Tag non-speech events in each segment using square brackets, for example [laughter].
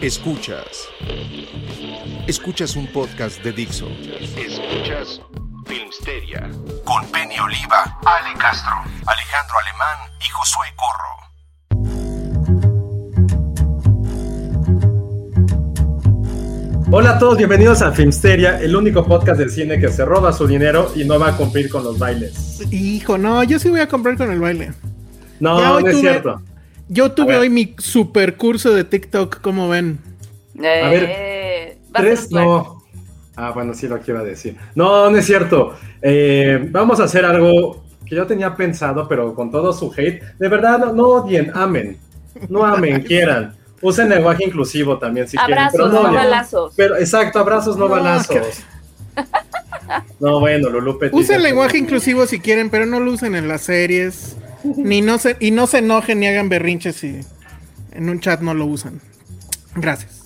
Escuchas. Escuchas. Un podcast de Dixo. Escuchas Filmsteria. Con Penny Oliva, Ale Castro, Alejandro Alemán y Josué Corro. Hola a todos, bienvenidos a Filmsteria, el único podcast del cine que se roba su dinero y no va a cumplir con los bailes. Hijo, no, yo sí voy a comprar con el baile. No, no es tuve- cierto. Yo tuve hoy mi super curso de TikTok, ¿cómo ven? A ver, Eh, Tres, no. Ah, bueno, sí lo que iba a decir. No, no es cierto. Eh, vamos a hacer algo que yo tenía pensado, pero con todo su hate. De verdad, no, no odien, amen. No amen, [laughs] quieran. Usen lenguaje inclusivo también si quieren. Abrazos, Pero no, no, balazos. Pero, exacto, abrazos, no No, balazos. No, bueno, Lulu Petit. Usen lenguaje inclusivo si quieren, pero no lo usen en las series. Ni no se, y no se enojen ni hagan berrinches si en un chat no lo usan. Gracias.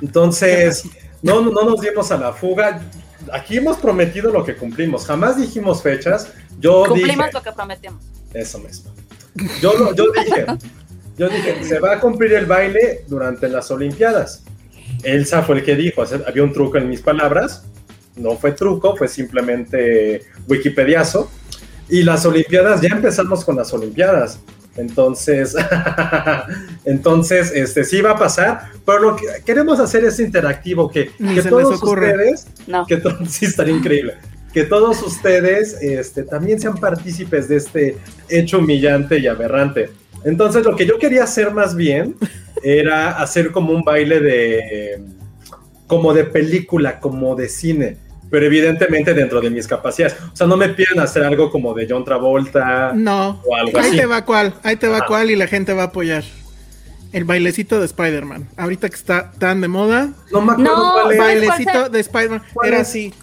Entonces, no, no nos dimos a la fuga. Aquí hemos prometido lo que cumplimos. Jamás dijimos fechas. Yo Cumplimos dije, lo que prometemos. eso mismo. Yo, lo- yo dije, yo dije, se va a cumplir el baile durante las Olimpiadas. Elsa fue el que dijo, había un truco en mis palabras. No fue truco, fue simplemente wikipediazo. Y las Olimpiadas, ya empezamos con las Olimpiadas. Entonces, [laughs] entonces, este sí va a pasar, pero lo que queremos hacer es interactivo, que, que todos ustedes, No. que to- [laughs] sí estaría increíble, que todos ustedes este, también sean partícipes de este hecho humillante y aberrante. Entonces, lo que yo quería hacer más bien era hacer como un baile de, como de película, como de cine, pero evidentemente dentro de mis capacidades. O sea, no me pidan hacer algo como de John Travolta. No. O algo Ahí así. te va cuál, ahí te va Ajá. cuál y la gente va a apoyar. El bailecito de Spider-Man. Ahorita que está tan de moda. No me acuerdo No, cuál es. baile- Bailecito cuál de Spider-Man. ¿Cuál Era es? así.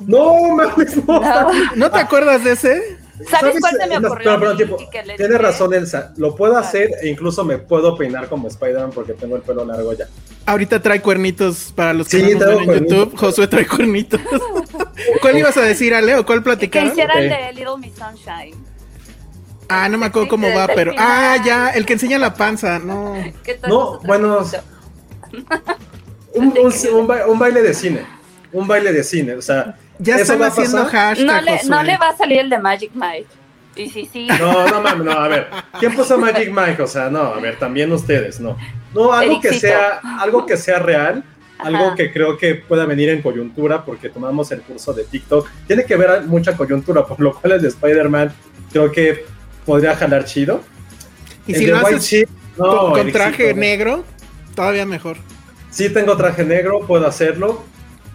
No, mames, no. No. ¿No te acuerdas de ese? ¿Sabes cuál se me No, ocurrió? pero, a pero, mí tipo, y que le tienes dije? razón, Elsa. Lo puedo hacer e incluso me puedo peinar como Spider-Man porque tengo el pelo largo ya. Ahorita trae cuernitos para los que Sí, no en cuernitos. YouTube. Josué trae cuernitos. [laughs] ¿Cuál ibas a decir, Ale? ¿O cuál Que platicaron? hiciera el Ok. de Little Miss Sunshine. Ah, no me acuerdo cómo va, pero. Ah, ya, el que enseña la panza. No. ¿Qué tal No, bueno, [laughs] [laughs] un baile de cine. Un baile de cine. O sea, Ya ¿eso están haciendo hashtag. No le, no Josué. le va a salir el de Magic Mike. Y sí, sí. No, no mames, no, a ver. ¿Quién puso Magic Mike? O sea, no, a ver, también ustedes, no. No, algo que sea, algo que sea real, algo Ajá. que creo que pueda venir en coyuntura, porque tomamos el curso de TikTok. Tiene que ver mucha coyuntura, por lo cual el de Spider-Man creo que podría jalar chido. Y el si de lo White haces Sheep, no, con, traje negro, todavía mejor. Sí tengo traje negro, puedo hacerlo.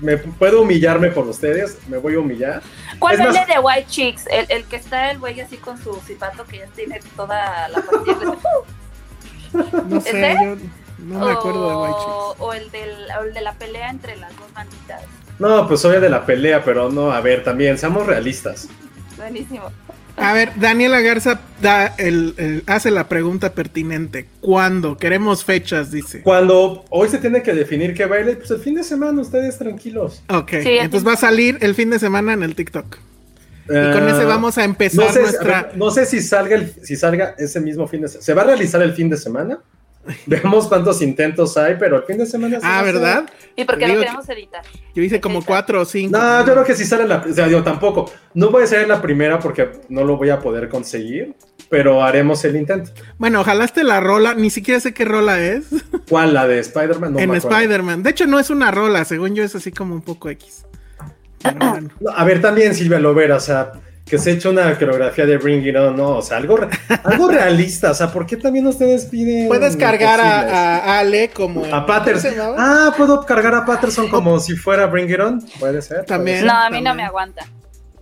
Me puedo humillarme por ustedes, me voy a humillar. ¿Cuál Es más- de White Chicks? El, el que está el güey así con su zipato que ya tiene toda la partida. [laughs] No sé, ¿Ese? yo no me acuerdo de White Chicks. o, o el, del, o el de la pelea entre las dos banditas. No, pues soy de la pelea, pero no, a ver, también, seamos realistas. Buenísimo. A ver, Daniela Garza da el, el- hace la pregunta pertinente. ¿Cuándo? Queremos fechas, dice. Cuando hoy se tiene que definir qué baile, pues el fin de semana, ustedes tranquilos. Ok, Sí, entonces va a salir el fin de semana en el TikTok. Y con Ah, ese vamos a empezar no sé, nuestra. a ver, no sé si salga, el, si salga ese mismo fin de semana. ¿Se va a realizar el fin de semana? [laughs] Veamos cuántos intentos hay, pero el fin de semana. se Ah. ¿verdad? ¿Y por qué Digo lo que- queremos editar? Yo hice como cuatro o cinco. No, yo creo que si sale la. O sea, yo tampoco. No voy a ser la primera porque no lo voy a poder conseguir, pero haremos el intento. Bueno, jalaste la rola, ni siquiera sé qué rola es. [laughs] ¿Cuál? ¿La de Spider-Man? No en. Spider-Man. De hecho, no es una rola, según yo es así como un poco X. Pero [clears throat] bueno. No, a ver, también Silvia Lovera, o sea, que se echa una coreografía de Bring It On, no, o sea, algo, re- [laughs] algo realista, o sea, ¿por qué también ustedes piden. Puedes cargar a, a Ale como. A ¿cómo Patterson. Ah, puedo cargar a Patterson como si fuera Bring It On. Puede ser. puede También. ser. No, a mí no me aguanta.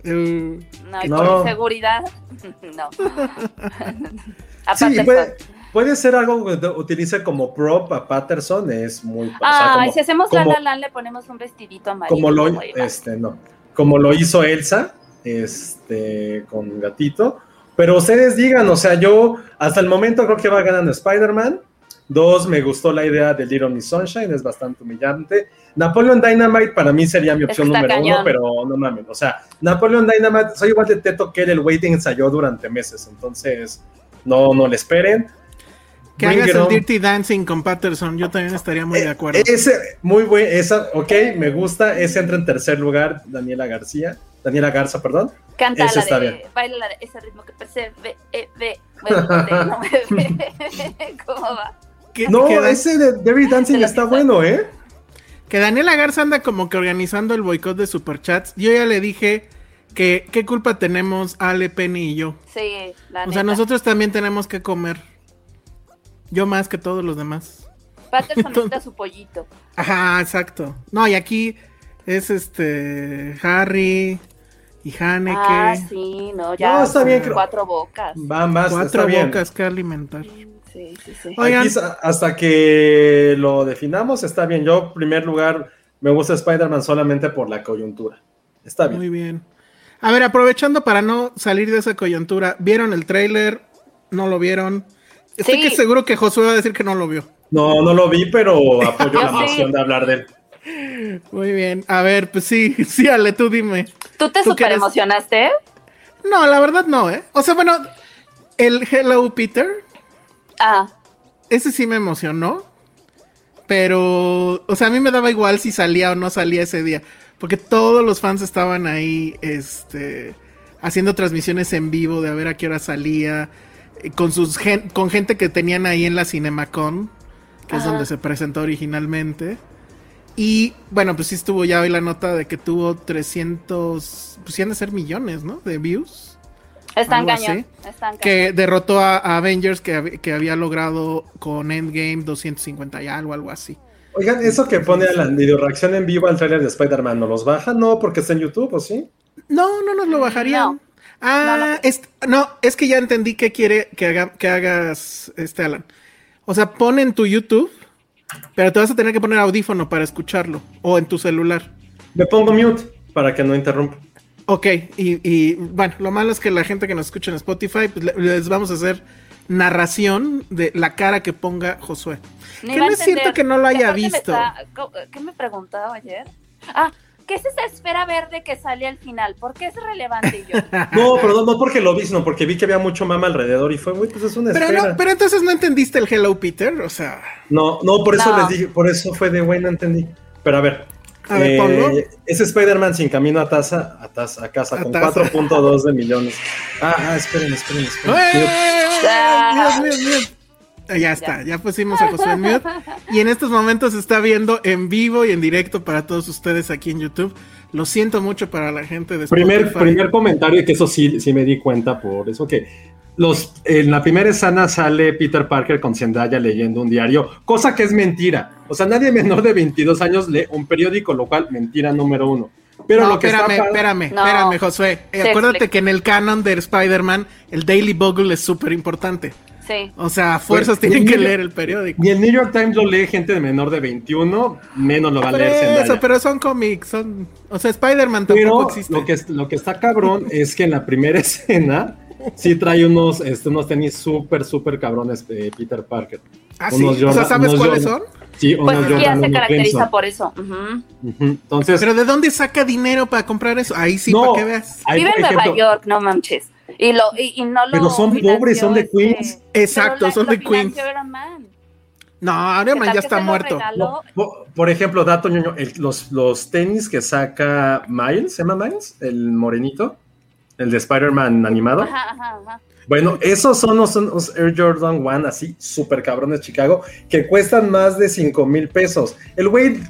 El- No, y No. por seguridad, [laughs] no. [laughs] Sí, puede, puede ser algo que utilice como prop a Patterson, es muy. o sea, Ah, como- si hacemos La La Land, le ponemos un vestidito amarillo. como lo, este, no, como lo hizo Elsa, este, con gatito. Pero ustedes digan, o sea, yo hasta el momento creo que va ganando Spider-Man. Dos, me gustó la idea de Little Miss Sunshine, es bastante humillante. Napoleon Dynamite para mí sería mi opción número uno, cañón. pero no mames. O sea, Napoleon Dynamite, soy igual de teto que él, el waiting ensayó durante meses, entonces no, no le esperen. Que Bring hagas el On. Dirty Dancing con Patterson, yo también estaría muy de acuerdo. Ese, muy buen, esa, ok, me gusta. Ese entra en tercer lugar, Daniela García. Daniela Garza, perdón. Canta Ese la está de. bien. Baila la de ese ritmo que percebe. Eh, ve, no me [laughs] ve. [laughs] ¿Cómo va? No, ese de David Dancing está bueno, ¿eh? que Daniela Garza anda como que organizando el boicot de superchats. Yo ya le dije que qué culpa tenemos Ale, Penny y yo. Sí, la O sea, nosotros también tenemos que comer. Yo más que todos los demás. Patterson [laughs] necesita su pollito. Ajá, exacto. No, y aquí es este Harry y Haneke. Ah, sí, no, ya. No, está bien, Cuatro bocas. Van, vas, Cuatro está bien. bocas que alimentar. Sí, sí, sí. Oigan. Aquí hasta que lo definamos, está bien. Yo, en primer lugar, me gusta Spider-Man solamente por la coyuntura. Está bien. Muy bien. A ver, aprovechando para no salir de esa coyuntura, ¿vieron el tráiler? ¿No lo vieron? Estoy Sí. que seguro que Josué va a decir que no lo vio. No, no lo vi, pero [laughs] apoyo Yo la sí. moción de hablar de él. Muy bien. A ver, pues sí, [laughs] sí, Ale, tú dime. ¿Tú te ¿Tú super emocionaste? No, la verdad no, ¿eh? O sea, bueno, el Hello Peter, Ah, ese sí me emocionó. Pero, o sea, a mí me daba igual si salía o no salía ese día. Porque todos los fans estaban ahí, este, haciendo transmisiones en vivo de a ver a qué hora salía. Con sus gen- con gente que tenían ahí en la Cinemacon, que es donde se presentó originalmente. Y bueno, pues sí estuvo ya hoy la nota de que tuvo 300, pues sí han de ser millones, ¿no? De views. están cañón. Están cañón. Que derrotó a, a Avengers que, que había logrado con Endgame 250 y algo, algo así. Oigan, eso que pone a la video reacción en vivo al trailer de Spider-Man, ¿no los baja? No, porque está en YouTube, ¿o sí? No, no nos lo bajarían. No. Ah, No, no. es, no, es que ya entendí que quiere que, haga- que hagas, este Alan. O sea, pon en tu YouTube, pero te vas a tener que poner audífono para escucharlo, o en tu celular. Me pongo mute para que no interrumpa. Ok, y, y, bueno, lo malo es que la gente que nos escucha en Spotify, pues le- les vamos a hacer narración de la cara que ponga Josué. Ni que no es cierto que no lo haya me visto. está- ¿Qué me preguntaba ayer? Ah, ¿qué es esa esfera verde que sale al final? ¿Por qué es relevante? Yo, [laughs] No, pero no, no porque lo vi, sino porque vi que había mucho mama alrededor y fue, güey, pues es una Pero, esfera. no, pero entonces no entendiste el Hello Peter, o sea, No, no, por eso No. les dije, por eso fue de güey, no entendí. Pero a ver, A ver, eh, ponlo. ese Spider-Man sin camino a taza, a, taza, a casa, A con taza. 4.2 de millones. Ah, [laughs] ah, esperen, esperen, esperen. ¡Eh! Dios mío, mío. Ya está, ya pusimos a Josué en mute. Y en estos momentos se está viendo en vivo y en directo para todos ustedes aquí en YouTube. Lo siento mucho para la gente de Primer, Spotify. primer comentario, y que eso sí, sí me di cuenta por eso que los, en la primera escena sale Peter Parker con Zendaya leyendo un diario, cosa que es mentira. O sea, nadie menor de 22 años lee un periódico, lo cual mentira número uno. Pero no, lo que espérame, está espérame, No. espérame, Josué. Eh, acuérdate explica. que en el canon de Spider-Man, el Daily Bugle es súper importante. Sí. O sea, a fuerzas Pues, tienen que leer el periódico. Ni el New York Times lo lee gente de menor de 21, menos lo va a leer Zendaya. eso, pero son cómics, son... O sea, Spider-Man tampoco Pero existe. lo que, lo que está cabrón [laughs] es que en la primera [laughs] escena sí trae unos, este, unos tenis súper, súper cabrones de Peter Parker. Ah, sí. O sea, ¿sabes cuáles Jordan. son? Sí, Pues es que ya se caracteriza Crimson. por eso. Entonces, Pero ¿de dónde saca dinero para comprar eso? Ahí sí, no, para que veas. Vive en Nueva York, no manches. Y, lo, y, y no lo Pero son pobres, son de este- Queens. Exacto, la- son de Queens. No, Iron ¿Qué Man ya está muerto. No, por ejemplo, dato ñoño, el- los, los tenis que saca Miles, ¿se llama Miles? El morenito, el de Spider-Man animado. Ajá, ajá, ajá. Bueno, esos son los, los Air Jordan One, así, súper cabrones Chicago, que cuestan más de 5 mil pesos. El güey,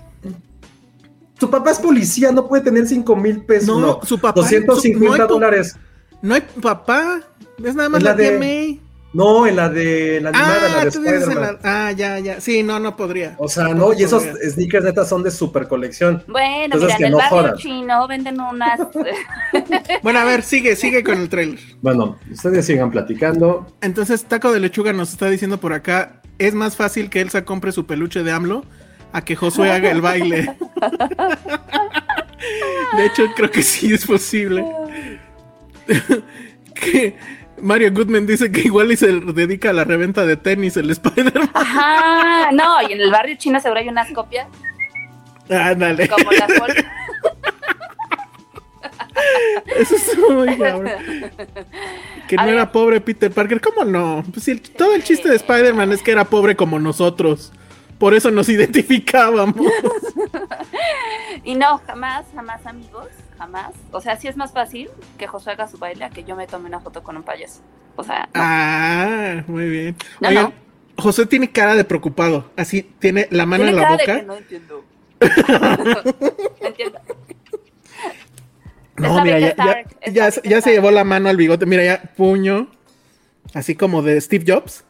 tu papá es policía, no puede tener 5 mil pesos. No, No, su papá- 250 su- no hay po- dólares. No hay papá. Es nada más la, la tía de- May. No, en la de la animada, la Ah, de tú dices en la- Ah, ya, ya. Sí, no, no podría. O sea, no, y esos sneakers neta son de super colección. Bueno, Entonces, mira, que en el no barrio jodan. chino venden unas. [laughs] Bueno, a ver, sigue, sigue con el trailer. Bueno, ustedes sigan platicando. Entonces, Taco de Lechuga nos está diciendo por acá: es más fácil que Elsa compre su peluche de AMLO a que Josué haga el baile. [laughs] De hecho, creo que sí es posible. [laughs] que Mario Goodman dice que igual y se dedica a la reventa de tenis el Spider-Man. Ajá, no, y en el barrio chino seguro hay unas copias Ándale. como las [laughs] bol- Eso es muy [laughs] cabrón. Que no ver. era pobre Peter Parker. ¿Cómo no? Pues todo el chiste de Spider-Man es que era pobre como nosotros. Por eso nos identificábamos. Y no, jamás, jamás, amigos, jamás. O sea, sí es más fácil que Josué haga su baile a que yo me tome una foto con un payaso. O sea, no. Ah, muy bien. No, Oigan, no. José tiene cara de preocupado. Así tiene la mano Tiene en la cara de boca. que no entiendo. [laughs] No, mira, ya, Stark, ya, está ya, bien se- ya se llevó la mano al bigote. Mira, ya puño. Así como de Steve Jobs.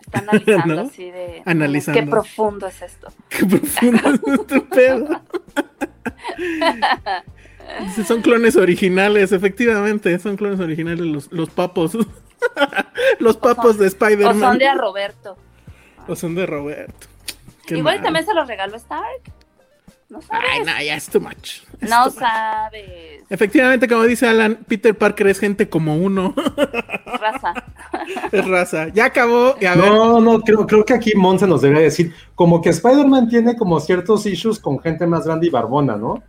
Está analizando [laughs] ¿No? así de. Analizando. Qué profundo es esto. [laughs] Qué profundo es este pedo. Dice, Son clones originales, efectivamente, son clones originales los, los papos. [laughs] los papos de O Spider-Man. son de a Roberto. O son de Roberto. Qué Igual mal. también se los regaló Stark. No sabes. Ay, no, ya es too much. Es no too much. sabes. Efectivamente, como dice Alan, Peter Parker es gente como uno. Raza. [laughs] es raza. Ya acabó. Y a ver. No, no, creo, creo que aquí Monse nos debería decir, como que Spider-Man tiene como ciertos issues con gente más grande y barbona, ¿no?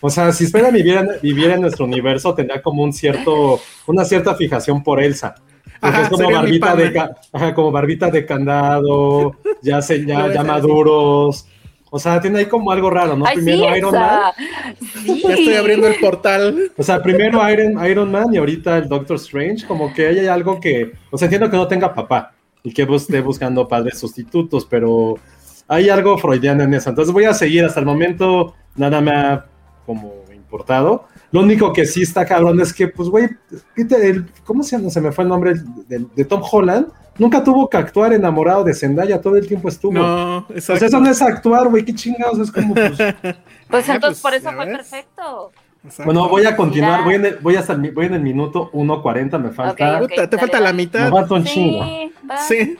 O sea, si Spider-Man viviera, viviera en nuestro universo, tendría como un cierto, una cierta fijación por Elsa. Porque Ajá, es como barbita, de, ajá, como barbita de candado, ya, se, ya, ya maduros. O sea, tiene ahí como algo raro, ¿no? Ay, sí, Primero Iron Man. Sí. Ya estoy abriendo el portal. O sea, primero Iron, Iron Man y ahorita el Doctor Strange, como que hay algo que, o sea, entiendo que no tenga papá y que esté buscando padres sustitutos, pero hay algo freudiano en eso. Entonces voy a seguir hasta el momento, nada me ha como importado. Lo único que sí está cabrón es que, pues, güey, Peter, el- ¿cómo se, se me fue el nombre de, de Tom Holland? Nunca tuvo que actuar enamorado de Zendaya, todo el tiempo estuvo. No, Pues exacto. eso no es actuar, güey, qué chingados, es como, pues, [laughs] Pues Ah, entonces pues, por eso fue ves. perfecto. Exacto. Bueno, voy a continuar, voy en el, voy hasta el, voy en el minuto 1.40, me falta, Ok, ok. Puta, te dale, falta la dale. me mitad. falta un chingo. Sí, va. Sí.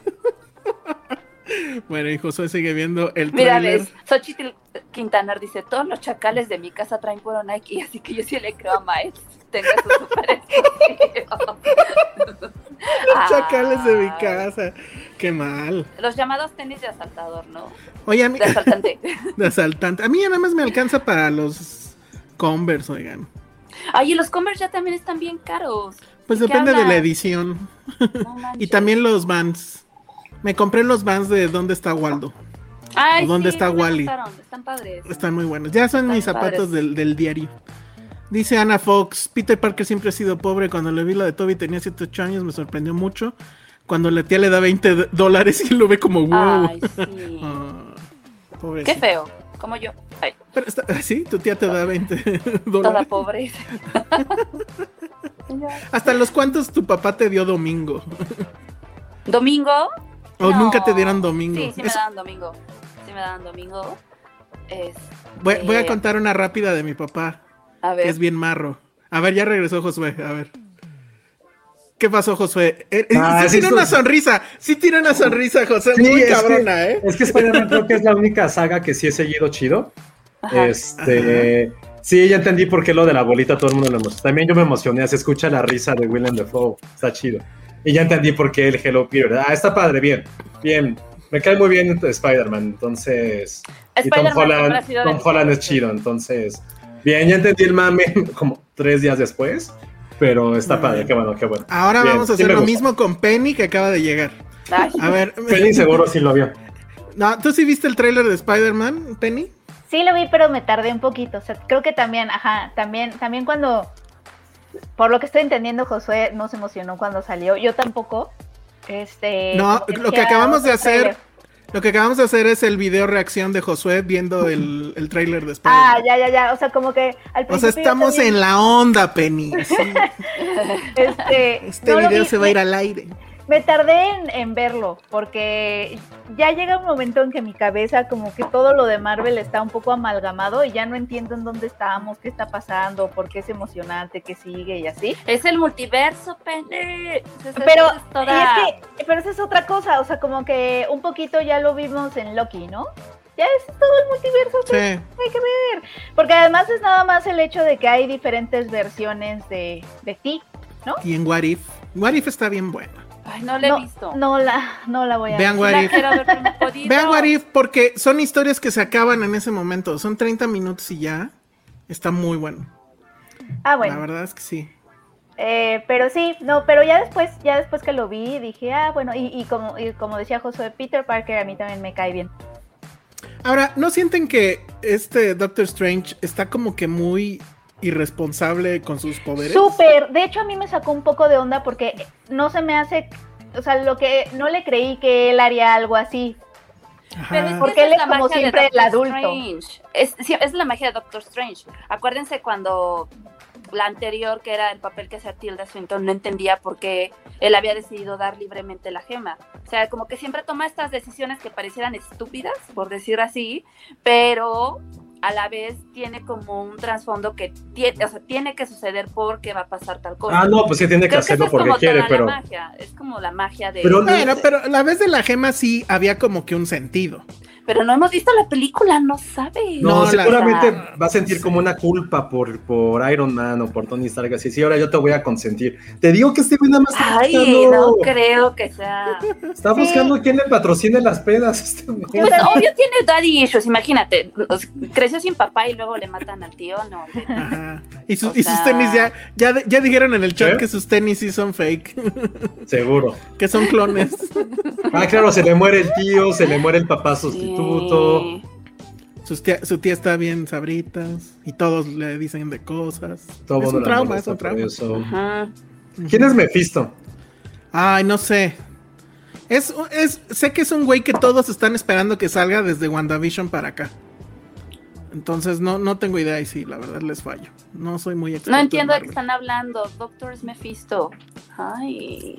Bueno, y José sigue viendo el Mira, ves, Xochitl Quintanar dice, todos los chacales de mi casa traen puro Nike, así que yo sí le creo a Miles. Tenga su super exclusivo. [laughs] Chacales de mi casa. Qué mal. Los llamados tenis de asaltador, ¿no? Oye, a mí, De asaltante. [laughs] de asaltante. A mí ya nada más me alcanza para los Converse, oigan. Ay, y los Converse ya también están bien caros. Pues ¿De qué depende de la edición. No. [laughs] Y también los Vans. Me compré los Vans de ¿Dónde está Waldo? Ay, ¿o dónde sí, está Wally? Están padres. Están muy buenos. Ya son Están mis zapatos del, del diario. Dice Ana Fox, Peter Parker siempre ha sido pobre. Cuando le vi la de Toby tenía 7, 8 años, me sorprendió mucho. Cuando la tía le da 20 d- dólares y lo ve como wow. Ay, [laughs] sí. Ah, Qué feo. Como yo. Ay, Pero está, [laughs] ¿Sí? Tu tía te da 20 [laughs] toda dólares. pobre. ¿Hasta los cuantos tu papá te dio domingo? ¿Domingo? ¿O No. nunca te dieron domingo? Sí, sí me Es- daban domingo. Sí me daban domingo. Es, voy, voy a contar una rápida de mi papá, A que ver. es bien marro. A ver, ya regresó Josué, a ver. ¿Qué pasó, Josué? Eh, eh, Ah, sí tiene esto- una sonrisa, sí tiene una sonrisa, José, Sí, muy es que- cabrona, ¿eh? Es que Spider-Man creo que es la única saga que sí he seguido chido. Ajá. Este, sí, ya entendí por qué lo de la bolita todo el mundo lo emocionó. También yo me emocioné, se escucha la risa de Willem Dafoe, está chido. Y ya entendí por qué el Hello Peter. Ah, está padre, bien, bien. Me cae muy bien Spider-Man, entonces. Y Tom Holland, Tom Holland es chido, entonces. Bien, ya entendí el mame [laughs] como tres días después, pero está Muy padre, qué bueno, qué bueno. Ahora Bien, vamos a hacer lo gusta. mismo con Penny que acaba de llegar. Ay, A ver, Penny seguro sí lo vio. No, ¿tú sí viste el tráiler de Spider-Man, Penny? Sí lo vi, pero me tardé un poquito. O sea, creo que también, ajá, también, también cuando, por lo que estoy entendiendo, Josué no se emocionó cuando salió. Yo tampoco. Este. No, lo que acabamos de hacer, lo que acabamos de hacer es el video reacción de Josué viendo el, el tráiler de Ah, Spider-Man. ya, ya, ya. O sea, como que al o principio. sea, yo estamos también, en la onda, Penny. sí. [laughs] Este, Este no video vi, se va a ir al aire. Me tardé en, en verlo porque ya llega un momento en que mi cabeza como que todo lo de Marvel está un poco amalgamado y ya no entiendo en dónde estamos, qué está pasando, por qué es emocionante, qué sigue y así. Es el multiverso, pene. Esa- Pero, es toda- y es que, pero esa es otra cosa, o sea, como que un poquito ya lo vimos en Loki, ¿no? Ya es todo el multiverso, pues, Sí. hay que ver. Porque además es nada más el hecho de que hay diferentes versiones de, de ti. Y en What If. What If está bien buena. Ay, no la he no, visto. no la, no la voy a Vean ver. What La If. [laughs] Vean What If porque son historias que se acaban en ese momento. Son 30 minutos y ya. Está muy bueno. Ah, La bueno. verdad es que sí. Eh, pero sí, no, pero ya después, ya después que lo vi, dije, ah, bueno, y, y como, y como decía Josué, Peter Parker a mí también me cae bien. Ahora, ¿no sienten que este Doctor Strange está como que muy irresponsable con sus poderes? Súper, de hecho a mí me sacó un poco de onda porque no se me hace, o sea, lo que no le creí que él haría algo así. Ajá. Pero es que Porque él es la como magia de siempre el Doctor adulto. Strange. Es, sí, es la magia de Doctor Strange. Acuérdense cuando la anterior, que era el papel que hacía Tilda Swinton, no entendía por qué él había decidido dar libremente la gema. O sea, como que siempre toma estas decisiones que parecieran estúpidas, por decir así, pero a la vez tiene como un trasfondo que tiene, o sea, tiene que suceder porque va a pasar tal cosa. Ah, no, pues sí tiene que Creo hacerlo es porque como quiere, toda pero. La magia. Es como la magia de. Pero- Bueno, pero a la vez de la gema sí había como que un sentido. Pero no hemos visto la película, no sabe. No, No, la- seguramente va a sentir como una culpa por, por Iron Man o por Tony Stark. Así, sí, ahora yo te voy a consentir. Te digo que este güey nada más Ay, buscando, no creo que sea. está buscando quién le patrocine las pedas. Este Pues obvio tiene daddy issues, imagínate. Creció sin papá y luego le matan al tío, no. Ajá. Y, sus- O y sus tenis ya, ya, ya dijeron en el chat ¿Eh? que sus tenis sí son fake, Seguro. que son clones. Ah, claro, se le muere el tío, se le muere el papá sustituto. Sí. Sus tía- su tía está bien sabritas y todos le dicen de cosas. Todo es un trauma, es un trauma. Ajá. ¿Quién es Mephisto? Ay, no sé. Es, es, sé que es un güey que todos están esperando que salga desde WandaVision para acá. Entonces no, no tengo idea y sí, la verdad les fallo. No soy muy experto. No en entiendo de qué están hablando. Doctor es Mephisto. Ay,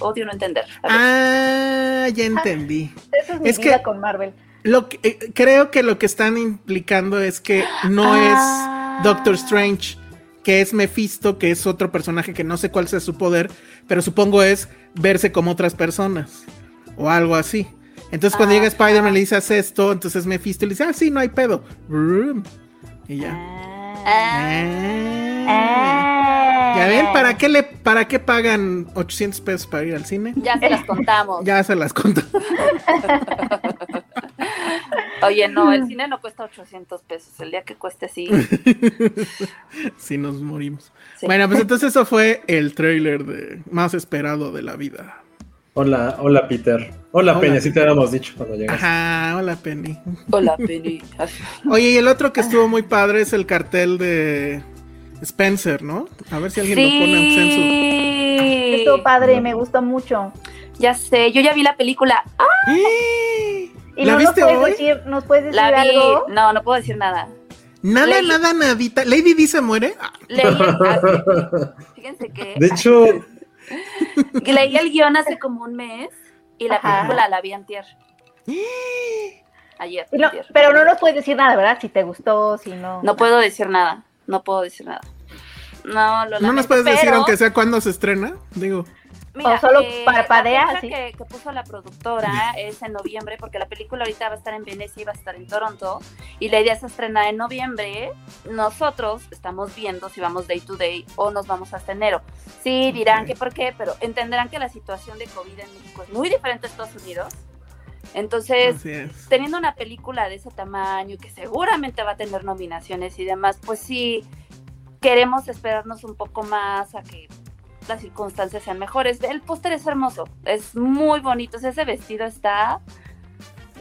odio no entender. Ah, ya entendí. Eso es mi Es que- con Marvel. Lo que, eh, creo que lo que están implicando es que no Ah. es Doctor Strange, que es Mephisto, que es otro personaje que no sé cuál sea su poder, pero supongo es verse como otras personas o algo así. Entonces cuando llega Ajá. Spider-Man le dice haz esto, entonces Mephisto le dice, ah, sí, no hay pedo. Y ya. Ah. Ah. Ya ven, ¿para qué le, para qué pagan 800 pesos para ir al cine? Ya se las contamos. [laughs] Ya se las conto. [laughs] Oye, no, el cine no cuesta 800 pesos. El día que cueste así. si [laughs] nos morimos. Sí. Bueno, pues entonces eso fue el trailer de más esperado de la vida. Hola, hola Peter. Hola, Hola. Peña, sí te habíamos dicho cuando llegaste. Ajá, hola Penny. Hola, [laughs] Penny. Oye, y el otro que estuvo muy padre es el cartel de Spencer, ¿no? A ver si alguien lo pone en Sí. Estuvo padre, me gustó mucho. Ya sé, yo ya vi la película. Ah, ¡Eh! ¿Y ¿La no nos viste puedes hoy? decir, nos puedes decir la vi. algo? No, no puedo decir nada. Nada, Lady- nada, nadita. ¿Lady D se muere? [laughs] Fíjense que De hecho, [laughs] [laughs] leí el guion hace como un mes y la Ajá. película la vi antier. [gasps] Ayer. Y no- antier. pero no nos puedes decir nada, ¿verdad? Si te gustó, si no. No puedo decir nada. No puedo decir nada. No, lo ¿No nos lamento, puedes decir aunque sea cuándo se estrena? Digo, Mira, O solo eh, parpadea, la fecha que, que puso la productora es en noviembre, porque la película ahorita va a estar en Venecia y va a estar en Toronto. Y la idea es estrenar en noviembre. Nosotros estamos viendo si vamos day to day o nos vamos hasta enero. Sí, dirán Ok. que por qué, pero entenderán que la situación de COVID en México es muy diferente a Estados Unidos. Entonces, teniendo una película de ese tamaño que seguramente va a tener nominaciones y demás, pues sí queremos esperarnos un poco más a que las circunstancias sean mejores. El póster es hermoso, es muy bonito, o sea, ese vestido está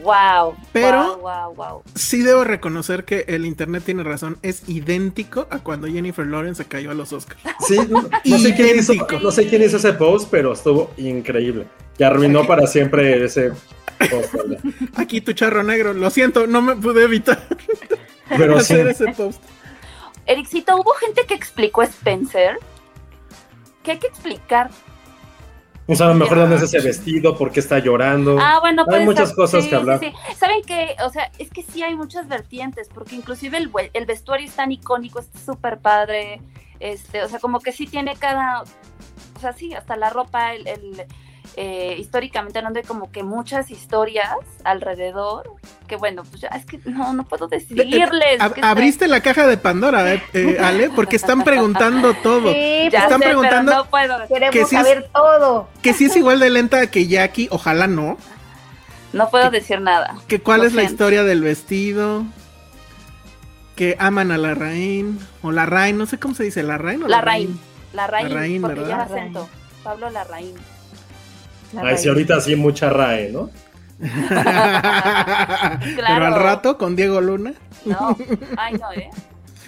Wow. Pero- Wow, wow, wow. Sí debo reconocer que el internet tiene razón, es idéntico a cuando Jennifer Lawrence se cayó a los Oscars. Sí, no, no sé quién hizo, Idéntico. no sé quién hizo ese post, pero estuvo increíble. Y arruinó para siempre ese post. ¿verdad? Aquí tu charro negro, lo siento, no me pude evitar Pero [laughs] sí, hacer ese post. Ericito, ¿hubo gente que explicó Spencer? ¿Qué hay que explicar? o sea, a lo mejor dónde es ese vestido, por qué está llorando. Ah, bueno, Hay pues. muchas cosas que hablar. Sí, sí. ¿Saben qué? O sea, es que sí hay muchas vertientes, porque inclusive el, el vestuario es tan icónico, es súper padre. Este, o sea, como que sí tiene cada. O sea, sí, hasta la ropa, el. el, eh, históricamente hablando hay como que muchas historias alrededor que bueno pues ya es que no no puedo decirles Ab- que abriste la caja de Pandora, eh, eh, Ale, porque están preguntando todo. Sí, ya están sé, pero preguntando no puedo queremos que es- saber todo. Que si es igual de lenta que Jackie, ojalá no. no puedo decir nada Que cuál Lo es la historia del vestido. Que aman a la Rain. O la Rain, no sé cómo se dice, la Rain o la, Larraín Larraín Larraín, porque ¿verdad? lleva Larraín. acento Pablo Larraín La Ay, sí, raíz. ahorita sí mucha RAE, ¿no? [laughs] Pero al rato con Diego Luna. no ay no eh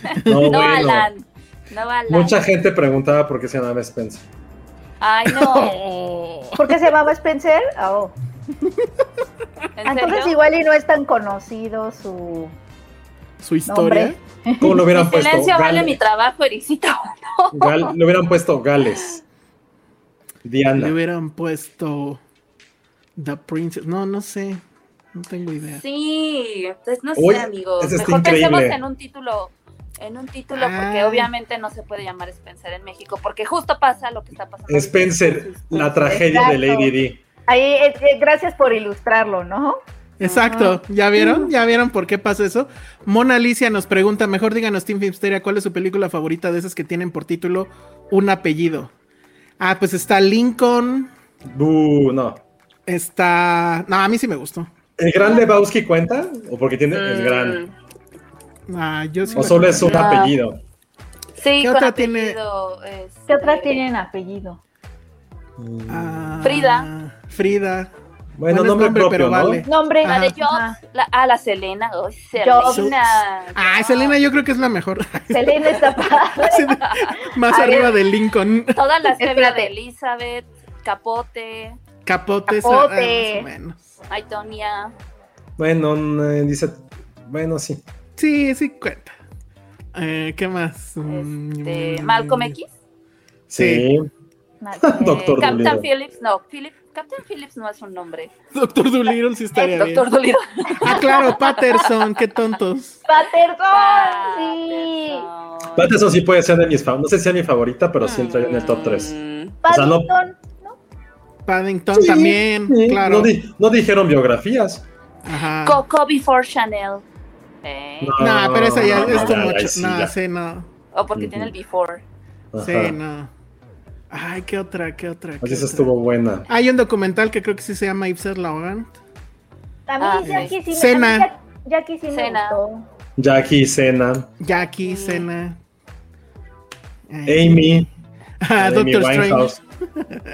[laughs] No, no bueno. Alan no Alan Mucha gente preguntaba por qué se llamaba Spencer. ay no [laughs] ¿Por qué se llamaba Spencer? Oh. ¿En Entonces serio? igual y no es tan conocido su Su historia. nombre. ¿Cómo lo hubieran puesto? silencio vale mi trabajo, Ericito. Gal- le hubieran puesto Gales. Diana. Le hubieran puesto The Princess. No, no sé. No tengo idea. Sí, pues no sé, amigos. Mejor pensemos increíble. en un título, en un título, porque Ah. obviamente no se puede llamar Spencer en México, porque justo pasa lo que está pasando. Spencer, la tragedia de. Lady D. Ahí, eh, eh, gracias por ilustrarlo, ¿no? Exacto, ¿ya vieron? ¿Ya vieron por qué pasa eso? Mona Alicia nos pregunta, mejor díganos Team Filmsteria, ¿cuál es su película favorita de esas que tienen por título un apellido? Ah, pues está Lincoln, Buh, no. está... No, a mí sí me gustó. ¿El Gran Lebowski cuenta? ¿O porque tiene el Mm, Gran? Ah, yo sí ¿O solo es un apellido? Sí, ¿Qué con otra tiene? apellido, este, ¿Qué otras tienen apellido? Ah, Frida. Frida. Bueno, es nombre, propio, pero ¿no? vale. Nombre. La de Ajá. Jobs, Ajá. la, ah, la Selena, oh. Selena. Ah, Jobs. Selena yo creo que es la mejor. [laughs] Selena está [laughs] padre. Más A ver. arriba de Lincoln. Todas las [laughs] Espérate. de Elizabeth, Capote, Capote. Capote. ah, más o menos. Aitonia. Bueno, eh, dice. Bueno, sí. Sí, sí cuenta. Eh, ¿Qué más? Este, Mm, Malcolm X. Sí. Doctor Captain Dolittle. Phillips, no, Philip, Captain Phillips no es un nombre. Doctor Dolittle sí Es estaría bien. Doctor Dolittle. Ah, claro, Patterson, qué tontos. Patterson, sí. Patterson. Patterson sí puede ser de mis favoritas. No sé si es mi favorita, pero sí entra en el top 3. Mm, O sea, no- Paddington. Paddington también, claro. No, di- no dijeron biografías. Ajá. Coco before Chanel. Eh, No. No, pero esa ya es too ya, much. ya, sí, no, sí, no. O porque tiene el before. Ajá. Sí, no. Ay, qué otra, qué otra. qué Así esa otra? estuvo buena. Hay un documental que creo que sí se llama Yves Laurent. Ah, Jackie sí Cena. Jackie sí Cena. Jackie, Cena, Jackie, Cena. Amy, [laughs] Ah, Doctor Strange. Winehouse.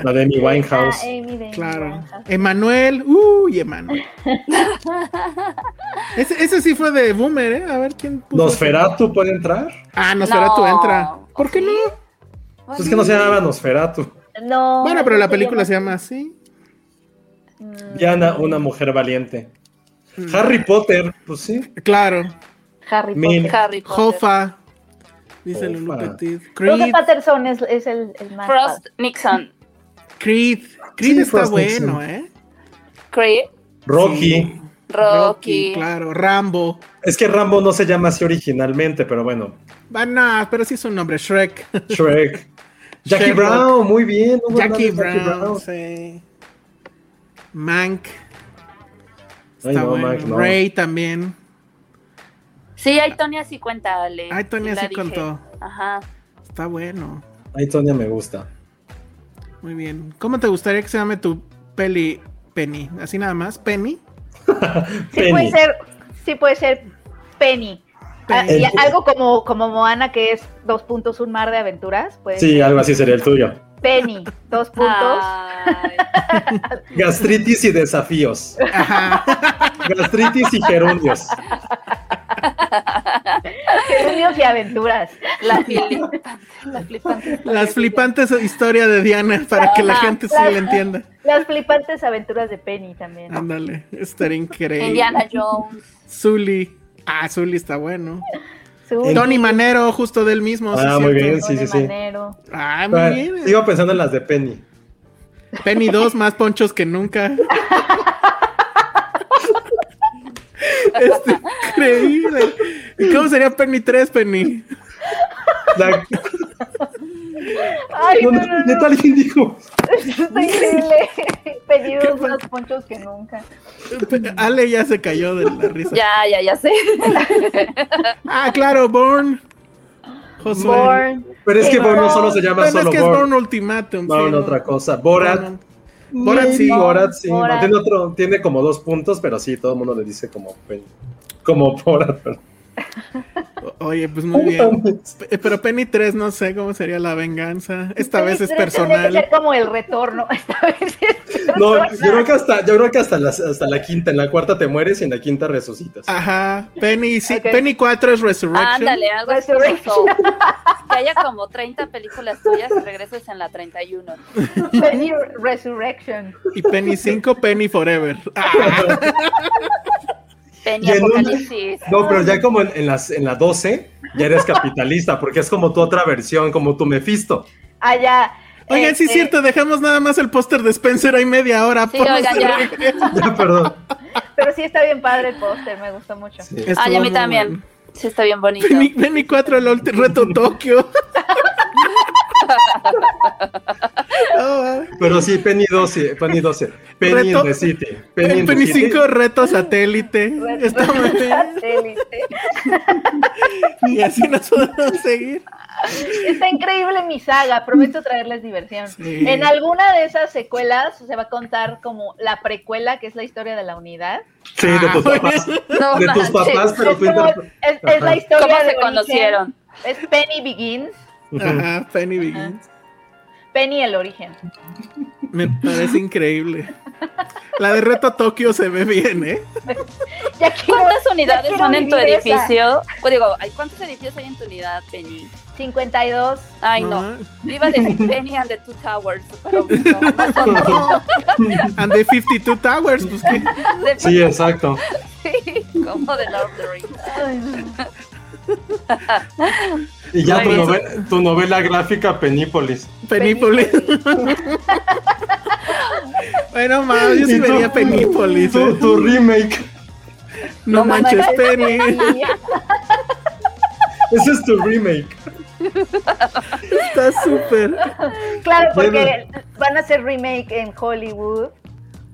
La de Amy Winehouse. Ah, Amy de Claro. Emanuel. Uy, Emanuel. [laughs] ese, ese sí fue de Boomer, ¿eh? A ver quién puso. Nosferatu puede entrar. Ah, Nosferatu No. entra. ¿Por qué no? Pues es que no se llamaba Nosferatu. No. Bueno, pero la película se llama así. Mm, Diana, una mujer valiente. Mm. Harry Potter, pues sí. Claro. Harry Mil. Potter. Harry Potter. Jofa. Dice Jofa. Lulu Petit. Creo que Creed. Patterson es, es el, el más Frost padre. Nixon. Creed. Creed Sí, está Frost bueno, Nixon. ¿eh? Creed. Rocky. Sí. Rocky. Claro. Rambo. Es que Rambo no se llama así originalmente, pero bueno. Ah, no, pero sí es un nombre. Shrek. Shrek. [laughs] Jackie Sherlock. Brown, muy bien. no Jackie mames, Brown. Sí. Mank. Ay, Está no, bueno. No. Ray también. Sí, hay Tonya sí cuenta, Ale. La sí dije. contó. Ajá. Está bueno. Ay, Tonya me gusta. Muy bien. ¿Cómo te gustaría que se llame tu peli Penny? ¿Así nada más? ¿Penny? [laughs] Sí Penny. puede ser, sí puede ser Penny. Ah, y algo como, como Moana, que es dos puntos, un mar de aventuras. Pues Sí, algo así sería el tuyo. Penny, dos puntos. [laughs] Gastritis y desafíos. Ajá. Gastritis y gerundios. Gerundios y aventuras. La [laughs] flipante, la flipante. Las flipantes historia de Diana para que la gente sí la entienda. Las flipantes aventuras de Penny también. Ándale, estaría increíble. Indiana Jones. Zully. Ah, Zully está bueno. Su- Tony Manero, justo del mismo. sí, Ah, muy cierto. bien, sí, Tony sí, sí. Manero. Ah, muy Ah, bien. Sigo pensando en las de Penny. Penny 2, más ponchos que nunca. [laughs] Es increíble. ¿Y cómo sería Penny 3, Penny? La- Ay, no, no, no, neta, no. alguien dijo. Está [laughs] increíble. Pedidos ¿Qué más ponchos que nunca. Ale ya se cayó de la risa. Ya, ya, ya sé. [laughs] Ah, claro, Born. Josué. Born. Pero es que Born no Born. solo se llama Bueno, es solo que es Born. Born Ultimatum. No, sí, no, otra cosa. Borat. Born- Borat sí. Borat sí. Borat. No, tiene, otro, tiene como dos puntos, pero sí, todo el mundo le dice como. Como Borat. pero- Oye, pues muy bien. Pe- Pero Penny 3, no sé cómo sería la venganza. Esta vez es Tendría que ser personal. como el retorno. [laughs] Esta vez es No, personal. yo creo que hasta, yo creo que hasta, la, hasta la quinta, en la cuarta te mueres y en la quinta resucitas. Ajá. Penny, sí. Penny 4 es Resurrection. Ándale, algo así. Que haya como 30 películas tuyas y regreses en la 31. Penny Resurrection. Y Penny 5, Penny Forever. Ah, [laughs] Penny Y. No, pero ya como en, en las, en la 12, ya eres capitalista, porque es como tu otra versión, como tu Mephisto. Allá. Oigan, sí es este, cierto, dejamos nada más el póster de Spencer ahí media hora. Sí, oigan, ya. [laughs] Ya, perdón. Pero sí está bien padre el póster, me gustó mucho. Sí. Estuvo Ay, a mí también. Sí, está bien bonito. Penny, Penny 4, el reto Tokio. [laughs] Pero sí, Penny 12, Penny 12. Penny Reto- in the City. Penny, el in the Penny City. 5, reto satélite. Está. Satélite. Y así nos podemos seguir. Está increíble mi saga, prometo traerles diversión. Sí. En alguna de esas secuelas se va a contar como la precuela, que es la historia de la unidad. Sí, de tus Ah, papás. No De tus papás, pero es, como- es- es la historia ¿Cómo de se origen. conocieron? Es Penny Begins, Ajá, [laughs] Penny Begins. Penny el origen. Me parece increíble. La de reto Tokio se ve bien, ¿eh? [laughs] Ya ¿Cuántas unidades son en tu edificio? Pues digo, ¿hay ¿cuántos edificios hay en tu unidad, Penny? 52. Ay, no. Ah. Iba a decir Penny and the Two Towers, pero no, no. [laughs] And the 52 Towers, pues que. De- Sí, exacto. Sí, como Lord of the Rings. Ay, no. [laughs] Y ya tu novela, tu novela gráfica Penípolis. Penípolis. [laughs] bueno, más, yo sí vería Penípolis. Tu, ¿eh? tu remake. No manches, Penny. Ese es tu remake. Está súper. Claro, porque van a hacer remake en Hollywood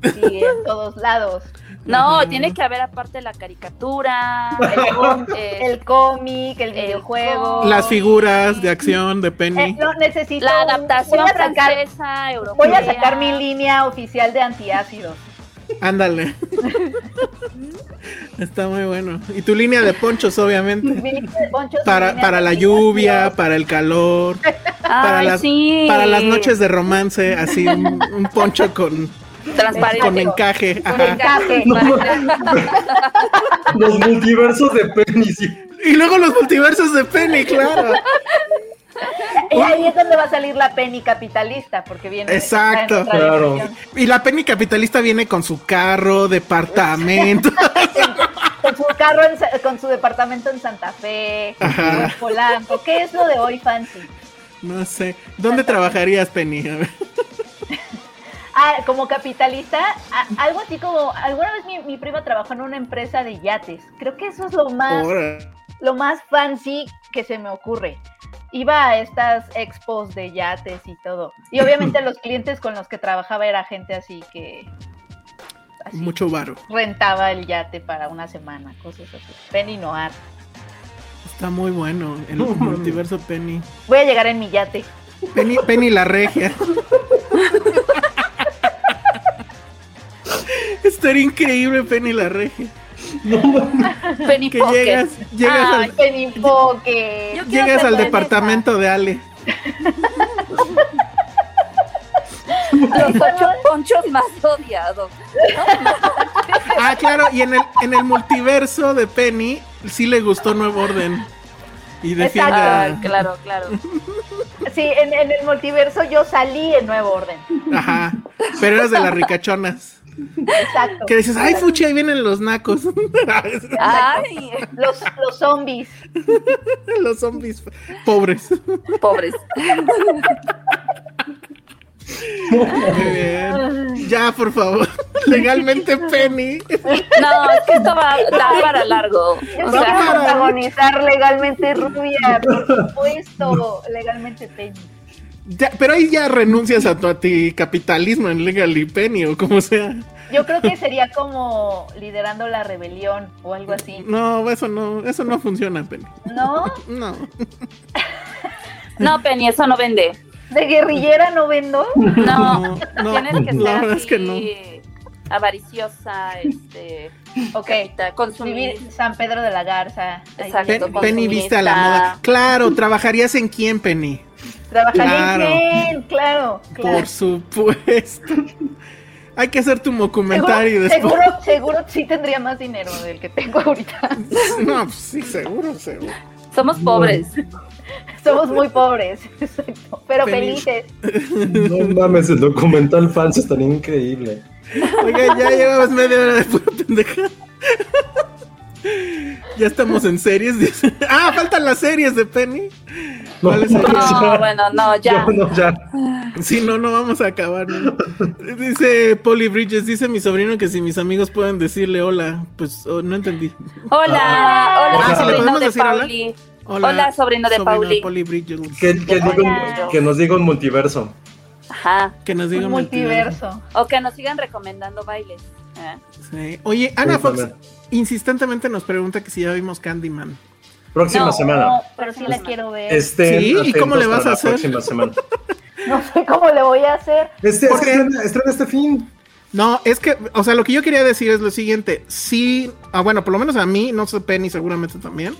y en todos lados. No, tiene que haber aparte la caricatura, [laughs] el, eh, cómic, el El videojuego. Las figuras de acción de Eh, Penny. no, necesito. la un- adaptación voy a sacar, francesa, europea. Voy a sacar mi línea oficial de antiácidos. Ándale. [laughs] Está muy bueno. Y tu línea de ponchos, obviamente. Mi línea de ponchos, Para, para la lluvia, para el calor, [laughs] para las, sí. para las noches de romance, así un, un poncho con, transparente. con encaje. Con encaje. [laughs] Los multiversos de Penny. sí. Y luego los multiversos de Penny, claro. Y ahí es donde va a salir la penny capitalista, porque viene. Exacto. Claro. dimensión. Y la Penny capitalista viene con su carro, departamento. [laughs] Con su carro, en con su departamento en Santa Fe, Ajá. en Polanco. ¿Qué es lo de hoy fancy? No sé. ¿Dónde trabajarías, Penny? Ah, como capitalista, a- algo así como, alguna vez mi, mi prima trabajó en una empresa de yates. Creo que eso es lo más, lo más fancy que se me ocurre. Iba a estas expos de yates y todo. Y obviamente [laughs] los clientes con los que trabajaba era gente así que así, Mucho varo. rentaba el yate para una semana, cosas así. Penny Noir. Está muy bueno el [laughs] multiverso Penny. Voy a llegar en mi yate. Penny, Penny la regia. [laughs] Estaría increíble Penny la regia. Penny Que Pocket. llegas, llegas Ay, al, Penny Pocket. Llegas al departamento de Ale. Los ocho ponchos más odiados. No, Ah, claro, y en el, en el multiverso de Penny sí le gustó Nuevo Orden. Y defiende Ah, a- claro, claro. Sí, en, en el multiverso yo salí en Nuevo Orden. Ajá. Pero eras de las ricachonas. Exacto. Que dices, ay, fuchi, ahí vienen los nacos. Ay, [laughs] Los, los zombies. [laughs] los zombies pobres. pobres. Muy bien. Ya, por favor. [laughs] Legalmente Penny. No, es que esto va, da para largo. Yo O sea, protagonizar legalmente rubia, por supuesto, legalmente Penny. Ya, pero ahí ya renuncias a tu anticapitalismo en Legally Penny o como sea. Yo creo que sería como liderando la rebelión o algo así. No, eso no, eso no funciona, Penny. ¿No? No. no, Penny, eso no vende. ¿De guerrillera no vendo? No, no, tienes que la ser verdad así, es que no. Avariciosa, este, [laughs] Ok. capita- consumir. San Pedro de la Garza. Exacto. Pen-. Penny viste a la moda. Claro, ¿trabajarías en quién, Penny? Trabajaría Claro. bien, claro. claro. Por supuesto. [laughs] Hay que hacer tu documentario después. seguro, seguro sí tendría más dinero del que tengo ahorita. [laughs] No, pues sí, seguro, seguro. Somos pobres. Somos muy pobres, exacto, pero felices. No mames, el documental falso es tan increíble. Oiga, ya llevamos media hora de pura pendeja. Ya estamos en series. Ah, faltan las series de Penny. No, bueno, no, ya. No, no, ya. Si no, no vamos a acabar. ¿no? Dice Polly Bridges, dice mi sobrino que si mis amigos pueden decirle hola, pues oh, no entendí. Hola, hola, ¿sí le sobrino podemos de decir hola? Pauli. Hola, sobrino de Pauli. Polly Bridges. Que, que diga un- Hola. que nos diga un multiverso. Ajá. Que nos diga Un multiverso. O que nos sigan recomendando bailes. ¿eh? Sí. Oye, Ana Fox insistentemente nos pregunta que si ya vimos Candyman. Próxima No. semana. No, pero sí la quiero ver. Sí, ¿y cómo le vas a hacer? Próxima semana. [laughs] No sé cómo le voy a hacer. Este, ¿Por es que qué? estrena, estrena este fin. No, es que, o sea, lo que yo quería decir es lo siguiente. Sí, ah, bueno, por lo menos a mí, no sé, Penny seguramente también.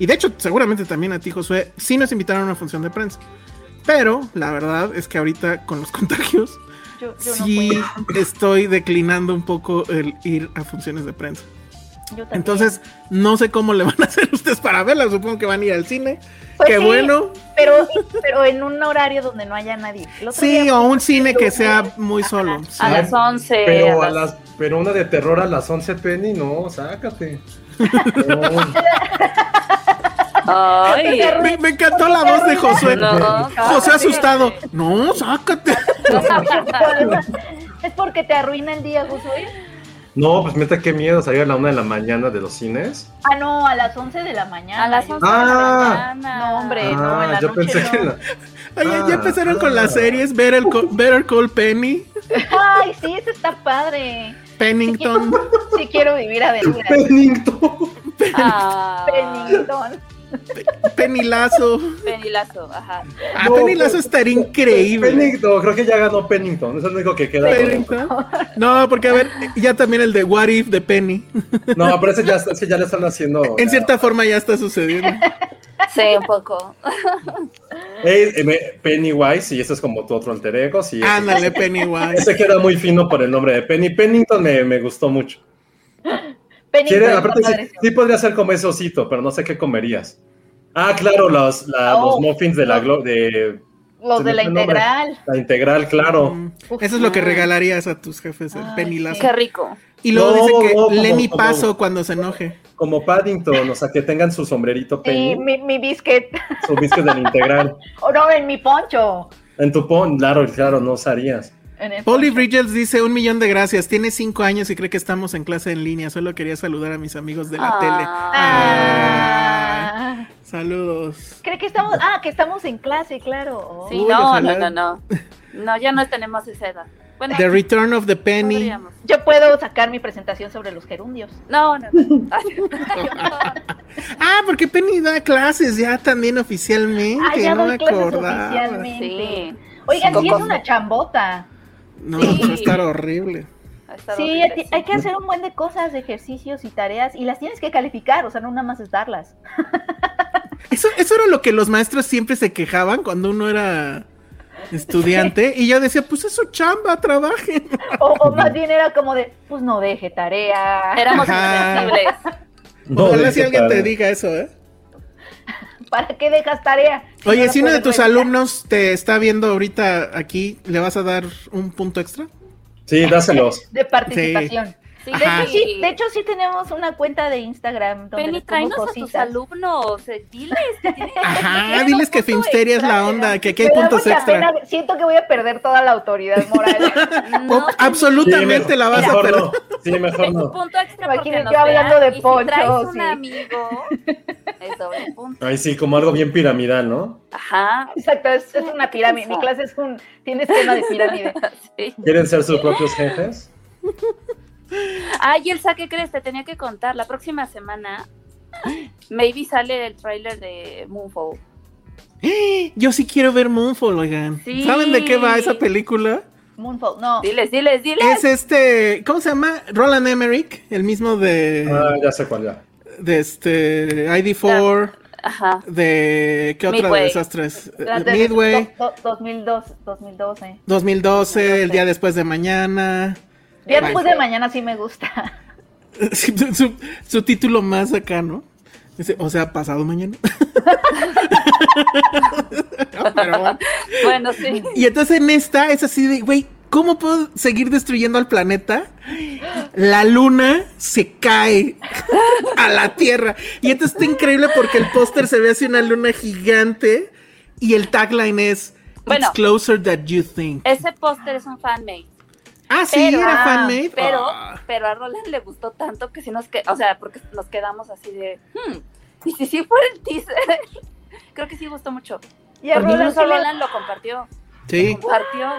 Y de hecho, seguramente también a ti, Josué, sí nos invitaron a una función de prensa. Pero la verdad es que ahorita con los [laughs] contagios, Yo, yo no sí estoy declinando un poco el ir a funciones de prensa. Yo también. Entonces, no sé cómo le van a [laughs] hacer ustedes para verla. Supongo que van a ir al cine. Pues Qué sí, bueno. Pero, pero en un horario donde no haya nadie. Sí, o un cine que lunes. sea muy solo. sí. A las 11. Pero, a a las- las, pero una de terror a las 11, Penny, no, sácate. [laughs] No. Ay. Me, me encantó la voz de Josué. No, José asustado. No, sácate. [laughs] Es porque te arruina el día, Josué. No, pues meta qué miedo salir a la una de la mañana de los cines. Ah, no, a las 11 de la mañana. A las Yo- 11 Ah. de la mañana. No, hombre. No, en la yo noche pensé no. que la- Oye, ya Ah, empezaron con ah. las series. Better Call, Better Call Penny, Ay, sí, eso está padre. Pennington. Sí quiero vivir aventuras. Pennington. Ah, Pennington. Penny Lazo. Penilazo, ajá. Ah, No, Penny Lazo estaría increíble. Pennington, creo que ya ganó Pennington. Es el único que queda. Pennington. No, porque a ver, ya también el de What If de Penny. No, pero ese ya, ese ya le están haciendo. En ya. cierta forma ya está sucediendo. Sí, un poco. Eh, Pennywise, y ese es como tu otro alter ego. Sí, ese- Ándale, Pennywise. Ese queda muy fino por el nombre de Penny. Pennington me, me gustó mucho. Aparte, sí, sí podría ser como ese osito, pero no sé qué comerías. Ah, claro, los, la- Oh, los muffins de la, glo- de Los de la integral. la integral, claro. Mm, Eso es lo que regalarías a tus jefes, el Penny sí. Lazo. Qué rico. Y luego No, dice que no, como- Lenny como- Paso cuando se enoje. Como Paddington, o sea, que tengan su sombrerito Sí, Penny, mi, mi biscuit. su biscuit de la integral. [laughs] O no, en mi poncho. En tu pon, claro, claro, no usarías. Polly. Bridges dice un millón de gracias. Tiene cinco años y cree que estamos en clase en línea. Solo quería saludar a mis amigos de la Ah. tele. Ah. Saludos. Cree que estamos. Ah, que estamos en clase, claro. Oh. Sí, Uy, no, ojalá. no, no, no. No, ya no tenemos esa edad. Bueno, The Return of the Penny. podríamos. Yo puedo sacar mi presentación sobre los gerundios. No, no, no. [laughs] Ah, porque Penny da clases ya también oficialmente. Ah, ya no doy me acordaba. oficialmente. Sí. Oigan, sí es Coco. una chambota. No, Sí. va a estar horrible. Sí, horrible, hay- hay que hacer un buen de cosas, de ejercicios y tareas, y las tienes que calificar, o sea, no nada más es darlas. [laughs] Eso, eso era lo que los maestros siempre se quejaban cuando uno era estudiante. Y yo decía, pues es su chamba, trabajen. O, o más bien era como de, pues no deje tarea. Éramos Ajá. insensibles. No, Ojalá si alguien te diga eso, ¿eh? [laughs] ¿Para qué dejas tarea? Oye, no si uno de tus revisar? alumnos te está viendo ahorita aquí, ¿le vas a dar un punto extra? Sí, [laughs] dáselos. De participación. Sí, De Ajá. hecho, sí, de hecho, sí tenemos una cuenta de Instagram donde Penny, tráenos a tus cositas. alumnos. eh, Diles que tienen Ajá, diles que Filmsteria es la onda, que aquí hay puntos extra. pena, Siento que voy a perder toda la autoridad moral. [laughs] No, absolutamente Sí, la vas a perder. no. Sí, mejor Es un no. punto extra porque Imagínate nos yo hablando vean, de Poncho, si traes un sí. amigo, [laughs] es doble punto. Ahí sí, como algo bien piramidal, ¿no? Ajá. Exacto, es, es una pirámide. Mi clase es un, tiene esquema de pirámide. [laughs] Sí. ¿Quieren ser sus propios jefes? Ay, Elsa, ¿qué crees? Te tenía que contar. La próxima semana, maybe sale el tráiler de Moonfall. Yo sí quiero ver Moonfall, oigan. Sí. ¿Saben de qué va esa película? Moonfall, no. Diles, diles, diles. Es este, ¿cómo se llama? Roland Emmerich, el mismo de, Ah, ya sé cuál ya. de este ID4, Ajá. de ¿qué otra de Midway. desastres? La Eh, de- Midway, do- do- 2002, 2012. 2012, el día después de mañana. Bye. después de mañana sí me gusta. [laughs] Sí, su, su- su título más acá, ¿no? Dice, o sea, pasado mañana. [laughs] No, pero bueno. Bueno, sí. Y entonces en esta es así de, güey, ¿cómo puedo seguir destruyendo al planeta? La luna se cae a la Tierra. Y entonces está increíble porque el póster se ve así una luna gigante y el tagline es Bueno. It's closer than you think. Ese póster es un fanmade. Ah, sí, pero- era ah, fanmade. Pero, Ah. pero a Roland le gustó tanto que si nos que, o sea, porque nos quedamos así de, hmm, y si sí fuera el teaser, [laughs] creo que sí gustó mucho. Y a Roland sí Roland lo compartió. Sí. Compartió.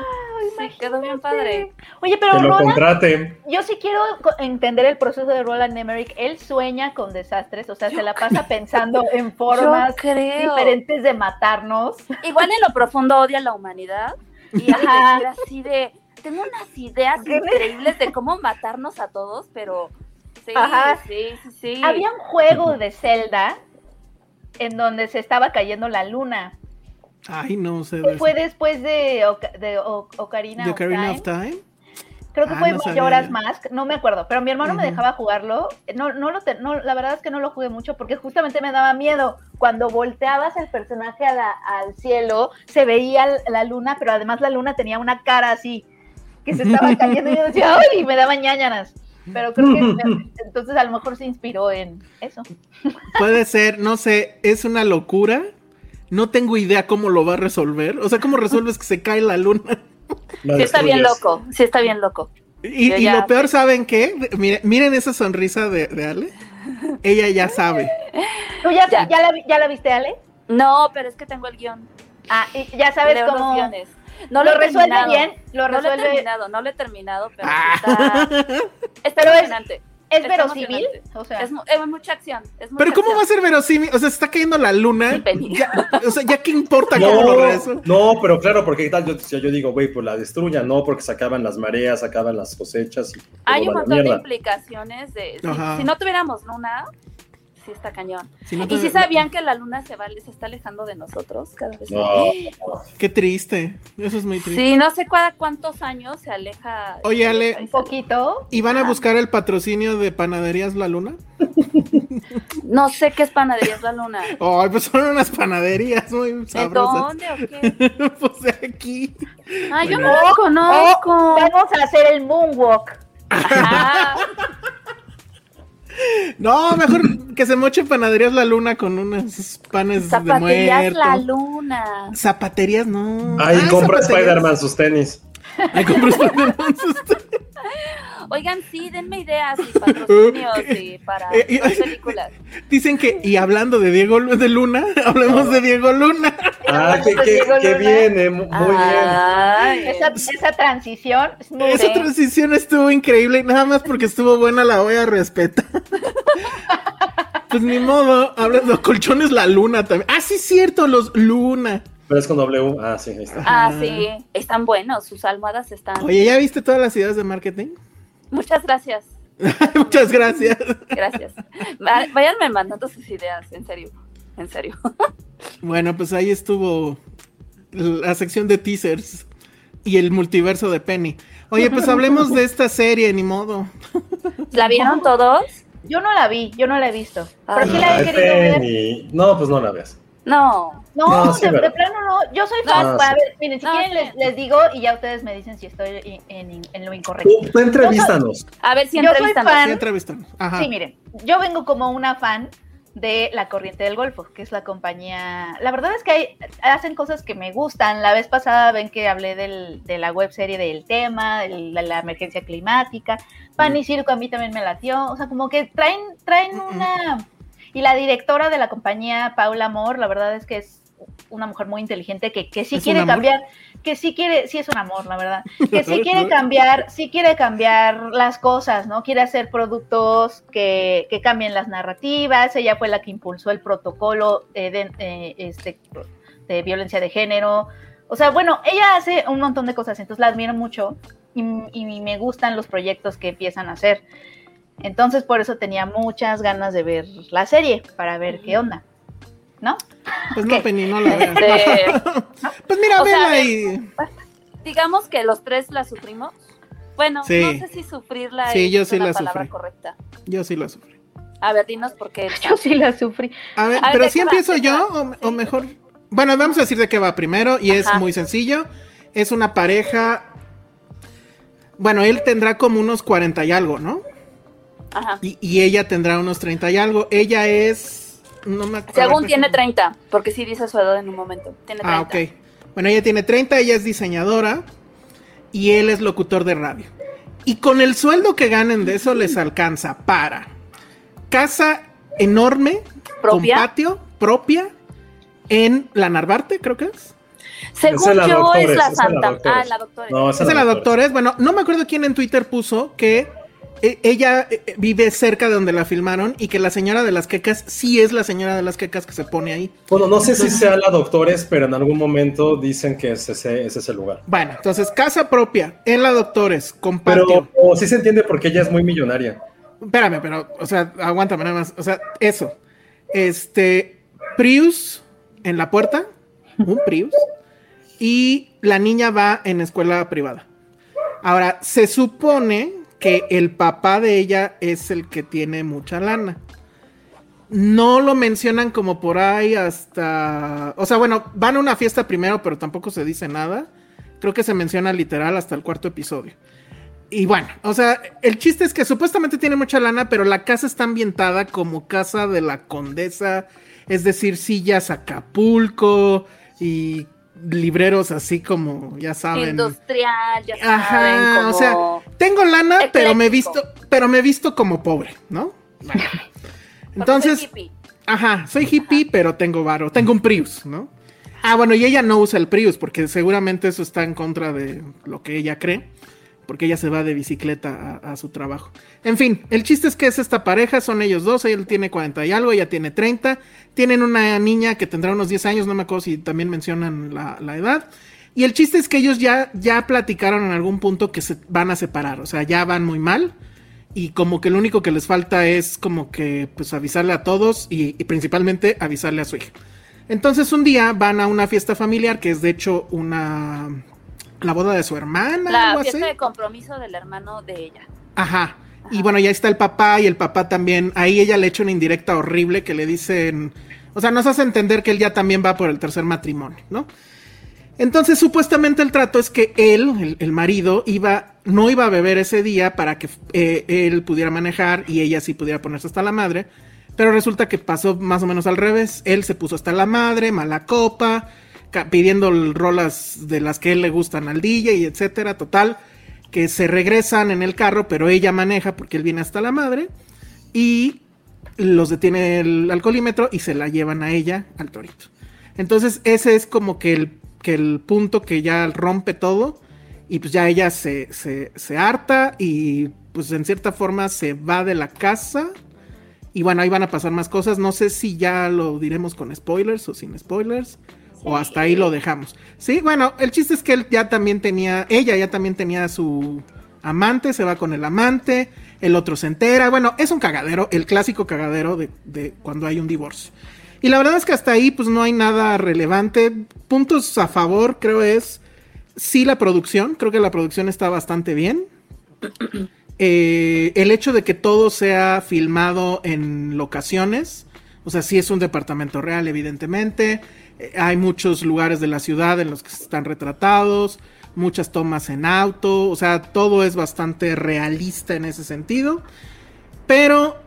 Sí, quedó bien padre. Oye, pero Que lo Roland, contraten. yo sí quiero entender el proceso de Roland Emmerich. Él sueña con desastres, o sea, se la pasa pensando [laughs] en formas diferentes de matarnos. Igual en lo profundo odia a la humanidad. Y decir así de, tengo unas ideas increíbles de cómo matarnos a todos, pero sí, Ajá. sí, sí, sí. Había un juego de Zelda en donde se estaba cayendo la luna. Ay, no sé. de Fue eso. después de, Oca- de O- Ocarina, ¿The of Ocarina Time. of Time? Creo que Ah, fue no yo. Mask, no me acuerdo, pero mi hermano me dejaba jugarlo. No, no lo te- no, la verdad es que no lo jugué mucho porque justamente me daba miedo. Cuando volteabas el personaje a la- al cielo, se veía la luna, pero además la luna tenía una cara así, que se estaba [laughs] cayendo y yo decía, ¡ay! me daba ñañaras. Pero creo que me- [laughs] entonces a lo mejor se inspiró en eso. Puede ser, no sé, es una locura. No tengo idea cómo lo va a resolver. O sea, ¿cómo resuelves que se cae la luna? Sí está bien loco, sí está bien loco. Y, y ya lo peor. ¿saben qué? Miren, miren esa sonrisa de, de Ale. Ella ya sabe. ¿Tú ya, Ya. ya. la, vi- ya la viste, Ale? No, pero es que tengo el guion. Ah, y ya sabes Leo los cómo... guiones. No lo resuelve bien, lo No lo he resuelve- terminado, no lo he terminado, pero Ah. está, [laughs] está Pero es- emocionante. ¿Es verosímil? O sea, Es, mu- es mucha acción. Es mucha Pero ¿cómo va a ser verosímil? O sea, se está cayendo la luna. Ya- o sea, ¿ya qué importa [laughs] cómo lo No, resuelve? no, pero claro, porque ¿qué tal? Yo, digo, güey, pues la destruyan, no, porque se acaban las mareas, se acaban las cosechas y Hay un montón de implicaciones de si no tuviéramos luna, sí está cañón. Si no y si sabían que la luna se va, se está alejando de nosotros cada vez No, más. Qué triste. Eso es muy triste. Sí, no sé cada cuántos años se aleja. Oye, Ale, un poquito. ¿Y van a buscar el patrocinio de Panaderías La Luna? No sé qué es panaderías la luna. [laughs] Ay, pues son unas panaderías muy ¿De sabrosas. dónde o qué? [laughs] pues de aquí. Ay, yo Bueno. no las conozco. Vamos a hacer el moonwalk. Ajá. [laughs] No, mejor que se moche Panaderías La Luna con unos panes de Zapaterías muerto. la luna. Zapaterías, no. Ahí Ah, compra. Spider-Man sus tenis. Ahí Oigan, sí, denme ideas y [laughs] patrocinios y para Eh, eh, las películas. [laughs] Dicen que, y hablando de Diego de Luna, [laughs] hablemos de Diego Luna. Ah, qué, qué, qué bien, eh, mu- muy bien. Esa, esa transición es muy Esa Sí. transición estuvo increíble, nada más porque estuvo buena la voy a respetar. Pues ni modo, hablando de colchones la luna también. Ah, sí, cierto, los Luna. Pero es con W. Ah, sí, ahí está. Ah, sí, están buenos, sus almohadas están. Oye, ¿ya viste todas las ideas de marketing? Muchas gracias, [laughs] Muchas gracias. gracias. Váyanme mandando sus ideas, en serio, en serio. [laughs] Bueno, pues ahí estuvo la sección de teasers y el multiverso de Penny. Oye, pues hablemos de esta serie, ni modo. ¿La vieron todos? Yo no la vi, yo no la he visto. Pero Ay, sí la he querido ver. No, pues no la veas. No. No, No, sí, de, plano no. Yo soy fan. No, a ver, miren, si No, quieren sí. les, les digo y ya ustedes me dicen si estoy en, en- en lo incorrecto. Tú, tú entrevístanos. A ver si Yo soy entrevistan. fan. Sí, entrevistan. Ajá. Sí, miren, yo vengo como una fan de La Corriente del Golfo, que es la compañía. La verdad es que hay- hacen cosas que me gustan. La vez pasada ven que hablé del- de la web serie del tema, de la emergencia climática. Pan y Circo a mí también me latió. O sea, como que traen, traen una. Y la directora de la compañía, Paula Amor, la verdad es que es una mujer muy inteligente que, que sí ¿Es quiere cambiar, que sí quiere, sí es un amor, la verdad, [laughs] que sí quiere cambiar, sí quiere cambiar las cosas, ¿no? Quiere hacer productos que, que cambien las narrativas, ella fue la que impulsó el protocolo eh, de, eh, este, de violencia de género, o sea, bueno, ella hace un montón de cosas, entonces la admiro mucho y, y me gustan los proyectos que empiezan a hacer. Entonces por eso tenía muchas ganas de ver la serie, para ver qué onda, ¿no? Pues no. Penny, no la veas. [laughs] Este, Pues mira, sea, vela y. digamos que los tres la sufrimos. Bueno, Sí. no sé si sufrirla Sí, es yo sí una la palabra sufrí. correcta. Yo sí la sufrí. A ver, dinos por qué. [laughs] Yo sí la sufrí. A ver, A ver, pero ¿de si empiezo ¿De qué yo o, mejor. Bueno, vamos a decir de qué va primero y es muy sencillo. Es una pareja. Bueno, él tendrá como unos 40 y algo, ¿no? Ajá. Y, y ella tendrá unos 30 y algo. Ella es. No me acuerdo. Según tiene 30, porque sí dice su edad en un momento. Tiene 30. Ah, ok. Bueno, ella tiene 30, ella es diseñadora y él es locutor de radio. Y con el sueldo que ganen de eso les alcanza para casa enorme, ¿Propia? con patio propia en la Narvarte, creo que es. Según es la yo, Doctores, es la es la Santa. Doctores. ah, la doctora. No, Es de la doctora. Doctores. Bueno, no me acuerdo quién en Twitter puso que ella eh, vive cerca de donde la filmaron y que la señora de las quecas sí es la señora de las quecas que se pone ahí. Bueno, no sé si sea la Doctores, pero en algún momento dicen que es ese, es ese lugar. Bueno, entonces casa propia en la Doctores con Pero patio. o sí se entiende porque ella es muy millonaria. Espérame, pero, o sea, aguántame nada más. O sea, eso. Este, Prius en la puerta, un Prius, y la niña va en escuela privada. Ahora, se supone que el papá de ella es el que tiene mucha lana. No lo mencionan como por ahí hasta... O sea, bueno, van a una fiesta primero, pero tampoco se dice nada. Creo que se menciona literal hasta el cuarto episodio. Y bueno, o sea, el chiste es que supuestamente tiene mucha lana, pero la casa está ambientada como casa de la condesa, es decir, sillas Acapulco y libreros así como, ya saben. Industrial, ya Ajá, saben, como... o sea, tengo lana, pero me visto, pero me he visto como pobre, ¿no? [laughs] Entonces, soy hippie. Ajá, soy hippie, pero tengo varo. Tengo un Prius, ¿no? Ah, bueno, y ella no usa el Prius porque seguramente eso está en contra de lo que ella cree. Porque ella se va de bicicleta a, su trabajo. En fin, el chiste es que es esta pareja, son ellos dos. Él tiene 40 y algo, ella tiene 30. Tienen una niña que tendrá unos 10 años, no me acuerdo si también mencionan la, la edad. Y el chiste es que ellos ya, ya platicaron en algún punto que se van a separar. O sea, ya van muy mal y como que lo único que les falta es como que pues avisarle a todos y, y principalmente avisarle a su hija. Entonces un día van a una fiesta familiar que es de hecho una la boda de su hermana, La algo fiesta así. de compromiso del hermano de ella. Ajá. Y bueno, ya está el papá y el papá también. Ahí ella le echa una indirecta horrible que le dicen. O sea, nos hace entender que él ya también va por el tercer matrimonio, ¿no? Entonces, supuestamente el trato es que él, el, el marido, iba, no iba a beber ese día para que eh, él pudiera manejar y ella sí pudiera ponerse hasta la madre. Pero resulta que pasó más o menos al revés. Él se puso hasta la madre, mala copa, pidiendo rolas de las que él le gustan al DJ y etcétera. Total, que se regresan en el carro, pero ella maneja porque él viene hasta la madre. Y los detiene el alcoholímetro y se la llevan a ella al torito. Entonces ese es como que el, que el punto que ya rompe todo y pues ya ella se, se, se harta y pues en cierta forma se va de la casa y bueno, ahí van a pasar más cosas. No sé si ya lo diremos con spoilers o sin spoilers. O hasta ahí lo dejamos. Sí, bueno, el chiste es que él ya también tenía, ella ya también tenía su amante, se va con el amante, el otro se entera. Bueno, es un cagadero, el clásico cagadero de, cuando hay un divorcio. Y la verdad es que hasta ahí pues no hay nada relevante. Puntos a favor creo es sí la producción, creo que la producción está bastante bien. [clears throat] Eh, el hecho de que todo sea filmado en locaciones, o sea, sí es un departamento real, evidentemente. Eh, hay muchos lugares de la ciudad en los que están retratados, muchas tomas en auto, o sea, todo es bastante realista en ese sentido. Pero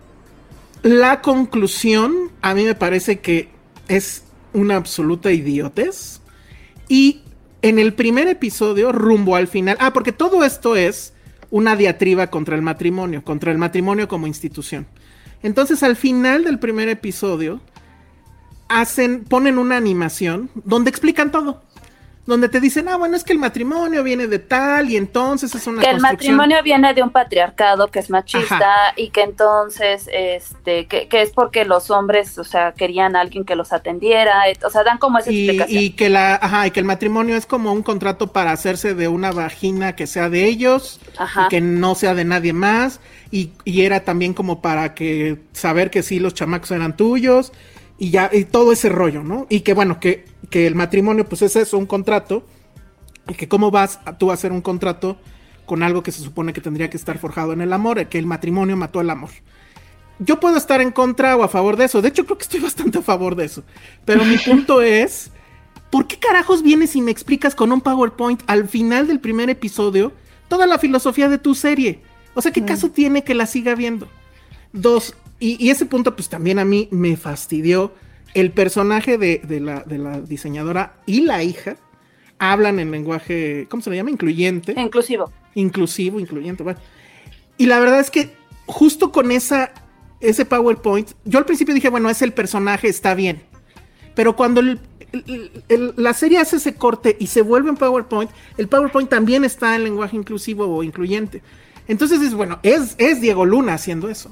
la conclusión a mí me parece que es una absoluta idiotez. Y en el primer episodio, rumbo al final. Ah, porque todo esto es una diatriba contra el matrimonio, contra el matrimonio como institución. Entonces, al final del primer episodio, hacen, ponen una animación donde explican todo. Donde te dicen, ah, bueno, es que el matrimonio viene de tal y entonces es una que el matrimonio viene de un patriarcado que es machista y que entonces, este, que, es porque los hombres, o sea, querían a alguien que los atendiera, o sea, dan como esa y, explicación. Y que la, ajá, y que el matrimonio es como un contrato para hacerse de una vagina que sea de ellos y que no sea de nadie más y, y era también como para que saber que sí los chamacos eran tuyos y ya, y todo ese rollo, ¿no? Y que bueno, que, que el matrimonio pues es eso, un contrato, y que cómo vas tú a hacer un contrato con algo que se supone que tendría que estar forjado en el amor, que el matrimonio mató el amor. Yo puedo estar en contra o a favor de eso, de hecho creo que estoy [laughs] bastante a favor de eso, pero mi punto [laughs] es, ¿por qué carajos vienes y me explicas con un PowerPoint al final del primer episodio toda la filosofía de tu serie? O sea, ¿qué caso tiene que la siga viendo? Dos, y, ese punto, pues también a mí me fastidió. El personaje de, la, de, la, diseñadora y la hija hablan en lenguaje, ¿cómo se le llama? Incluyente. Inclusivo. Inclusivo, incluyente, bueno. Y la verdad es que justo con esa, ese PowerPoint, yo al principio dije, bueno, es el personaje, está bien. Pero cuando la serie hace ese corte y se vuelve en PowerPoint, el PowerPoint también está en lenguaje inclusivo o incluyente. Entonces es bueno, es, es Diego Luna haciendo eso.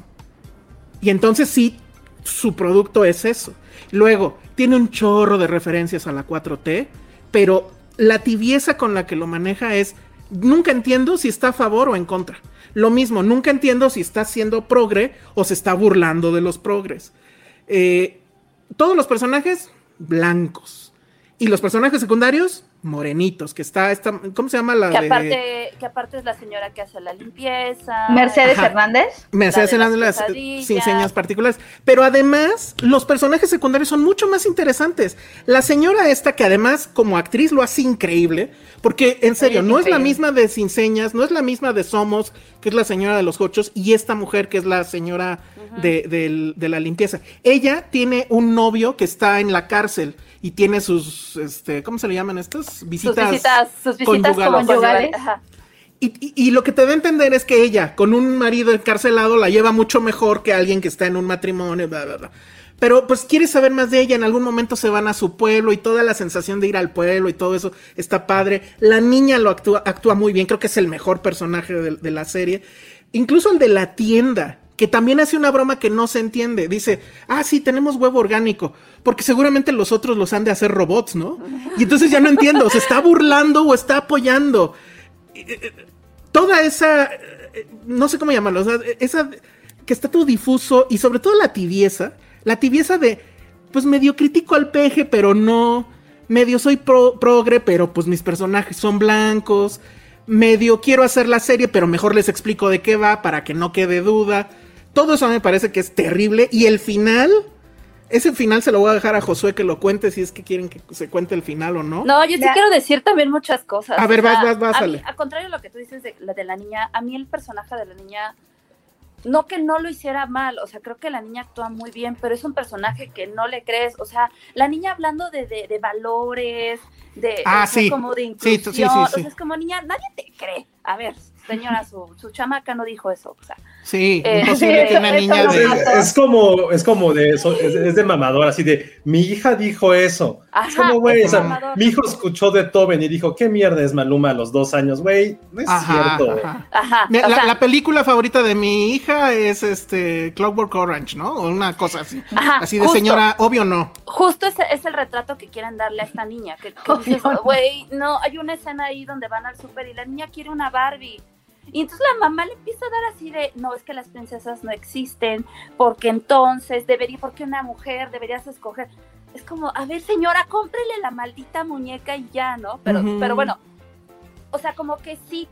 Y entonces sí, su producto es eso. Luego, tiene un chorro de referencias a la 4T, pero la tibieza con la que lo maneja es, nunca entiendo si está a favor o en contra. Lo mismo, nunca entiendo si está siendo progre o se está burlando de los progres. Eh, todos los personajes blancos. Y los personajes secundarios, morenitos, que está, esta, ¿cómo se llama la que aparte, que aparte es la señora que hace la limpieza. Mercedes Hernández. Mercedes Hernández, sin señas particulares. Pero además, los personajes secundarios son mucho más interesantes. La señora esta, que además como actriz lo hace increíble, porque en serio, no es la misma de Sin Señas, no es la misma de Somos, que es la señora de los hochos, y esta mujer que es la señora de, de la limpieza. Ella tiene un novio que está en la cárcel y tiene sus, este, ¿cómo se le llaman estas? Visitas, sus visitas, sus visitas conyugales. Y, y, lo que te da a entender es que ella, con un marido encarcelado, la lleva mucho mejor que alguien que está en un matrimonio, bla, bla, bla. Pero pues quieres saber más de ella, en algún momento se van a su pueblo y toda la sensación de ir al pueblo y todo eso está padre. La niña lo actúa, actúa muy bien, creo que es el mejor personaje de la serie. Incluso el de la tienda, que también hace una broma que no se entiende. Dice, ah, sí, tenemos huevo orgánico, porque seguramente los otros los han de hacer robots, ¿no? Y entonces ya no entiendo, ¿se está burlando o está apoyando? Eh, eh, toda esa, eh, no sé cómo llamarlo, esa que está todo difuso y sobre todo la tibieza, la tibieza de, pues medio critico al peje, pero no, medio soy progre, pero pues mis personajes son blancos, medio quiero hacer la serie, pero mejor les explico de qué va para que no quede duda. Todo eso me parece que es terrible. Y el final, ese final se lo voy a dejar a Josué que lo cuente si es que quieren que se cuente el final o no. No, yo sí quiero decir también muchas cosas. A ver, vas, vas, vas. A, contrario de lo que tú dices de la de la niña, a mí el personaje de la niña, no que no lo hiciera mal, o sea, creo que la niña actúa muy bien, pero es un personaje que no le crees. O sea, la niña hablando de, de, valores, de, ah, como de inclusión, sí, o sea, es como niña, nadie te cree. A ver, señora, su, su chamaca no dijo eso. O sea, sí, eh, imposible que una niña es, como, es como de eso, es, de mamador, así de mi hija dijo eso. es como, güey, o sea, mi hijo escuchó de Toben y dijo, ¿qué mierda es Maluma a los dos años, güey? No es cierto. Ajá. la, película favorita de mi hija es este Clockwork Orange, ¿no? O una cosa así. así de señora, obvio no. Justo ese es el retrato que quieren darle a esta niña. Que, que güey, no, hay una escena ahí donde van al súper y la niña quiere una Barbie Y entonces la mamá le empieza a dar así de, no, es que las princesas no existen, porque entonces debería, porque una mujer deberías escoger. Es como, a ver, señora, cómprele la maldita muñeca y ya, ¿no? Pero, pero bueno, o sea, como que sí,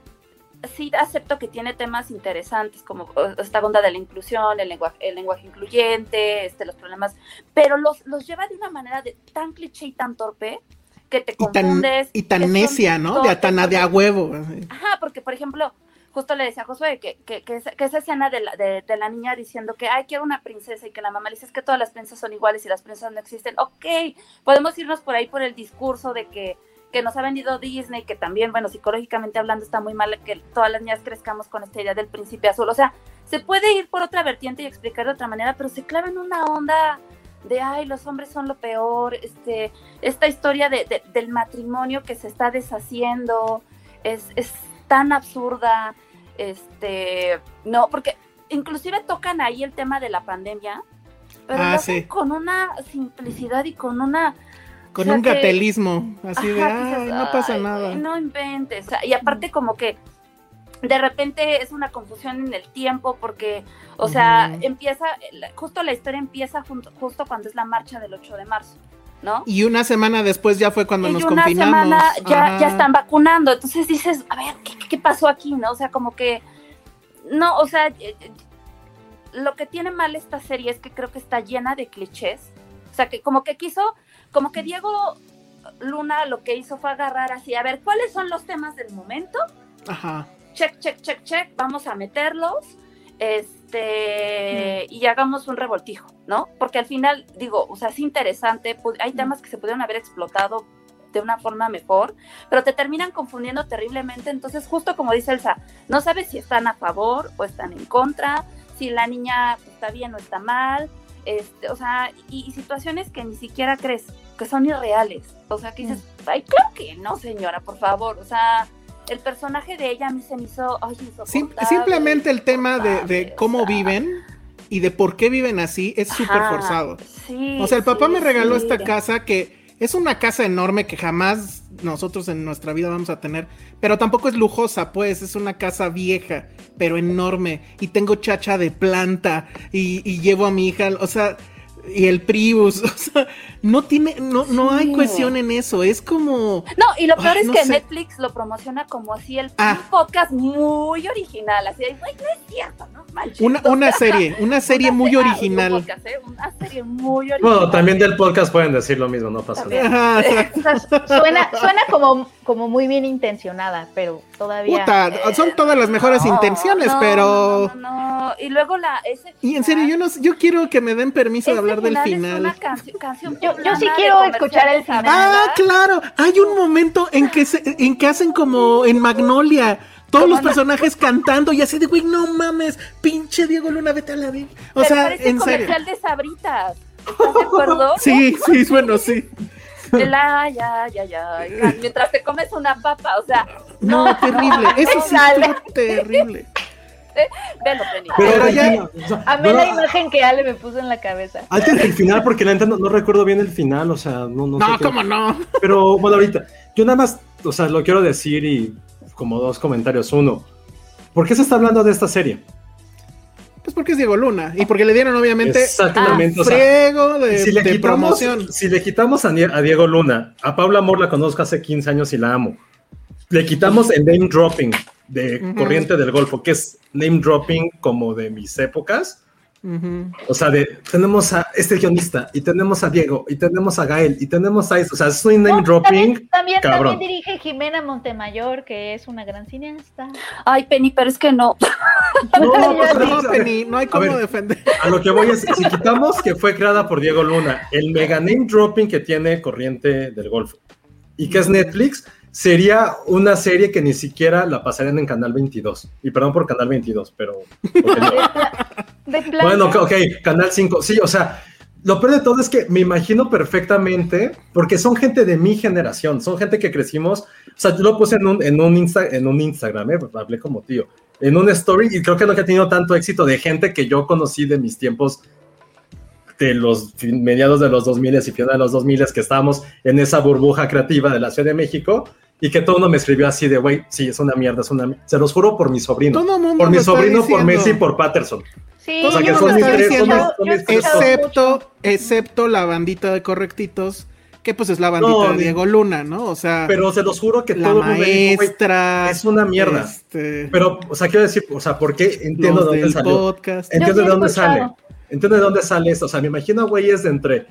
sí acepto que tiene temas interesantes, como esta onda de la inclusión, el lenguaje, el lenguaje incluyente, este, los problemas, pero los, los lleva de una manera de tan cliché y tan torpe que te Y tan, confundes. y tan necia, ¿no? De tan de a huevo. Ajá, porque por ejemplo, justo le decía a Josué que, que, esa, escena de la, de, la niña diciendo que, ay, quiero una princesa y que la mamá le dice que todas las princesas son iguales y las princesas no existen. Ok, podemos irnos por ahí por el discurso de que, que nos ha vendido Disney, que también, bueno, psicológicamente hablando está muy mal que todas las niñas crezcamos con esta idea del príncipe azul. O sea, se puede ir por otra vertiente y explicar de otra manera, pero se clava en una onda de ay, los hombres son lo peor, este, esta historia de, de- del matrimonio que se está deshaciendo, es, es tan absurda, este, no, porque inclusive tocan ahí el tema de la pandemia, pero Ah, lo hacen sí. con una simplicidad y con una Con o sea un que- gatelismo, así de, Ajá, dices, ay, no pasa "Ay, nada. no inventes. O sea, Y aparte como que de repente es una confusión en el tiempo porque, o sea, empieza, justo la historia empieza junto- justo cuando es la marcha del 8 de marzo, ¿no? Y una semana después ya fue cuando y nos una confinamos. semana ya, ya están vacunando. Entonces dices, a ver, ¿qué, qué pasó aquí? ¿No? O sea, como que, no, o sea, eh, eh, lo que tiene mal esta serie es que creo que está llena de clichés. O sea, que como que quiso, como que Diego Luna lo que hizo fue agarrar así, a ver, ¿cuáles son los temas del momento? Ajá. Check, check, check, check, vamos a meterlos. Este, y hagamos un revoltijo, ¿no? Porque al final, digo, o sea, es interesante, hay temas que se pudieron haber explotado de una forma mejor, pero te terminan confundiendo terriblemente, entonces justo como dice Elsa, no sabes si están a favor o están en contra, si la niña está bien o está mal, este, o sea, y, y situaciones que ni siquiera crees, que son irreales, o sea, que dices, ay, claro que no, señora, por favor, o sea, el personaje de ella a mí se me hizo, ay, Sim- simplemente el tema de, cómo o sea, viven y de por qué viven así es súper forzado. sí, O sea, el papá sí, me regaló sí. esta casa que es una casa enorme que jamás nosotros en nuestra vida vamos a tener, pero tampoco es lujosa, pues es una casa vieja, pero enorme y tengo chacha de planta y, y llevo a mi hija, o sea, y el Prius, [laughs] o sea, no tiene, no, no hay Sí. cuestión en eso, es como, No, y lo peor Ay, es no que sé. Netflix lo promociona como así el Ah. un podcast muy original, así de, güey, no es cierto, no manches. una, una serie, [laughs] una serie una muy se- ah, un original. podcast, ¿eh? Una serie muy original. Bueno, también del podcast pueden decir lo mismo, no pasa nada. Ajá, [laughs] exacto. O sea, suena, suena como, como muy bien intencionada, pero todavía. Puta, son todas las mejores No, intenciones, no, pero... No, no, no. Y luego la, ese Y en serio, yo no yo quiero que me den permiso de ese hablar del Es final. una canción, canción Yo- sí quiero escuchar el final. Ah, claro. Hay un momento en que se, en que hacen como en Magnolia. Todos los personajes cantando y así de, güey, no mames, pinche Diego Luna, vete a la vida. O Pero sea, parece en serio. comercial de Sabritas. ¿Estás de [laughs] acuerdo? Sí, sí, bueno, sí. De la, ya, ya, ya. Mientras te comes una papa, o sea, No, terrible. Eso sí terrible. [laughs] velo, Penny. Pero Pero ya- ya. o sea, Amé no, la imagen que Ale me puso en la cabeza. Antes del final, porque la neta no, no recuerdo bien el final, o sea, no, no, sé No, qué- cómo no. Pero bueno, ahorita, yo nada más, o sea, lo quiero decir y como dos comentarios. Uno, ¿por qué se está hablando de esta serie? Pues porque es Diego Luna. Y porque le dieron, obviamente, Exactamente, o sea, friego de, si le, de quitamos, promoción. si le quitamos a, a Diego Luna, a Paula Amor la conozco hace 15 años y la amo. Le quitamos el name dropping de. Corriente del Golfo, que es name dropping como de mis épocas. O sea, de, tenemos a este guionista, y tenemos a Diego, y tenemos a Gael, y tenemos a eso. O sea, es un name No, dropping. también, también, cabrón. también dirige Jimena Montemayor, que es una gran cineasta. Ay, Penny, pero es que no. [laughs] No, [laughs] pues, Penny, no hay a cómo ver, defender. A lo que voy es, si quitamos que fue creada por Diego Luna, el mega name dropping que tiene Corriente del Golfo y que es Netflix, sería una serie que ni siquiera la pasarían en Canal 22. Y perdón por Canal 22, pero... no. [laughs] Bueno, ok, Canal 5, sí, o sea, lo peor de todo es que me imagino perfectamente, porque son gente de mi generación, son gente que crecimos, o sea, yo lo puse en un, en un, Insta- en un Instagram, eh, hablé como tío, en un story, y creo que no que ha tenido tanto éxito de gente que yo conocí de mis tiempos de los mediados de los 2000 y final de los 2000 que estábamos en esa burbuja creativa de la Ciudad de México, y que todo el mundo me escribió así de, güey, sí, es una mierda, es una mierda. Se los juro por mi sobrino. Todo mundo por mi sobrino, por. Messi y por Patterson. Sí, O sea, que son mis tres- son mis- diciendo, son yo he mis tres escuchado excepto, excepto la bandita de correctitos, que pues es la bandita No, de Diego Luna, ¿no? O sea, Pero se los juro que la todo el mundo me dijo, güey, maestra. es una mierda. este, Pero, o sea, quiero decir, o sea, ¿por qué entiendo de dónde del salió? podcast. Entiendo de dónde escuchado. sale. Entiendo de dónde sale esto. O sea, me imagino a güeyes de entre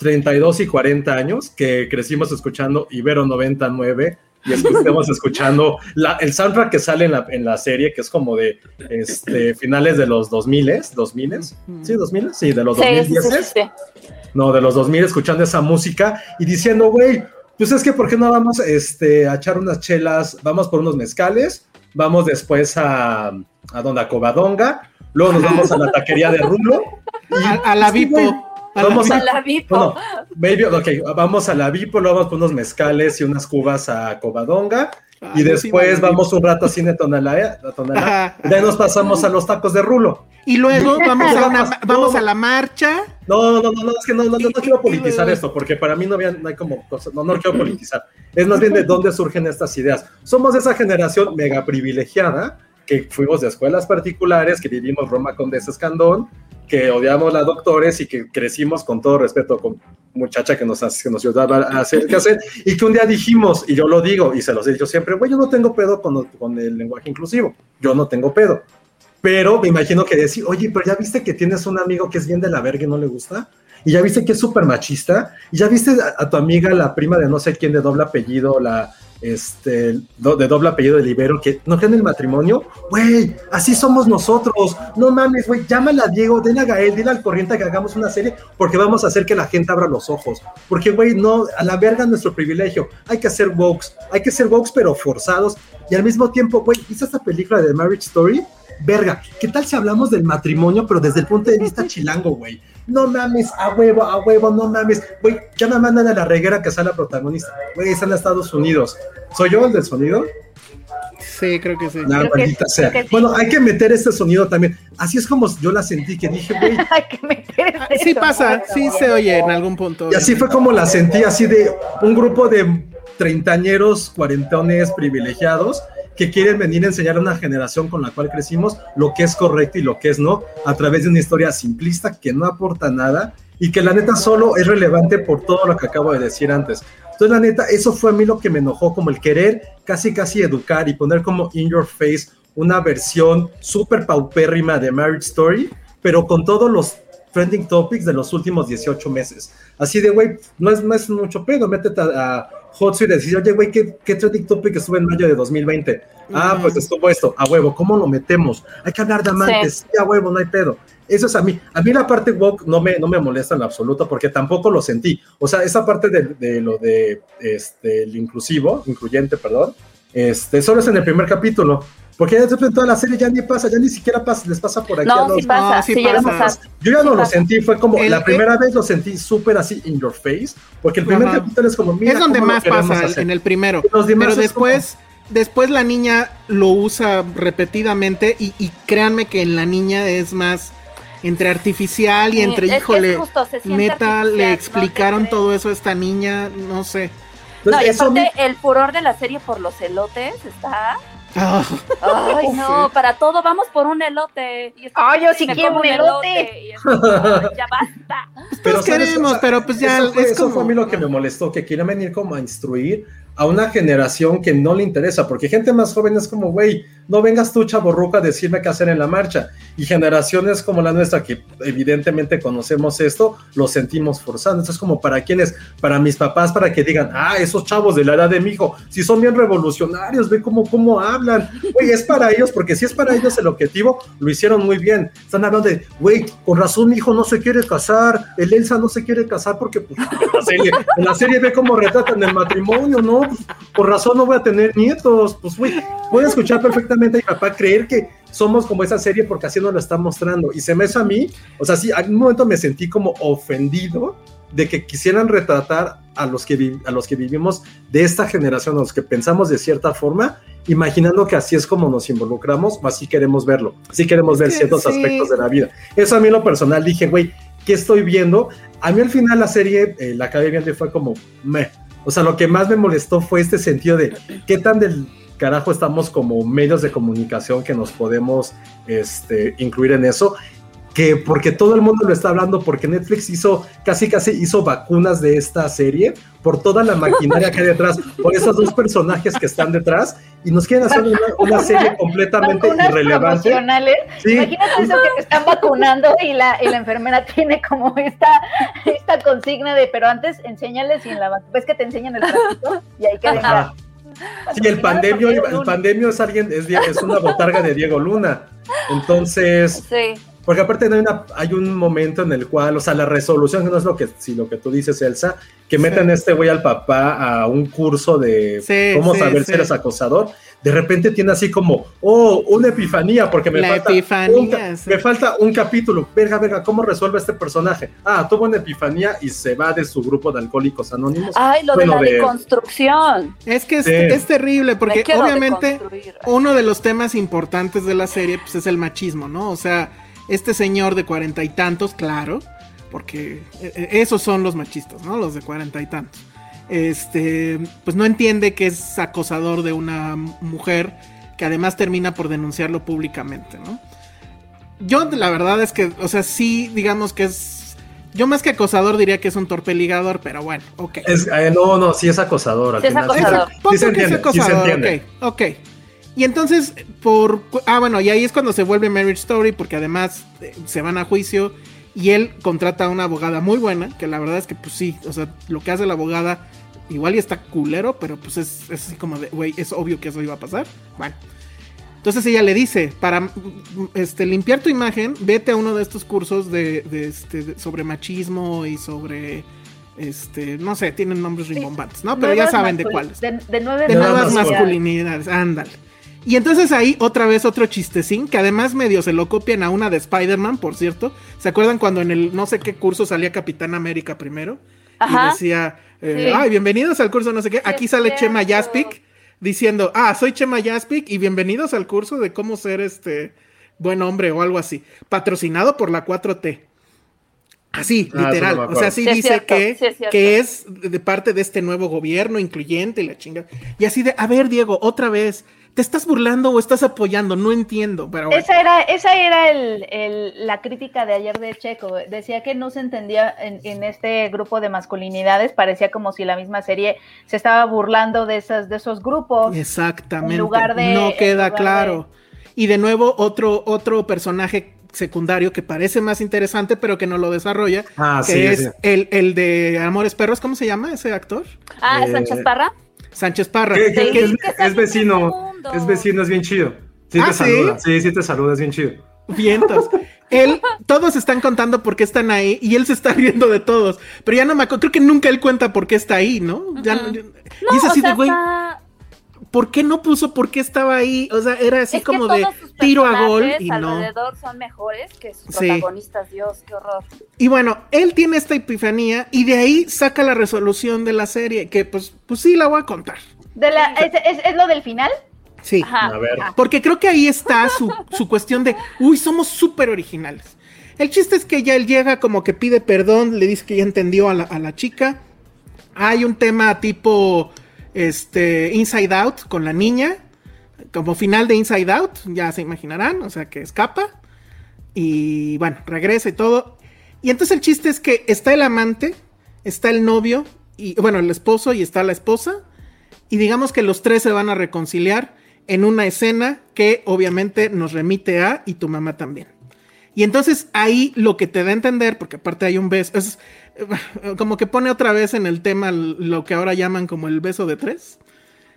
32 y 40 años que crecimos escuchando Ibero 99 y estuvimos [laughs] escuchando la- el soundtrack que sale en la, en la serie, que es como de este, finales de los 2000, 2000, sí, 2000, sí, de los Sí, sí, 2010, sí, sí. no, de los 2000 escuchando esa música y diciendo, güey, pues es que ¿por qué no vamos este, a echar unas chelas? Vamos por unos mezcales, vamos después a, a donde a Covadonga, luego nos vamos a la taquería de Rulo. y- [laughs] A, a la Vipo. Vamos a, la Vipo. bueno, baby, ok, vamos a la Vipo, luego vamos por unos mezcales y unas cubas a Covadonga. Ay, Y sí después la vamos un rato a Cine Tonalá, a Tonalá, y de nos pasamos a los tacos de Rulo. Y luego [laughs] vamos a, una, No. vamos a la marcha. No, no, no, no, es que no, no, no, no quiero politizar esto, porque para mí no, había, no hay como cosas, no, no lo quiero politizar. Es más bien de dónde surgen estas ideas. Somos esa generación mega privilegiada que fuimos de escuelas particulares, que vivimos Roma Condesa Escandón, que odiamos a doctores y que crecimos con todo respeto con muchacha que nos, que nos ayudaba a hacer qué hacer, y que un día dijimos, y yo lo digo, y se los he dicho siempre, güey, yo no tengo pedo con, con el lenguaje inclusivo, yo no tengo pedo. Pero me imagino que decir, oye, pero ya viste que tienes un amigo que es bien de la verga y no le gusta, y ya viste que es súper machista, y ya viste a, a tu amiga, la prima de no sé quién de doble apellido, la este de doble apellido de Libero, que no creen en el matrimonio, güey, así somos nosotros, no mames, güey, llámala a Diego, dile a Gael, dile al corriente que hagamos una serie, porque vamos a hacer que la gente abra los ojos, porque, güey, no, a la verga nuestro privilegio, hay que hacer wokes, hay que ser wokes pero forzados, y al mismo tiempo, güey, ¿viste esta película de Marriage Story? Verga, ¿qué tal si hablamos del matrimonio, pero desde el punto de vista chilango, güey? No mames, a huevo, a huevo, no mames. Güey, ya me mandan a la reguera que sea la protagonista. Güey, están en Estados Unidos. ¿Soy yo el del sonido? Sí, creo que sí. La Creo que maldita sí, sea. creo que sí. Bueno, hay que meter este sonido también. Así es como yo la sentí, que dije, güey. [laughs] Hay que meter Ah, este Sí sonido pasa, sí se oye en algún punto. Y así fue como la sentí, así de un grupo de treintañeros, cuarentones privilegiados que quieren venir a enseñar a una generación con la cual crecimos lo que es correcto y lo que es no, a través de una historia simplista que no aporta nada y que la neta solo es relevante por todo lo que acabo de decir antes. Entonces, la neta, eso fue a mí lo que me enojó, como el querer casi, casi educar y poner como in your face una versión súper paupérrima de Marriage Story, pero con todos los trending topics de los últimos 18 meses. Así de, güey, no es, no es mucho pedo, métete a, a Hotsuite y decir, oye, güey, ¿qué, ¿qué trending topic estuvo en mayo de 2020? Ah, pues estuvo esto, a huevo, ¿cómo lo metemos? Hay que hablar de amantes, sí. a huevo, no hay pedo. Eso es a mí. A mí la parte woke no me, no me molesta en absoluto porque tampoco lo sentí. O sea, esa parte de, de lo de este, el inclusivo, incluyente, perdón, este, solo es en el primer capítulo. Porque ya después en toda la serie ya ni pasa, ya ni siquiera pasa, les pasa por aquí a No, los, sí pasa, No, sí sí, a pasa. pasar. yo ya Sí no lo pasa. sentí, fue como El- la el- primera vez lo sentí súper así in your face, porque el primer Ajá. capítulo es como, mira, es donde más pasa, hacer. en el primero. Pero es después, después la niña lo usa repetidamente y, y créanme que en la niña es más entre artificial y Sí, entre, híjole, es justo, neta, le explicaron todo eso a esta niña, no sé. No, y eso a aparte el furor de la serie por los elotes está. Ay, no, Sí. para todo vamos por un elote. Y Ay, yo sí me quiero un elote. y es como, "Ay, ya basta. todos ¿sabes? queremos, O sea, pero pues ya eso fue, es eso como... fue a mí lo que me molestó, que quieran venir como a instruir a una generación que no le interesa, porque gente más joven es como, güey, no vengas tú, chaborruca, a decirme qué hacer en la marcha. Y generaciones como la nuestra, que evidentemente conocemos esto, lo sentimos forzando. Entonces, como para quienes, para mis papás, para que digan, ah, esos chavos de la edad de mi hijo, si son bien revolucionarios, ve cómo, cómo hablan. Güey, es para ellos, porque si es para ellos el objetivo, lo hicieron muy bien. Están hablando de, güey, con razón mi hijo no se quiere casar, el Elsa no se quiere casar porque pues, en, la serie, en la serie ve cómo retratan el matrimonio, ¿no? Pues, por razón no voy a tener nietos. Pues, güey, voy a escuchar perfectamente a mi papá creer que somos como esa serie porque así nos lo está mostrando. Y se me hizo a mí, o sea, sí, en un momento me sentí como ofendido de que quisieran retratar a los que, a los que vivimos de esta generación, a los que pensamos de cierta forma, imaginando que así es como nos involucramos, o así queremos verlo, así queremos ver ciertos sí. aspectos de la vida. Eso a mí en lo personal dije, güey, ¿qué estoy viendo? A mí al final la serie eh, la acabé viendo y fue como, meh. O sea, lo que más me molestó fue este sentido de qué tan del carajo estamos como medios de comunicación que nos podemos este, incluir en eso que porque todo el mundo lo está hablando, porque Netflix hizo, casi casi hizo vacunas de esta serie, por toda la maquinaria que hay detrás, por esos dos personajes que están detrás, y nos quieren hacer una, serie completamente irrelevante. Imagínate eso que te están vacunando y la, y la enfermera tiene como esta, esta consigna de, pero antes enséñales y en la ves que te enseñan el y hay que dejar. Sí, el pandemio, el pandemio es alguien, es, es una botarga de Diego Luna. Entonces, sí. Porque aparte hay, una, hay un momento en el cual, o sea, la resolución, que no es lo que, si lo que tú dices, Elsa, que metan este güey al papá a un curso de cómo saber si eres acosador, de repente tiene así como, oh, una epifanía, porque me, falta, un, me falta un capítulo. Verga, verga, ¿cómo resuelve este personaje? Ah, tuvo una epifanía y se va de su grupo de alcohólicos anónimos. Ay, lo de la deconstrucción. Es que es, terrible, porque obviamente uno de los temas importantes de la serie pues, es el machismo, ¿no? O sea este señor de cuarenta y tantos, claro, porque eh, eh, esos son los machistas, ¿no? Los de cuarenta y tantos. Este, pues no entiende que es acosador de una mujer que además termina por denunciarlo públicamente, ¿no? Yo la verdad es que, o sea, sí, digamos que es yo más que acosador diría que es un torpeligador, pero bueno, ok. Eh, no, no, sí es acosador. Al sí final. es acosador. Sí, se, entiende, es acosador, ok, ok. Y entonces, por. Ah, bueno, y ahí es cuando se vuelve Marriage Story, porque además eh, se van a juicio y él contrata a una abogada muy buena, que la verdad es que, pues sí, o sea, lo que hace la abogada igual y está culero, pero pues es, así como de, güey, es obvio que eso iba a pasar. Bueno. Entonces ella le dice, para este, limpiar tu imagen, vete a uno de estos cursos de, este, sobre machismo y sobre este, no sé, tienen nombres rimbombantes, ¿no? Pero ya saben de cuáles. De, de, nuevas masculinidades, ándale. Y entonces ahí otra vez otro chistecín, que además medio se lo copian a una de Spider-Man, por cierto. ¿Se acuerdan cuando en el no sé qué curso salía Capitán América primero? Y decía, eh, ay, bienvenidos al curso no sé qué. Aquí sale Chema Jaspic diciendo, ah, soy Chema Jaspic y bienvenidos al curso de cómo ser este buen hombre o algo así. Patrocinado por la 4T. Así, ah, literal. o sea, sí, dice que, es que es de parte de este nuevo gobierno incluyente y la chinga. Y así de, a ver, Diego, otra vez ¿Te estás burlando o estás apoyando? No entiendo. Pero Esa era, esa era el, la crítica de ayer de Checo. Decía que no se entendía en, este grupo de masculinidades. Parecía como si la misma serie se estaba burlando de, esas, de esos grupos. Exactamente. lugar de, no queda claro. Y de nuevo, otro, otro personaje secundario que parece más interesante, pero que no lo desarrolla. Ah, que es El, el, de Amores Perros. ¿Cómo se llama ese actor? Ah, eh, Sánchez Parra. Sánchez Parra. es, vecino, es vecino, es bien chido. Sí te ah, saluda, ¿sí? sí, te saluda, es bien chido. Vientos. Él, todos están contando por qué están ahí y él se está riendo de todos. Pero ya no me acuerdo, creo que nunca él cuenta por qué está ahí, ¿no? y es así de, güey, ¿por qué no puso por qué estaba ahí? O sea, era así como de tiro a gol y no. alrededor son mejores que sus protagonistas, Dios, qué horror. Y bueno, él tiene esta epifanía y de ahí saca la resolución de la serie, que pues, pues sí la voy a contar. De la, ¿es, lo del final? Sí, a ver. porque creo que ahí está su, su cuestión de, uy, somos súper originales. El chiste es que ya él llega como que pide perdón, le dice que ya entendió a la, a la chica. Hay un tema tipo este, Inside Out con la niña, como final de Inside Out, ya se imaginarán, o sea que escapa y bueno, regresa y todo. Y entonces el chiste es que está el amante, está el novio, y bueno, el esposo y está la esposa, y digamos que los tres se van a reconciliar en una escena que obviamente nos remite a y tu mamá también. Y entonces ahí lo que te da a entender, porque aparte hay un beso, es como que pone otra vez en el tema lo que ahora llaman como el beso de tres.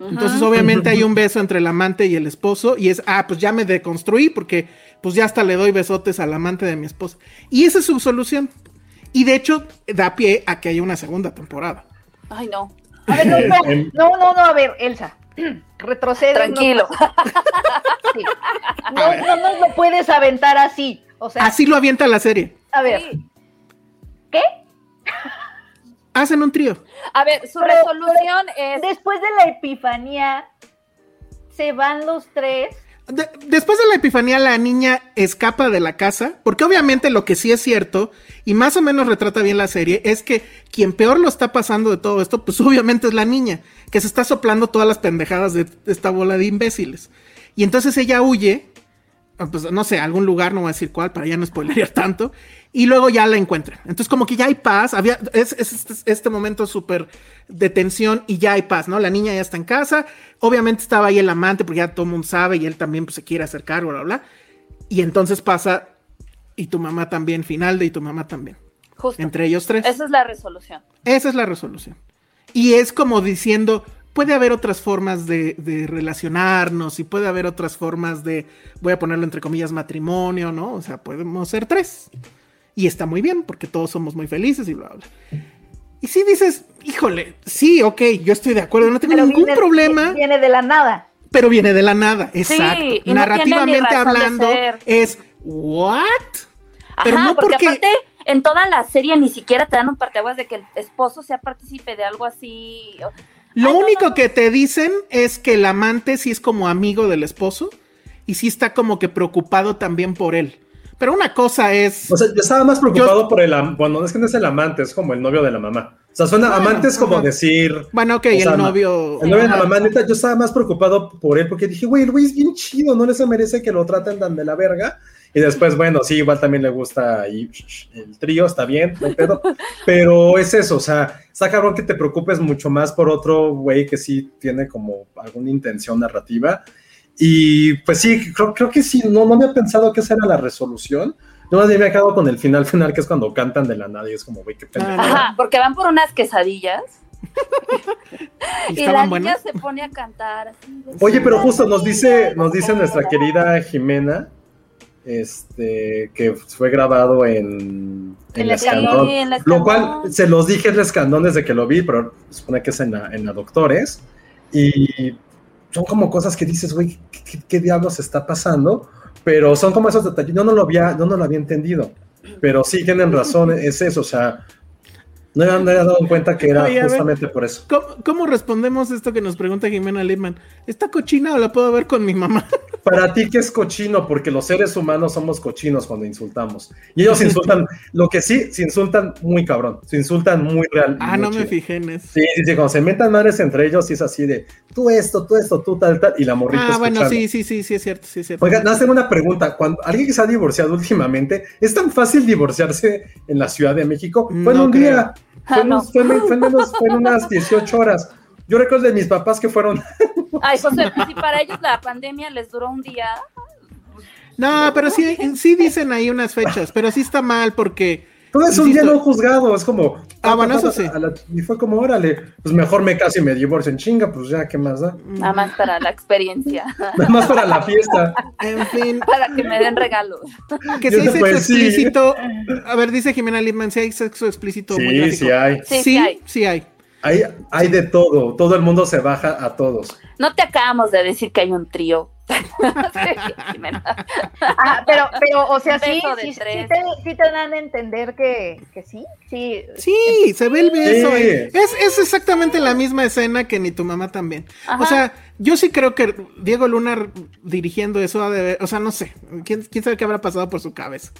Entonces, obviamente hay [laughs] un beso entre el amante y el esposo, y es, ah, pues ya me deconstruí, porque pues ya hasta le doy besotes al amante de mi esposa. Y esa es su solución. Y de hecho, da pie a que haya una segunda temporada. Ay, no. A ver, no, no, [laughs] no, no, a ver, Elsa. [clears throat] Retrocede. Tranquilo. No, [laughs] no, nos lo puedes aventar así. O sea, así lo avienta la serie. A ver. ¿Qué? Hacen un trío. A ver, su resolución es. Después de la epifanía, se van los tres. de- después de la epifanía, la niña escapa de la casa, porque obviamente lo que sí es cierto, y más o menos retrata bien la serie, es que quien peor lo está pasando de todo esto, pues [laughs] obviamente es la niña, que se está soplando todas las pendejadas de esta bola de imbéciles. Y entonces ella huye, pues no sé, algún lugar, no voy a decir cuál, para ya no spoilear [laughs] tanto, y luego ya la encuentran. Entonces como que ya hay paz, había, es, es este, este momento súper de tensión y ya hay paz, ¿no? La niña ya está en casa, obviamente estaba ahí el amante, porque ya todo el mundo sabe y él también pues, se quiere acercar, bla, bla, bla. Y entonces pasa, y tu mamá también, final de y tu mamá también. Justo. Entre ellos tres. Esa es la resolución. Esa es la resolución. Y es como diciendo, puede haber otras formas de, de relacionarnos y puede haber otras formas de, voy a ponerlo entre comillas, matrimonio, ¿no? O sea, podemos ser tres. Y está muy bien porque todos somos muy felices y bla, bla. Y si dices, híjole, sí, ok, yo estoy de acuerdo, no tengo Pero ningún viene- problema, Viene de la nada. pero viene de la nada, exacto. y tiene ni Narrativamente hablando, es, ¿what? Pero Ajá, no porque, porque- aparte en toda la serie ni siquiera te dan un parteaguas de que el esposo sea partícipe de algo así. Lo Ay, único no, no. que te dicen es que el amante sí es como amigo del esposo y sí está como que preocupado también por él. Pero una cosa es... O sea, yo estaba más preocupado por el bueno, es que no es el amante, es como el novio de la mamá. O sea, suena Bueno, amante es como ajá. decir. bueno, ok, sea, el novio... El novio de la mamá, neta, yo estaba más preocupado por él porque dije, güey, el güey es bien chido, no le se merece que lo traten tan de la verga. Y después, bueno, sí, igual también le gusta ahí el trío, está bien, no pedo. [laughs] Pero es eso, o sea, está cabrón que te preocupes mucho más por otro güey que sí tiene como alguna intención narrativa. Y pues sí, creo, creo que sí, no, no había pensado que esa era la resolución. Yo más me he quedado con el final final, que es cuando cantan de la nada y es como, güey, qué pendejo. Ajá, porque van por unas quesadillas [laughs] ¿Y y la niña se pone a cantar. así Oye, pero justo nos dice, "Quesadilla, nos dice nuestra querida Jimena, este, que fue grabado en, en En la Escandón. En la Lo cual se los dije en la Escandón desde que lo vi, pero supone que es en la, en la Doctores. Y son como cosas que dices, güey, ¿qué, qué, qué diablos está pasando? Pero son como esos detalles. Yo no lo había, yo no lo había entendido. Pero sí tienen razón, [laughs] es eso, o sea, no me había dado en cuenta que era Oye, a ver. justamente por eso. ¿Cómo, cómo respondemos esto que nos pregunta Jimena Lipman? ¿Está cochina o la puedo ver con mi mamá? Para ti, ¿qué es cochino? Porque los seres humanos somos cochinos cuando insultamos. Y ellos [laughs] insultan, lo que sí, se insultan muy cabrón, se insultan muy real. Ah, muy no me chido. fijé en eso. Sí, sí, sí, cuando se metan madres entre ellos, sí es así de tú esto, tú esto, tú tal, tal, y la morrita Ah, bueno, sí, sí, sí, sí es cierto, sí es cierto. Oigan, hacen una pregunta. Cuando alguien que se ha divorciado últimamente, ¿es tan fácil divorciarse en la Ciudad de México? Fue en No un creo. día, fue, en, Ah, no. fue en- fue en menos- fue en unas 18 horas. Yo recuerdo de mis papás que fueron Ay, José, pues si para ellos la pandemia les duró un día. No, pero sí, sí dicen ahí unas fechas, pero sí está mal porque... Todo es un día no juzgado, es como. Ah, bueno, eso sí. y fue como, órale, pues mejor me caso y me divorcio en chinga, pues ya, ¿qué más da? Nada más para la experiencia, [laughs] Nada más para la fiesta. En fin, para que me den regalos. que si hay no sexo explícito... A ver, dice Jimena Lipman, si hay sexo explícito muy Sí, sí hay. Sí, sí Sí, hay. Hay. hay. De todo, todo el mundo se baja a todos. No te acabamos de decir que hay un trío. [laughs] Ah, pero, pero, o sea, sí, sí, sí te, sí te dan a entender que, que sí, sí. Sí, se ve el beso. Es, es exactamente la misma escena que ni tu mamá también. Ajá. O sea, yo sí creo que Diego Luna dirigiendo eso ha de ver- o sea, no sé, quién, quién sabe qué habrá pasado por su cabeza.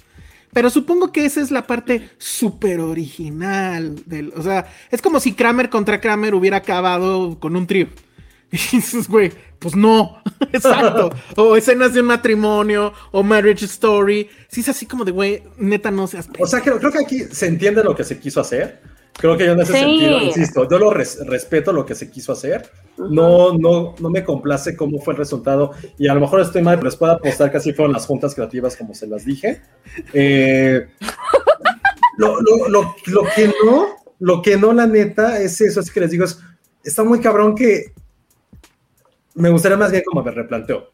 Pero supongo que esa es la parte súper original del, o sea, es como si Kramer contra Kramer hubiera acabado con un trío. [laughs] Y dices, güey, pues no, [laughs] exacto. O escenas de un matrimonio, o Marriage Story. Sí es así como de, güey, neta no seas O sea, creo, creo que aquí se entiende lo que se quiso hacer. Creo que yo en ese Sí. sentido, insisto, yo lo res- respeto lo que se quiso hacer. No, no, no me complace cómo fue el resultado. Y a lo mejor estoy mal, pero les puedo apostar que así fueron las juntas creativas, como se las dije. Eh, lo, lo- lo- lo que no, lo que no, la neta, es eso, es que les digo, es, está muy cabrón que me gustaría más bien como me replanteo.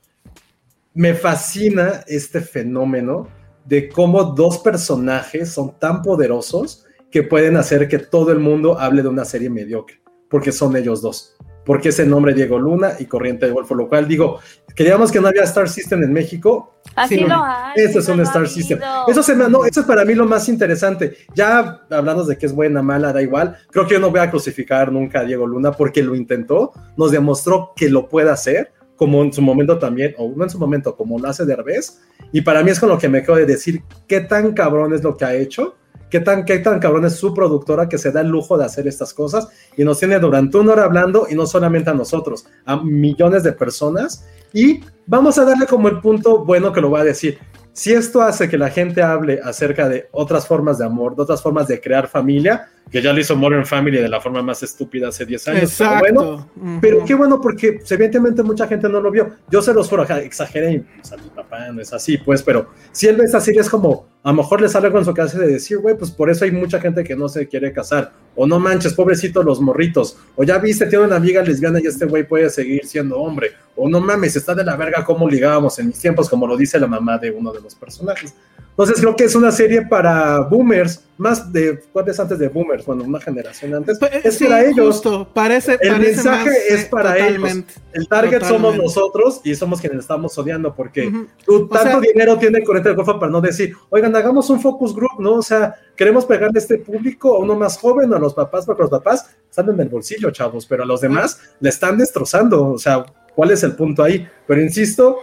Me fascina este fenómeno de cómo dos personajes son tan poderosos que pueden hacer que todo el mundo hable de una serie mediocre, porque son ellos dos. Porque ese nombre Diego Luna y Corriente de Golfo, lo cual digo, queríamos que no había Star System en México, Así Sí, lo hay. este es un Star System. Eso, se me- no, eso es para mí lo más interesante. Ya hablando de que es buena, mala, da igual. Creo que yo no voy a crucificar nunca a Diego Luna porque lo intentó, nos demostró que lo puede hacer como en su momento también, o no en su momento, como lo hace Derbez. Y para mí es con lo que me quedo de decir qué tan cabrón es lo que ha hecho, qué tan, qué tan cabrón es su productora que se da el lujo de hacer estas cosas y nos tiene durante una hora hablando y no solamente a nosotros, a millones de personas. Y vamos a darle como el punto bueno que lo voy a decir. Si esto hace que la gente hable acerca de otras formas de amor, de otras formas de crear familia, que ya lo hizo Modern Family de la forma más estúpida hace 10 años. Exacto. Pero bueno, pero qué bueno porque evidentemente mucha gente no lo vio. Yo se los juro, exageré, o sea, mi papá no es así, pues, pero si él ve esta serie es como, a lo mejor le sale con su casa de decir, güey, pues por eso hay mucha gente que no se quiere casar, o no manches, pobrecitos los morritos, o ya viste, tiene una amiga lesbiana y este güey puede seguir siendo hombre, o no mames, está de la verga cómo ligábamos en mis tiempos, como lo dice la mamá de uno de los personajes. Entonces creo que es una serie para boomers, más de cuántos antes de boomers, bueno, una generación antes. Pues, es sí, para ellos. justo, parece, El parece mensaje más, es eh, para ellos. El target somos totalmente. nosotros y somos quienes estamos odiando porque Ujú. tú, O tanto sea- dinero tiene el corriente de golfa para no decir, oigan, hagamos un focus group, ¿no? O sea, queremos pegarle a este público, a uno más joven, a los papás, porque los papás están en el bolsillo, chavos, pero a los demás le están destrozando. O sea, ¿cuál es el punto ahí? Pero insisto,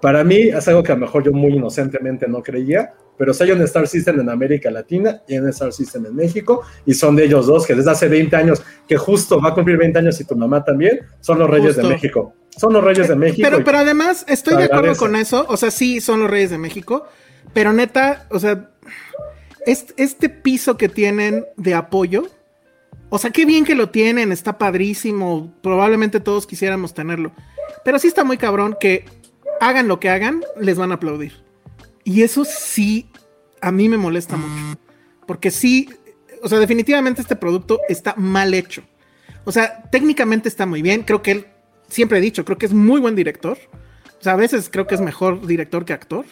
para mí es algo que a lo mejor yo muy inocentemente no creía, pero si hay un Star System en América Latina y un Star System en México, y son de ellos dos, que desde hace 20 años, que justo va a cumplir 20 años y tu mamá también, son los Reyes de. México. Son los Reyes de México. Pero, pero además, estoy de acuerdo con eso. O sea, sí, son los Reyes de México. Pero neta, o sea, este, este piso que tienen de apoyo. O sea, qué bien que lo tienen, está padrísimo. Probablemente todos quisiéramos tenerlo. Pero sí está muy cabrón que hagan lo que hagan, les van a aplaudir. Y eso sí, a mí me molesta mucho. Porque sí, o sea, definitivamente este producto está mal hecho. O sea, técnicamente está muy bien. Creo que él, siempre he dicho, creo que es muy buen director. O sea, a veces creo que es mejor director que actor.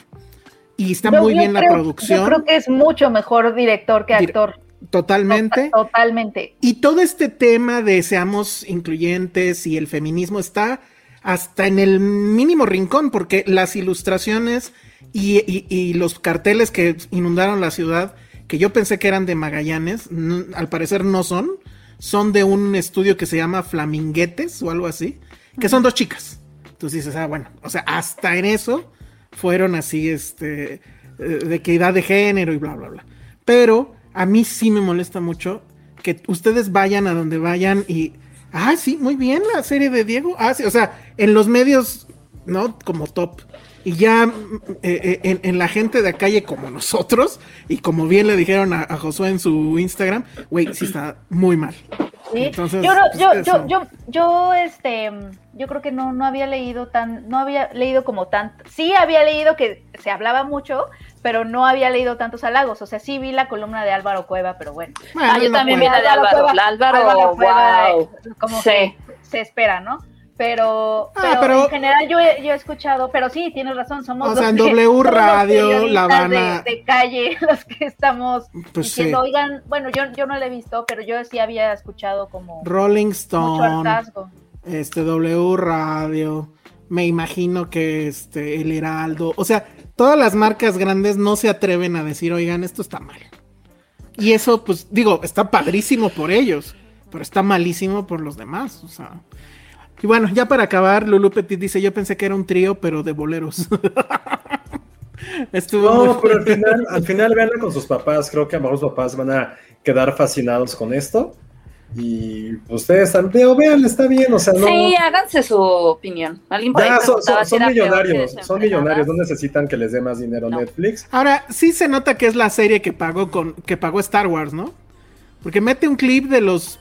Y está muy bien la producción. Yo creo que es mucho mejor director que actor. Totalmente. Tota- Totalmente. Y todo este tema de seamos incluyentes y el feminismo está hasta en el mínimo rincón, porque las ilustraciones y, y- y los carteles que inundaron la ciudad, que yo pensé que eran de Magallanes, al parecer no son, son de un estudio que se llama Flaminguetes o algo así, que son dos chicas. Entonces dices, ah, bueno, o sea, hasta en eso fueron así, este, eh, de equidad de género y bla, bla, bla. Pero a mí sí me molesta mucho que ustedes vayan a donde vayan y, ah, sí, muy bien la serie de Diego. Ah, sí, o sea, en los medios, ¿no? Como top. Y ya mm, eh, eh, en, en la gente de calle como nosotros, y como bien le dijeron a, a Josué en su Instagram, güey, sí está muy mal. Sí. Entonces, yo, yo, yo, yo, yo, este, yo creo que no, no había leído tan, no había leído como tanto. Sí había leído que se hablaba mucho, pero no había leído tantos halagos. O sea, sí vi la columna de Álvaro Cueva, pero bueno. Bueno, Ah, yo no también vi la de Álvaro. La Álvaro, Cueva, wow. eh, como Sí. que se espera, ¿no? Pero, Ah, pero, pero- en general yo he, yo he escuchado, pero sí, tienes razón, somos O sea, en W Radio, La Habana. de, de calle [laughs] los que estamos Pues diciendo, sí. oigan, bueno, yo, yo no la he visto, pero yo sí había escuchado como Rolling mucho Stone. hartazgo. este W Radio, me imagino que este el Heraldo, o sea, todas las marcas grandes no se atreven a decir, "Oigan, esto está mal." Y eso pues digo, está padrísimo por ellos, pero está malísimo por los demás, o sea. Y bueno, ya para acabar, Lulu Petit dice, "Yo pensé que era un trío, pero de boleros." [laughs] Estuvo No, muy pero al final, al final veanla con sus papás. Creo que a lo mejor sus papás van a quedar fascinados con esto. Y ustedes también, vean, está bien, o sea, no. Sí, háganse su opinión. Alguien por ahí Ya, son, son- millonarios, son millonarios, no necesitan que les dé más dinero No. Netflix. Ahora, sí se nota que es la serie que pagó con que pagó Star Wars, ¿no? Porque mete un clip de los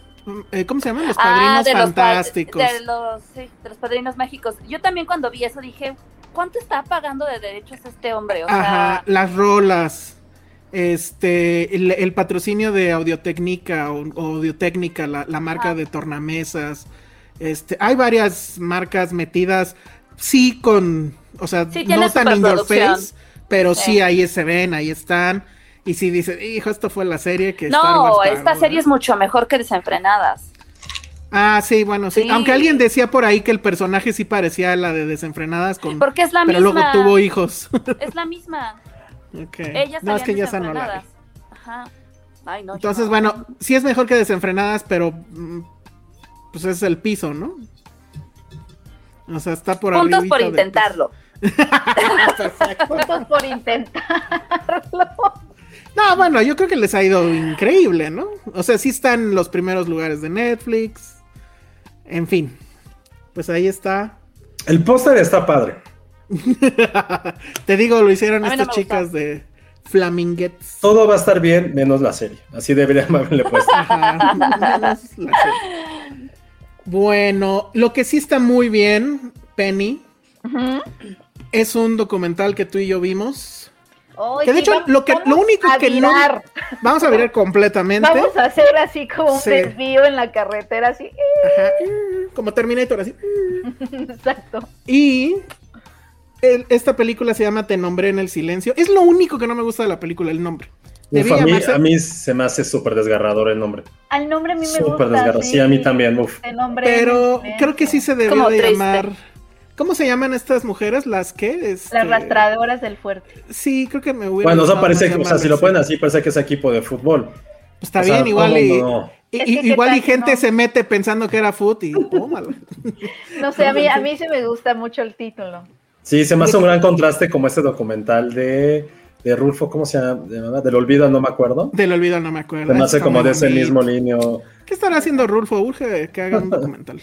eh, ¿cómo se llaman? Los padrinos Ah, de los pa- fantásticos. de los, sí, de los padrinos mágicos. Yo también cuando vi eso dije, ¿cuánto está pagando de derechos este hombre? O Ajá, sea, las rolas. Este, el, el patrocinio de Audiotecnica o, Audiotécnica, la, la marca de tornamesas. Este, hay varias marcas metidas, sí con, o sea, Sí, no tan in your face, pero sí. Sí. ahí se ven, ahí están. Y si dice, hijo, esto fue la serie que Star no, Wars esta pagó", serie es mucho mejor que Desenfrenadas. Ah, sí, bueno, sí. Sí. Aunque alguien decía por ahí que el personaje sí parecía la de Desenfrenadas con. Porque es la pero misma. luego tuvo hijos. Es la misma. [laughs] Ok. Ella no, es que ya esa no la vi. Desenfrenadas. Ajá. Ay, no, Entonces, no. bueno, sí es mejor que Desenfrenadas, pero. mm, Pues es el piso, ¿no? O sea, está por Puntos arribita por intentarlo. Puntos [laughs] por intentarlo. No, bueno, yo creo que les ha ido increíble, ¿no? O sea, sí están en los primeros lugares de Netflix. En fin. Pues ahí está. El póster está padre. [laughs] Te digo, lo hicieron A mí no estas chicas de Flaminguettes. Todo va a estar bien, menos la serie. Así debería [laughs] haberle puesto. Ajá, menos la serie. Bueno, lo que sí está muy bien, Penny, es un documental que tú y yo vimos. Oye, Que de hecho, vamos- lo, que, lo vamos único a que no. virar. Vamos a ver completamente. Vamos a hacer así como un Sí. desvío en la carretera, así. Ajá, como Terminator, así. [laughs] Exacto. Y esta película se llama Te nombré en el silencio. Es lo único que no me gusta de la película, el nombre. Uf, a, mí, llamarse- a mí se me hace súper desgarrador el nombre. Al nombre a mí me Súper gusta. desgarrador. Sí, a mí también. Uf. El nombre Pero creo que sí se debió Como de triste. llamar. ¿Cómo se llaman estas mujeres? ¿Las que? Este, Las rastradoras del fuerte. Sí, creo que me hubiera. Bueno, eso gustado parece que, o sea, si lo ponen así. parece que es equipo de fútbol. Pues está O sea, bien, igual ¿cómo y, no? y- Es que y- qué igual y gente no. se mete pensando que era foot y tómalo. [laughs] No sé, a mí, a mí sí me gusta mucho el título. Sí, se me hace un gran contraste como este documental de, de Rulfo, ¿cómo se llama? Del olvido, no me acuerdo. Del olvido no me acuerdo. Se me hace Está como de ese mismo líneo. ¿Qué estará haciendo Rulfo? Urge que haga un [laughs] documental.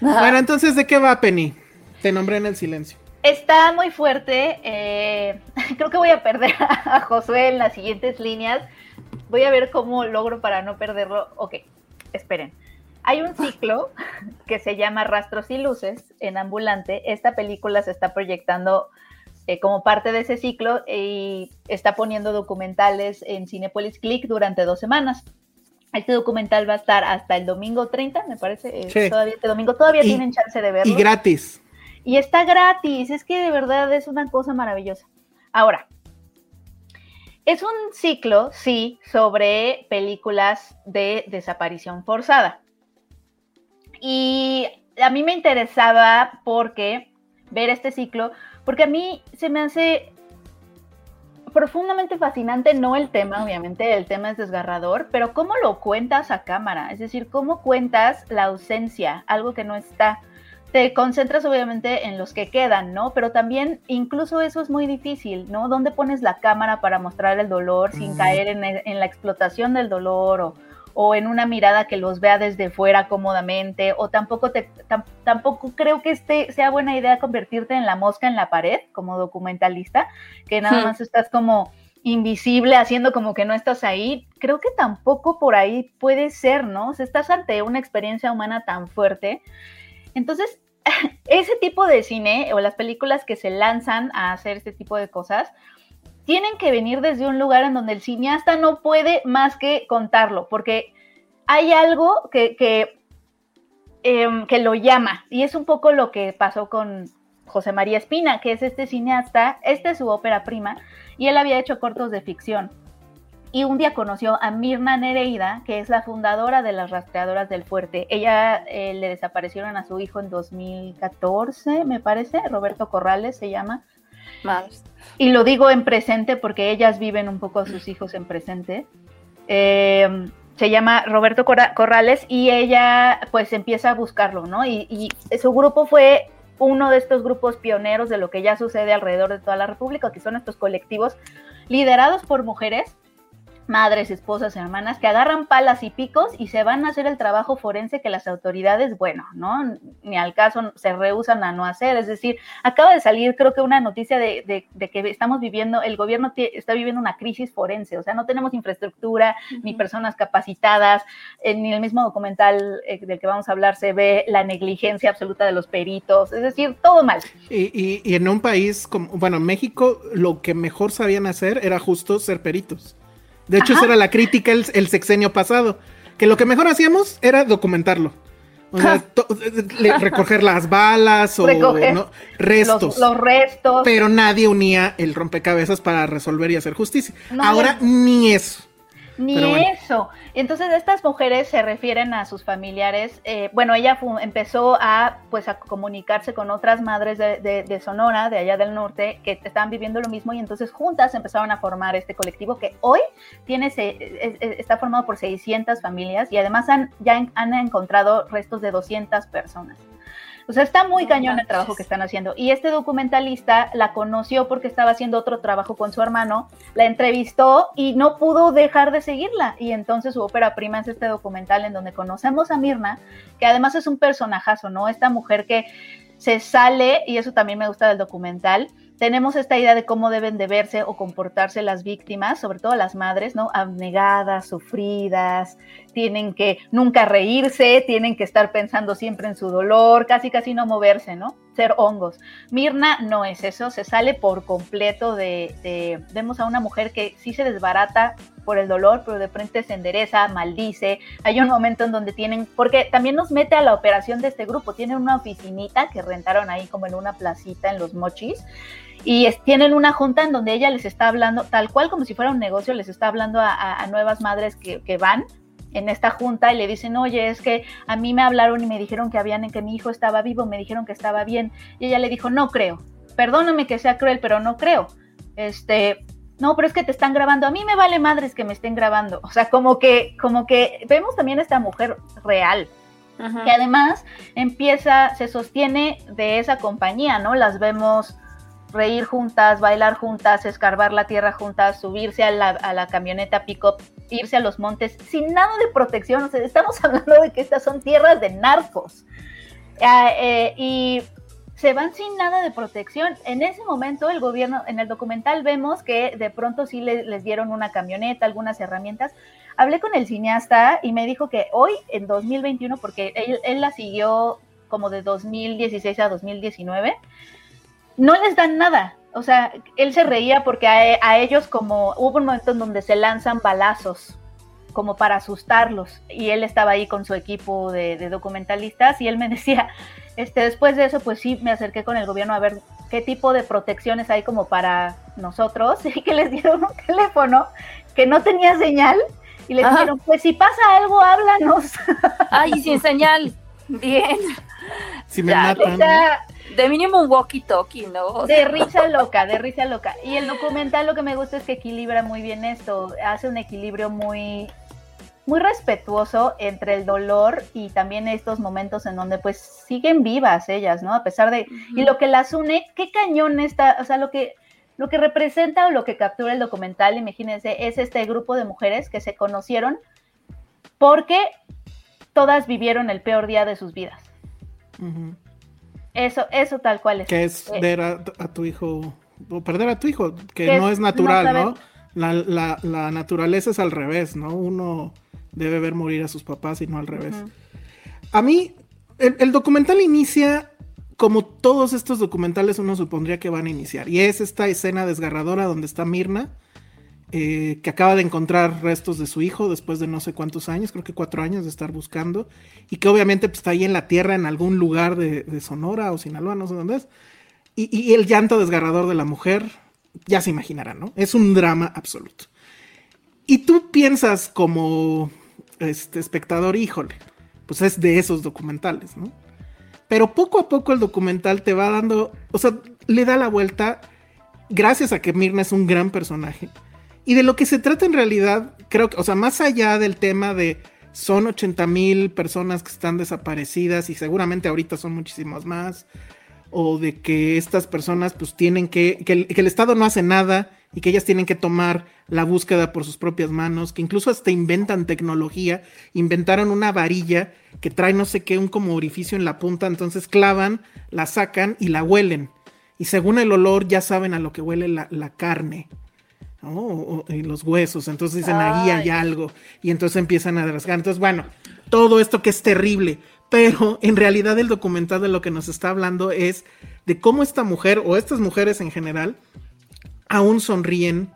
bueno, entonces, ¿de qué va Penny? Te nombré en el silencio. Está muy fuerte. eh, [laughs] creo que voy a perder [laughs] a Josué en las siguientes líneas. Voy a ver cómo logro para no perderlo. Ok, esperen. Hay un ciclo [laughs] que se llama Rastros y Luces en Ambulante. Esta película se está proyectando eh, como parte de ese ciclo y está poniendo documentales en Cinepolis Click durante dos semanas. Este documental va a estar hasta el domingo 30, me parece. eh, Sí. Todavía este domingo. Todavía Y- tienen chance de verlo. Y gratis. Y está gratis, es que de verdad es una cosa maravillosa. Ahora, es un ciclo, sí, sobre películas de desaparición forzada. Y a mí me interesaba porque ver este ciclo, porque a mí se me hace profundamente fascinante, no el tema, obviamente, el tema es desgarrador, pero cómo lo cuentas a cámara, es decir, cómo cuentas la ausencia, algo que no está te concentras obviamente en los que quedan, ¿no? Pero también incluso eso es muy difícil, ¿no? ¿Dónde pones la cámara para mostrar el dolor sin Mm. caer en, el- en la explotación del dolor o, o en una mirada que los vea desde fuera cómodamente? O tampoco, te, tam- tampoco creo que este sea buena idea convertirte en la mosca en la pared como documentalista, que nada Hmm. más estás como invisible, haciendo como que no estás ahí, creo que tampoco por ahí puede ser, ¿no? O sea, estás ante una experiencia humana tan fuerte. Entonces, [laughs] ese tipo de cine o las películas que se lanzan a hacer este tipo de cosas tienen que venir desde un lugar en donde el cineasta no puede más que contarlo, porque hay algo que, que, em, que lo llama, y es un poco lo que pasó con José María Espina, que es este cineasta, esta es su ópera prima, y él había hecho cortos de ficción. Y un día conoció a Mirna Nereida, que es la fundadora de las rastreadoras del fuerte. Ella eh, le desaparecieron a su hijo en 2014, me parece, Roberto Corrales se llama. Y lo digo en presente porque ellas viven un poco a sus hijos en presente. Eh, se llama Roberto Corra- Corrales y ella pues empieza a buscarlo, ¿no? Y, y su grupo fue uno de estos grupos pioneros de lo que ya sucede alrededor de toda la República, que son estos colectivos liderados por mujeres madres, esposas, hermanas, que agarran palas y picos y se van a hacer el trabajo forense que las autoridades, bueno, ¿no? Ni al caso se rehusan a no hacer. Es decir, acaba de salir creo que una noticia de, de, de que estamos viviendo, el gobierno está viviendo una crisis forense, o sea, no tenemos infraestructura, uh -huh. ni personas capacitadas, eh, ni el mismo documental eh, del que vamos a hablar se ve la negligencia absoluta de los peritos, es decir, todo mal. Y, y, y en un país como, bueno, México, lo que mejor sabían hacer era justo ser peritos. De hecho, Ajá. esa era la crítica el, el, sexenio pasado, que lo que mejor hacíamos era documentarlo. O sea, [laughs] le, recoger las balas o ¿no? restos. Los, los, restos. Pero nadie unía el rompecabezas para resolver y hacer justicia. No, Ahora no. ni eso. Ni bueno. eso. Entonces estas mujeres se refieren a sus familiares. Eh, bueno, ella empezó a pues a comunicarse con otras madres de, de, de, Sonora, de allá del norte, que estaban viviendo lo mismo y entonces juntas empezaron a formar este colectivo que hoy tiene se, es, está formado por 600 familias y además han, ya han encontrado restos de 200 personas. O sea, está muy cañón el trabajo que están haciendo. Y este documentalista la conoció porque estaba haciendo otro trabajo con su hermano, la entrevistó y no pudo dejar de seguirla. Y entonces su ópera prima es este documental en donde conocemos a Mirna, que además es un personajazo, ¿no? Esta mujer que se sale, y eso también me gusta del documental, tenemos esta idea de cómo deben de verse o comportarse las víctimas, sobre todo las madres, ¿no? Abnegadas, sufridas, tienen que nunca reírse, tienen que estar pensando siempre en su dolor, casi casi no moverse, ¿no? Hongos. Mirna no es eso, se sale por completo de, de vemos a una mujer que sí se desbarata por el dolor, pero de frente se endereza, maldice. Hay un momento en donde tienen, porque también nos mete a la operación de este grupo, tienen una oficinita que rentaron ahí como en una placita en los mochis y tienen una junta en donde ella les está hablando, tal cual como si fuera un negocio, les está hablando a, nuevas madres que, van en esta junta y le dicen, oye, es que a mí me hablaron y me dijeron que habían, que mi hijo estaba vivo, me dijeron que estaba bien. Y ella le dijo, no creo, perdóname que sea cruel, pero no creo. Este, no, pero es que te están grabando. A mí me vale madres que me estén grabando. O sea, como que, como que vemos también a esta mujer real, que además empieza, se sostiene de esa compañía, ¿no? Las vemos reír juntas, bailar juntas, escarbar la tierra juntas, subirse a la, camioneta pick-up, irse a los montes sin nada de protección. O sea, estamos [laughs] hablando de que estas son tierras de narcos. Ah, eh, y se van sin nada de protección. En ese momento el gobierno, en el documental vemos que de pronto sí les dieron una camioneta, algunas herramientas. Hablé con el cineasta y me dijo que hoy, en 2021, porque él, la siguió como de 2016 a 2019, no les dan nada. O sea, él se reía porque a, ellos como hubo un momento en donde se lanzan balazos como para asustarlos y él estaba ahí con su equipo de, documentalistas y él me [laughs] decía, este, después de eso pues sí me acerqué con el gobierno a ver qué tipo de protecciones hay como para nosotros [laughs] y que les dieron un teléfono que no tenía señal y le dijeron pues si pasa algo háblanos. Ay, sin señal. [laughs] Bien. Si me matan. De mínimo un walkie-talkie, ¿no? de risa [laughs] loca, de risa loca. Y el documental lo que me gusta es que equilibra muy bien esto, hace un equilibrio muy, muy respetuoso entre el dolor y también estos momentos en donde pues siguen vivas ellas, ¿no? A pesar de... Y lo que las une, qué cañón está, o sea, lo que, lo que representa o lo que captura el documental, imagínense, es este grupo de mujeres que se conocieron porque todas vivieron el peor día de sus vidas. Eso, eso tal cual es. Que es eh, ver a, tu hijo, o perder a tu hijo, que, no es, natural, ¿no? La, naturaleza es al revés, ¿no? Uno debe ver morir a sus papás y no al revés. A mí, el, documental inicia como todos estos documentales uno supondría que van a iniciar. Y es esta escena desgarradora donde está Mirna eh, que acaba de encontrar restos de su hijo después de no sé cuántos años, creo que cuatro años de estar buscando, y que obviamente pues, está ahí en la tierra, en algún lugar de, Sonora o Sinaloa, no sé dónde es, y, el llanto desgarrador de la mujer, ya se imaginarán, ¿no? Es un drama absoluto. Y tú piensas como este espectador, híjole, pues es de esos documentales, ¿no? Pero poco a poco el documental te va dando, o sea, le da la vuelta gracias a que Mirna es un gran personaje y de lo que se trata en realidad, creo que, o sea, más allá del tema de son 80 mil personas que están desaparecidas y seguramente ahorita son muchísimas más, o de que estas personas pues tienen que, que el, Estado no hace nada y que ellas tienen que tomar la búsqueda por sus propias manos, que incluso hasta inventan tecnología, inventaron una varilla que trae no sé qué, un como orificio en la punta, entonces clavan, la sacan y la huelen. Y según el olor ya saben a lo que huele la, la carne. ¿No? y los huesos, entonces dicen, ahí hay algo, y entonces empiezan a rasgar. Entonces, bueno, todo esto que es terrible, pero [laughs] en realidad el documental de lo que nos está hablando es de cómo esta mujer, o estas mujeres en general, aún sonríen,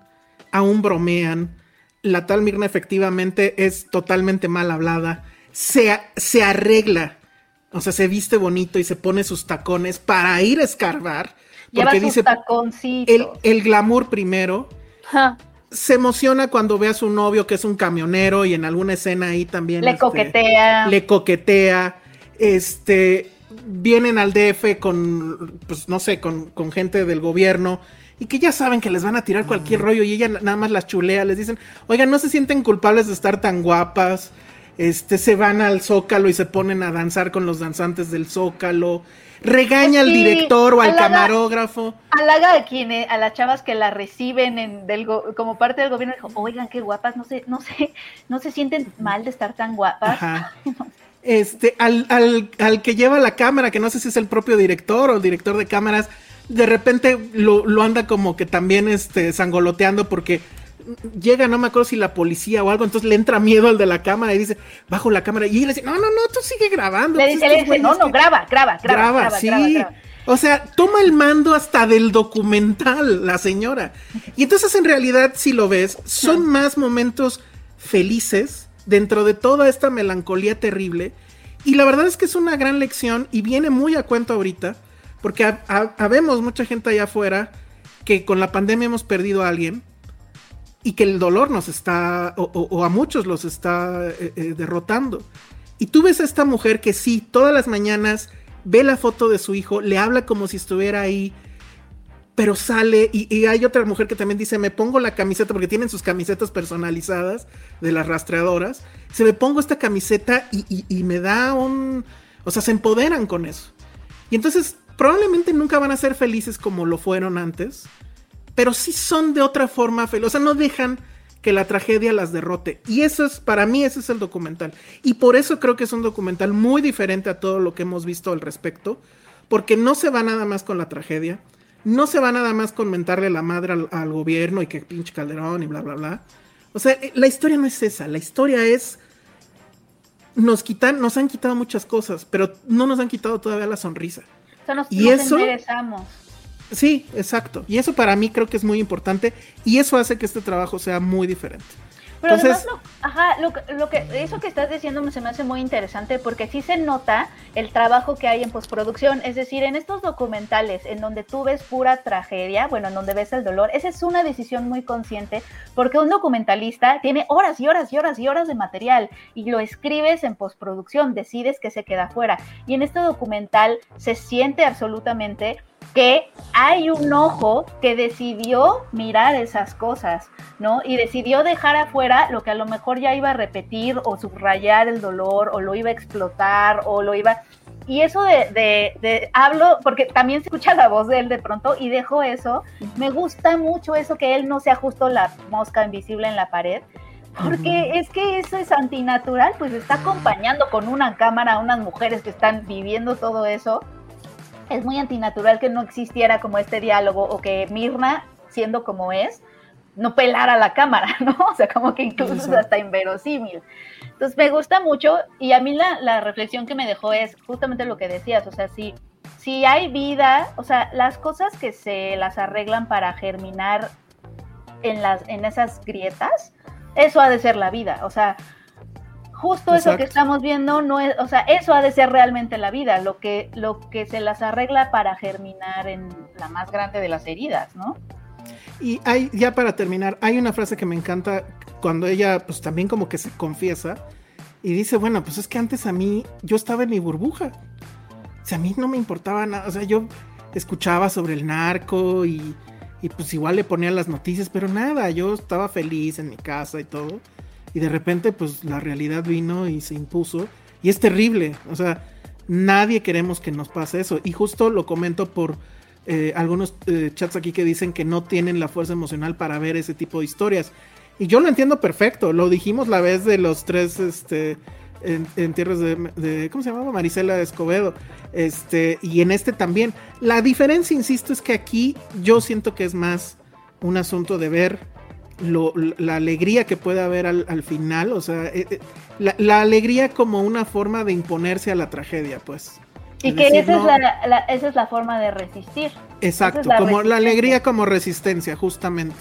aún bromean. La tal Mirna efectivamente es totalmente mal hablada, se, se arregla, o sea, se viste bonito y se pone sus tacones para ir a escarbar. Porque dice el, el glamour primero, se emociona cuando ve a su novio que es un camionero y en alguna escena ahí también le este, coquetea. Le coquetea. Este vienen al DF con pues no sé, con, gente del gobierno y que ya saben que les van a tirar cualquier rollo y ella nada más las chulea, les dicen, "Oigan, no se sienten culpables de estar tan guapas." este, se van al zócalo y se ponen a danzar con los danzantes del zócalo, regaña al Sí, director o al camarógrafo. Halaga a quienes, a las chavas que la reciben en, del go- como parte del gobierno, dijo, oigan, qué guapas, no se, no se, no se sienten mal de estar tan guapas. Ajá. [laughs] Este, al, al, al que lleva la cámara, que no sé si es el propio director o el director de cámaras, de repente lo, lo anda como que también este, sangoloteando porque llega, no me acuerdo si la policía o algo, entonces le entra miedo al de la cámara y dice, bajo la cámara, y él le dice, no, no, no, tú sigue grabando. Le dice, le dice, no, no, graba, graba, graba, graba, graba, sí. graba, graba. O sea, toma el mando hasta del documental, la señora. Y entonces en realidad, si lo ves, son más momentos felices dentro de toda esta melancolía terrible. Y la verdad es que es una gran lección y viene muy a cuento ahorita, porque ha- ha- habemos mucha gente allá afuera que con la pandemia hemos perdido a alguien y que el dolor nos está, o, a muchos los está eh, eh, derrotando. Y tú ves a esta mujer que sí, todas las mañanas ve la foto de su hijo, le habla como si estuviera ahí, pero sale y, hay otra mujer que también dice, me pongo la camiseta, porque tienen sus camisetas personalizadas de las rastreadoras, se me pongo esta camiseta y- y me da un... O sea, se empoderan con eso. Y entonces probablemente nunca van a ser felices como lo fueron antes, pero sí son de otra forma felices. O sea, no dejan que la tragedia las derrote. Y eso es, para mí, ese es el documental. Y por eso creo que es un documental muy diferente a todo lo que hemos visto al respecto, porque no se va nada más con la tragedia, no se va nada más con mentarle la madre al, al gobierno y que pinche Calderón y bla, bla, bla. O sea, eh, la historia no es esa, la historia es... Nos, quitan, nos han quitado muchas cosas, pero no nos han quitado todavía la sonrisa. O sea, nos, ¿Y nos eso? enderezamos. Sí, exacto. Y eso para mí creo que es muy importante y eso hace que este trabajo sea muy diferente. Pero Entonces- además, lo, ajá, lo, que- lo que, eso que estás diciendo se me hace muy interesante porque sí se nota el trabajo que hay en postproducción. Es decir, en estos documentales en donde tú ves pura tragedia, bueno, en donde ves el dolor, esa es una decisión muy consciente porque un documentalista tiene horas y horas y horas y horas de material y lo escribes en postproducción, decides que se queda fuera. Y en este documental se siente absolutamente que hay un ojo que decidió mirar esas cosas, ¿no? Y decidió dejar afuera lo que a lo mejor ya iba a repetir o subrayar el dolor o lo iba a explotar o lo iba... Y eso de, de, de- hablo, porque también se escucha la voz de él de pronto y dejo eso, me gusta mucho eso que él no sea justo la mosca invisible en la pared, porque es que eso es antinatural, pues está acompañando con una cámara a unas mujeres que están viviendo todo eso es muy antinatural que no existiera como este diálogo o que Mirna, siendo como es, no pelara la cámara, [laughs] ¿no? O sea, como que incluso es hasta inverosímil. Entonces me gusta mucho y a mí la, la reflexión que me dejó es justamente lo que decías, o sea, si, si hay vida, o sea, las cosas que se las arreglan para germinar en, las, en esas grietas, eso ha de ser la vida, o sea, justo eso que estamos viendo no es, o sea, eso ha de ser realmente la vida, lo que, lo que se las arregla para germinar en la más grande de las heridas, ¿no? Y hay, ya para terminar, hay una frase que me encanta cuando ella, pues también como que se confiesa y dice, bueno, pues es que antes a mí, yo estaba en mi burbuja. O sea, a mí no me importaba nada. O sea, yo escuchaba sobre el narco y, y pues igual le ponía las noticias, pero nada, yo estaba feliz en mi casa y todo. Y de repente, pues la realidad vino y se impuso. Y es terrible. O sea, nadie queremos que nos pase eso. Y justo lo comento por eh, algunos eh, chats aquí que dicen que no tienen la fuerza emocional para ver ese tipo de historias. Y yo lo entiendo perfecto. Lo dijimos la vez de los tres este, en- entierros de, de- ¿Cómo se llamaba? Marisela Escobedo. Este, y en este también. La diferencia, insisto, es que aquí yo siento que es más un asunto de ver lo- la alegría que puede haber al, al final. O sea, eh, eh, la, la alegría como una forma de imponerse a la tragedia, pues. Y Es que decir, esa, no- es la, la- esa es la forma de resistir. Exacto, es como la alegría como resistencia, justamente.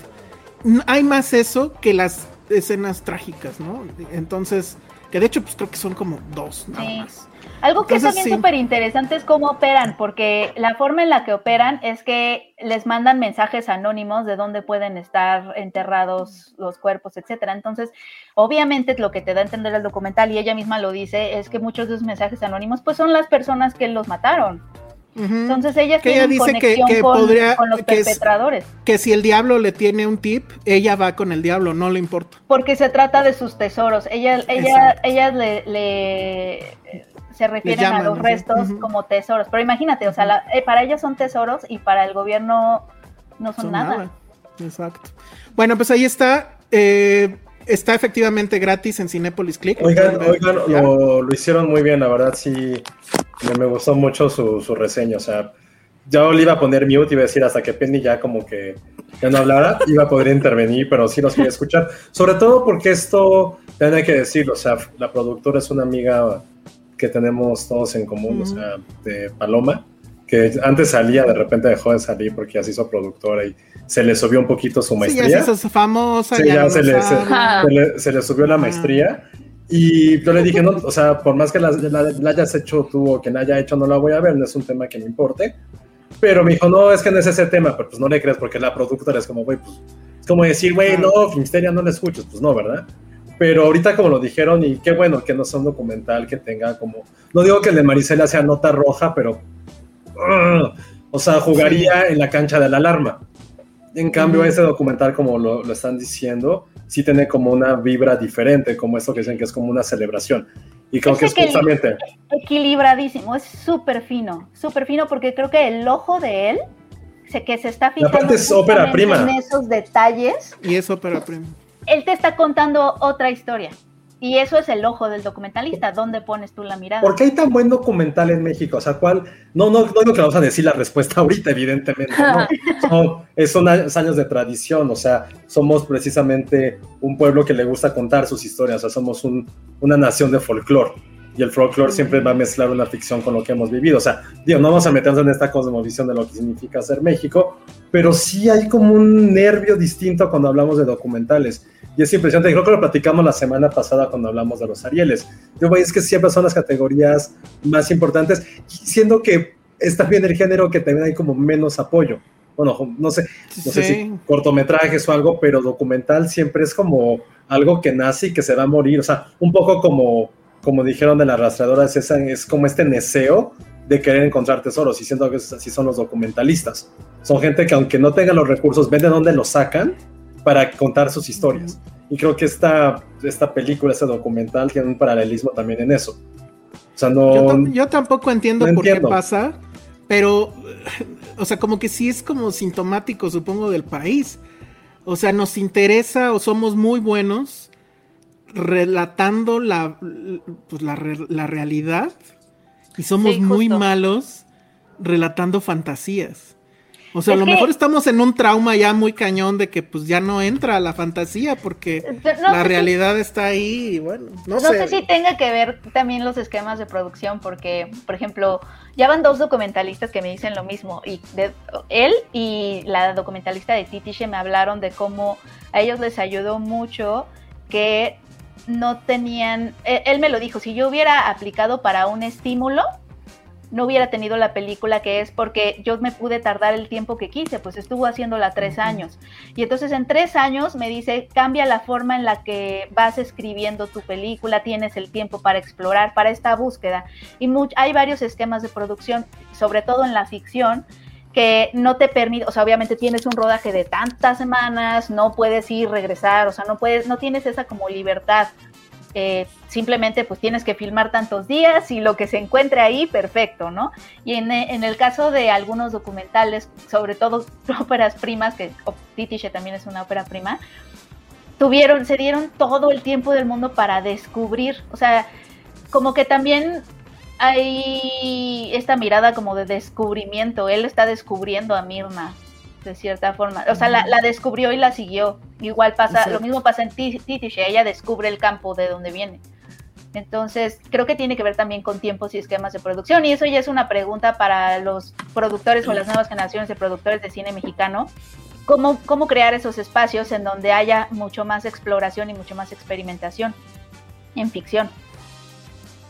Hay más eso que las escenas trágicas, ¿no? Entonces, que de hecho, pues creo que son como dos, nada Sí. más. Algo que Entonces, es también sí. súper interesante es cómo operan, porque la forma en la que operan es que les mandan mensajes anónimos de dónde pueden estar enterrados los cuerpos, etcétera. Entonces, obviamente lo que te da a entender el documental, y ella misma lo dice, es que muchos de esos mensajes anónimos, pues son las personas que los mataron. Entonces ella Que dice que- conexión que con, podría- con los que es- perpetradores. Que si el diablo le tiene un tip, ella va con el diablo, no le importa. Porque se trata de sus tesoros. Ella, ella, ellas le, le- se refieren llaman, a los restos como tesoros. Pero imagínate, o sea, la- eh, para ellas son tesoros y para el gobierno no son, Son nada. Exacto. Bueno, pues ahí está. eh, está efectivamente gratis en Cinepolis Click. Oigan, oigan, lo, lo hicieron muy bien, la verdad sí me, me gustó mucho su, su reseña, o sea, yo le iba a poner mute, iba a decir hasta que Penny ya como que ya no hablara, iba a poder intervenir, pero sí los quería escuchar, sobre todo porque esto, también hay que decirlo, o sea, la productora es una amiga que tenemos todos en común, o sea, de Paloma, que antes salía, de repente dejó de salir porque ya se hizo productora y se le subió un poquito su Sí, maestría. ya se hizo famosa. Sí, ya ya no se le, se, se le- se le subió la maestría. Y yo le dije, no, o sea, por más que la, la- la hayas hecho tú o que la haya hecho, no la voy a ver, no es un tema que me importe. Pero me dijo, no, es que no es ese tema, pero pues no le crees porque la productora es como, güey, pues es como decir, güey, no, Filmsteria no la escuches, pues no, ¿verdad? Pero ahorita como lo dijeron, y qué bueno que no sea un documental que tenga como, no digo que el de Marisela sea nota roja, pero, ugh, o sea, jugaría en la cancha de la alarma. En cambio, ese documental, como lo, lo están diciendo, sí tiene como una vibra diferente, como esto que dicen que es como una celebración. Y creo Es que es justamente... Equilibradísimo, es súper fino, súper fino porque creo que el ojo de él, se, que se está fijando aparte es ópera prima. en esos detalles, Y eso para prima. él te está contando otra historia. Y eso es el ojo del documentalista, ¿dónde pones tú la mirada? ¿Por qué hay tan buen documental en México? O sea, ¿cuál? No, no, no digo que vamos a decir la respuesta [laughs] ahorita, evidentemente. No. [laughs] Es- son años de tradición, o sea, somos precisamente un pueblo que le gusta contar sus historias, o sea, somos un- una nación de folclore. Y el folclore siempre va a mezclar una ficción con lo que hemos vivido. O sea, digo, no vamos a meternos en esta cosmovisión de lo que significa ser México, pero sí hay como un nervio distinto cuando hablamos de documentales. Y es impresionante, creo que lo platicamos la semana pasada cuando hablamos de los Arieles. Yo es que siempre son las categorías más importantes, siendo que es también el género que también hay como menos apoyo. Bueno, no sé, no sé Sí. si cortometrajes o algo, pero documental siempre es como algo que nace y que se va a morir. O sea, un poco como, como dijeron de las rastreadoras, es, es como este neseo de querer encontrar tesoros. Y siento que así son los documentalistas. Son gente que aunque no tengan los recursos, ven de dónde los sacan para contar sus historias. Y creo que esta, esta película, este documental, tiene un paralelismo también en eso. O sea, no... Yo, tam- yo tampoco entiendo no por entiendo. qué pasa, pero, [laughs] o sea, como que sí es como sintomático, supongo, del país. O sea, nos interesa o somos muy buenos relatando la, pues, la, la realidad y somos Sí, muy malos relatando fantasías. O sea, a lo que- mejor estamos en un trauma ya muy cañón de que pues ya no entra la fantasía porque No la si- realidad está ahí y bueno, no, No sé. sé si tenga que ver también los esquemas de producción, porque, por ejemplo, ya van dos documentalistas que me dicen lo mismo, y de- él y la documentalista de Titiche me hablaron de cómo a ellos les ayudó mucho que no tenían, él, él me lo dijo, si yo hubiera aplicado para un estímulo, no hubiera tenido la película que es porque yo me pude tardar el tiempo que quise, pues estuvo haciéndola tres años. Y entonces en tres años me dice, cambia la forma en la que vas escribiendo tu película, tienes el tiempo para explorar, para esta búsqueda. Y hay varios esquemas de producción, sobre todo en la ficción, que no te permite, o sea, obviamente tienes un rodaje de tantas semanas, no puedes ir, regresar, o sea, no puedes, no tienes esa como libertad. Eh, simplemente pues tienes que filmar tantos días y lo que se encuentre ahí, perfecto, ¿no? Y en, en el caso de algunos documentales, sobre todo [laughs] óperas primas, que oh, Titiche también es una ópera prima, tuvieron, se dieron todo el tiempo del mundo para descubrir, o sea, como que también hay esta mirada como de descubrimiento, él está descubriendo a Mirna de cierta forma, o sea, la, la descubrió y la siguió, igual pasa, lo mismo pasa en Ti- Titiche, ella descubre el campo de donde viene. Entonces, creo que tiene que ver también con tiempos y esquemas de producción. Y eso ya es una pregunta para los productores o las nuevas generaciones de productores de cine mexicano. ¿Cómo, cómo crear esos espacios en donde haya mucho más exploración y mucho más experimentación en ficción?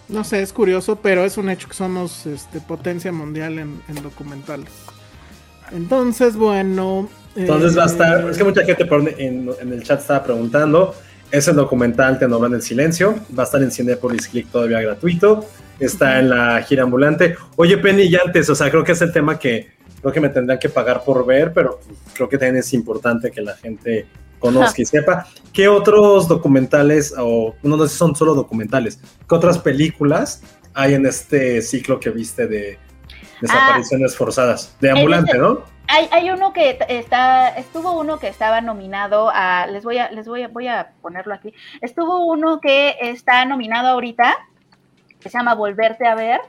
No sé, es curioso, pero es un hecho que somos este, potencia mundial en, en documentales. Entonces, bueno. Entonces va a estar, eh, es que mucha gente en, en el chat estaba preguntando, es el documental Te nombran el silencio. Va a estar en Cinepolis Click todavía gratuito. Está en la gira ambulante. Oye, Penny, y antes, o sea, creo que es el tema que creo que me tendrán que pagar por ver, pero creo que también es importante que la gente conozca y [laughs] sepa. ¿Qué otros documentales, o no, no sé si son solo documentales, qué otras películas hay en este ciclo que viste de desapariciones forzadas? De ambulante, ¿no? Hay, hay uno que está, estuvo uno que estaba nominado a, les voy a, les voy a, voy a ponerlo aquí. Estuvo uno que está nominado ahorita, que se llama Volverte a ver.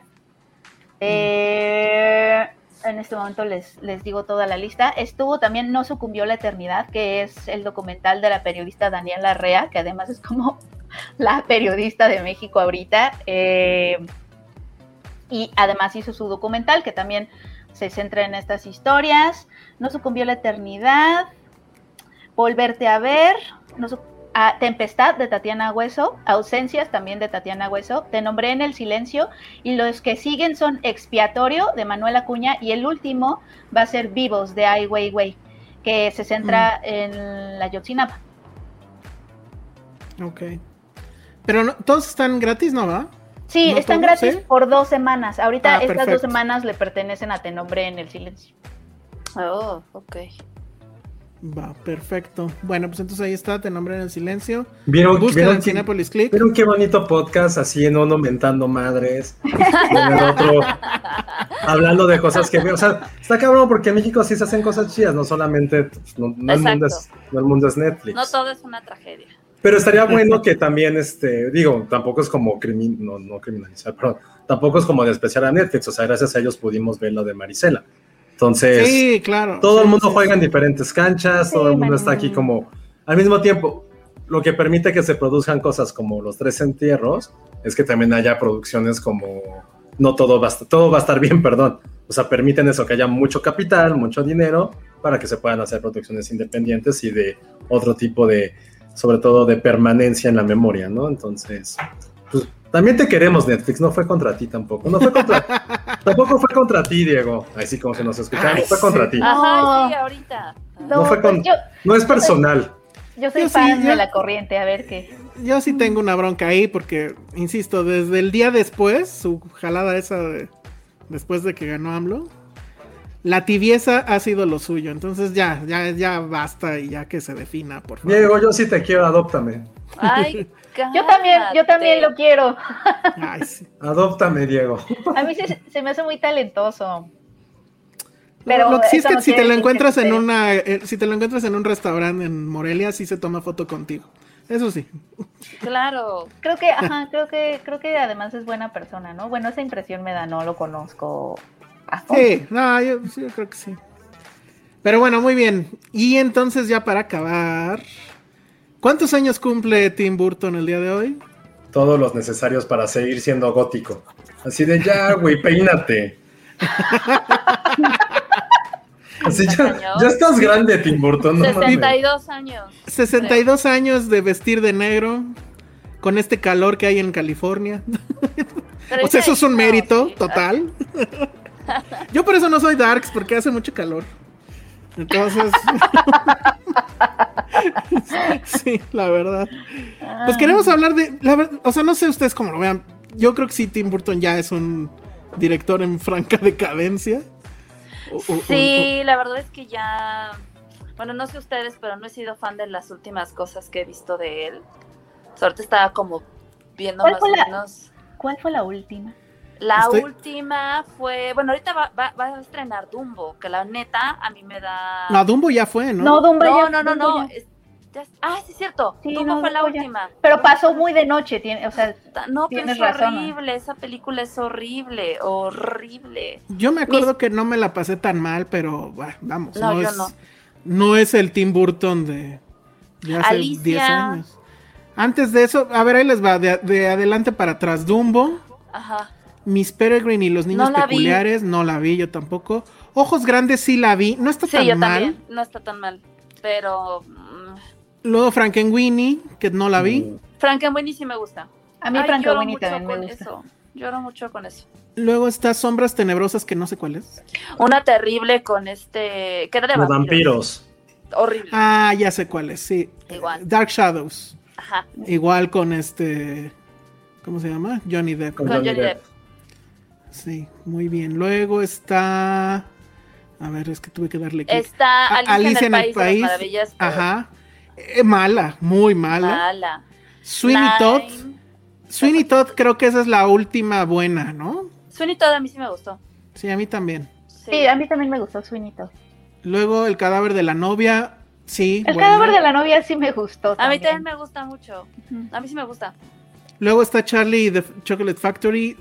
Eh, en este momento les, les digo toda la lista. Estuvo también No sucumbió la eternidad, que es el documental de la periodista Daniela Larrea, que además es como [laughs] la periodista de México ahorita. Eh, y además hizo su documental, que también se centra en estas historias. No sucumbió la eternidad. Volverte a ver. No ah, Tempestad de Tatiana Hueso. Ausencias también de Tatiana Hueso. Te nombré en el silencio. Y los que siguen son Expiatorio de Manuel Acuña. Y el último va a ser Vivos de Ai Weiwei, que se centra en la Yotzinapa. Ok. Pero no- todos están gratis, ¿no va? Sí, ¿No están todos, gratis por dos semanas. Ahorita Ah, estas dos semanas le pertenecen a Te nombré en el silencio. Oh, ok. Va, perfecto. Bueno, pues entonces ahí está, te nombré en el silencio. ¿Vieron, vieron en que- Cinepolis Click. ¿Vieron qué bonito podcast así en uno mentando madres? y en el otro [laughs] hablando de cosas que O sea, está cabrón porque en México sí se hacen cosas chidas, no solamente. pues, No, no el, mundo es, no el mundo es Netflix. No todo es una tragedia. Pero estaría bueno que también, este, digo, tampoco es como crimin, no, no criminalizar, perdón, tampoco es como despreciar a Netflix, o sea, gracias a ellos pudimos ver lo de Marisela. Entonces, Sí, claro. todo Sí, el mundo sí, juega sí. en diferentes canchas, todo el mundo está aquí como, al mismo tiempo, lo que permite que se produzcan cosas como los tres entierros, es que también haya producciones como, no todo va todo va a estar bien, [laughs] perdón, o sea, permiten eso, que haya mucho capital, mucho dinero, para que se puedan hacer producciones independientes y de otro tipo de, sobre todo de permanencia en la memoria, ¿no? Entonces, pues también te queremos Netflix, no fue contra ti tampoco, no fue contra, [laughs] tampoco fue contra ti, Diego, así como que nos escuchamos, Ay, fue contra sí. ti. Ajá, No. sí, ahorita. No fue pues con- yo, No es personal. yo soy Yo sí, fan yo- de la corriente, a ver qué. Yo sí tengo una bronca ahí porque, insisto, desde el día después, su jalada esa de después de que ganó AMLO, la tibieza ha sido lo suyo. Entonces ya, ya, ya basta y ya que se defina, por favor. Diego, yo sí te quiero, adóptame. Ay, [laughs] Yo también, yo también lo quiero. Ay, sí. Adóptame, Diego. A mí se, se me hace muy talentoso. Pero lo que sí es que no si te lo encuentras en una, eh, si te lo encuentras en un restaurante en Morelia, sí se toma foto contigo. Eso sí. Claro. Creo que, ajá, creo que, creo que además es buena persona, ¿no? Bueno, esa impresión me da, no lo conozco. A fondo. Sí, no, yo, creo que sí. Pero bueno, muy bien. Y entonces ya para acabar, ¿cuántos años cumple Tim Burton el día de hoy? Todos los necesarios para seguir siendo gótico. Así de ya, güey, peínate. [laughs] Así ya, estás grande, Tim Burton. No mames. 62 años. 62 años de vestir de negro con este calor que hay en California. Pero [laughs] O sea, eso es un mérito total. [laughs] Yo por eso no soy darks, porque hace mucho calor. Entonces. [laughs] sí, la verdad. Pues queremos hablar de. la ver- o sea, no sé ustedes cómo lo vean. Yo creo que sí, Tim Burton ya es un director en franca decadencia. O- o- o- Sí, la verdad es que ya. Bueno, no sé ustedes, pero no he sido fan de las últimas cosas que he visto de él. Suerte estaba como viendo ¿Cuál más o la- menos. ¿Cuál fue la última? La Estoy- última fue. Bueno, ahorita va, va- va a estrenar Dumbo, que la neta a mí me da. No, Dumbo ya fue, ¿no? No, Dumbo no, ya- no, no. Dumbo no, ya. es- ya es- ah, sí, es cierto. Sí, Dumbo no, fue la Dumbo ya. última. Pero pasó muy de noche, tiene, o sea, No, pero Tienes es razón. horrible. Esa película es horrible. Horrible. Yo me acuerdo que no me la pasé tan mal, pero bah, vamos, No, no, yo es, no. no es el Tim Burton de, de hace Alicia. 10 años. Antes de eso, a ver, ahí les va, de, de adelante para atrás, Dumbo, Ajá. Miss Peregrine y los niños No la vi. peculiares, no la vi yo tampoco. Ojos grandes sí la vi, no está Sí, tan yo mal. también. No está tan mal. Pero. mm, Luego Frankenweenie, que no la vi. Frankenweenie sí me gusta. a mí mucho también me con gusta. Eso. Lloro mucho con eso. Luego está Sombras Tenebrosas, que no sé cuál es. Una terrible con este. que era de Los vampiros. vampiros. Horrible. Ah, ya sé cuál es, sí. Igual. Dark Shadows. Ajá, Igual con este. ¿Cómo se llama? Johnny Depp. Con Johnny Depp. Sí, muy bien. Luego está. A ver, es que tuve que darle clic. Está A- Alicia, en el País, de las Maravillas. Ajá. Eh, mala, muy mala. Mala. Sweeney. Todd. Sweeney Todd creo que esa es la última buena, ¿no? Sweeney Todd a mí sí me gustó. Sí, a mí también. Sí. Sí, a mí también me gustó Sweeney Luego el cadáver de la novia. Sí. El cadáver de la novia sí me gustó. A mí también. también me gusta mucho. A mí sí me gusta. Luego está Charlie y the Chocolate Factory.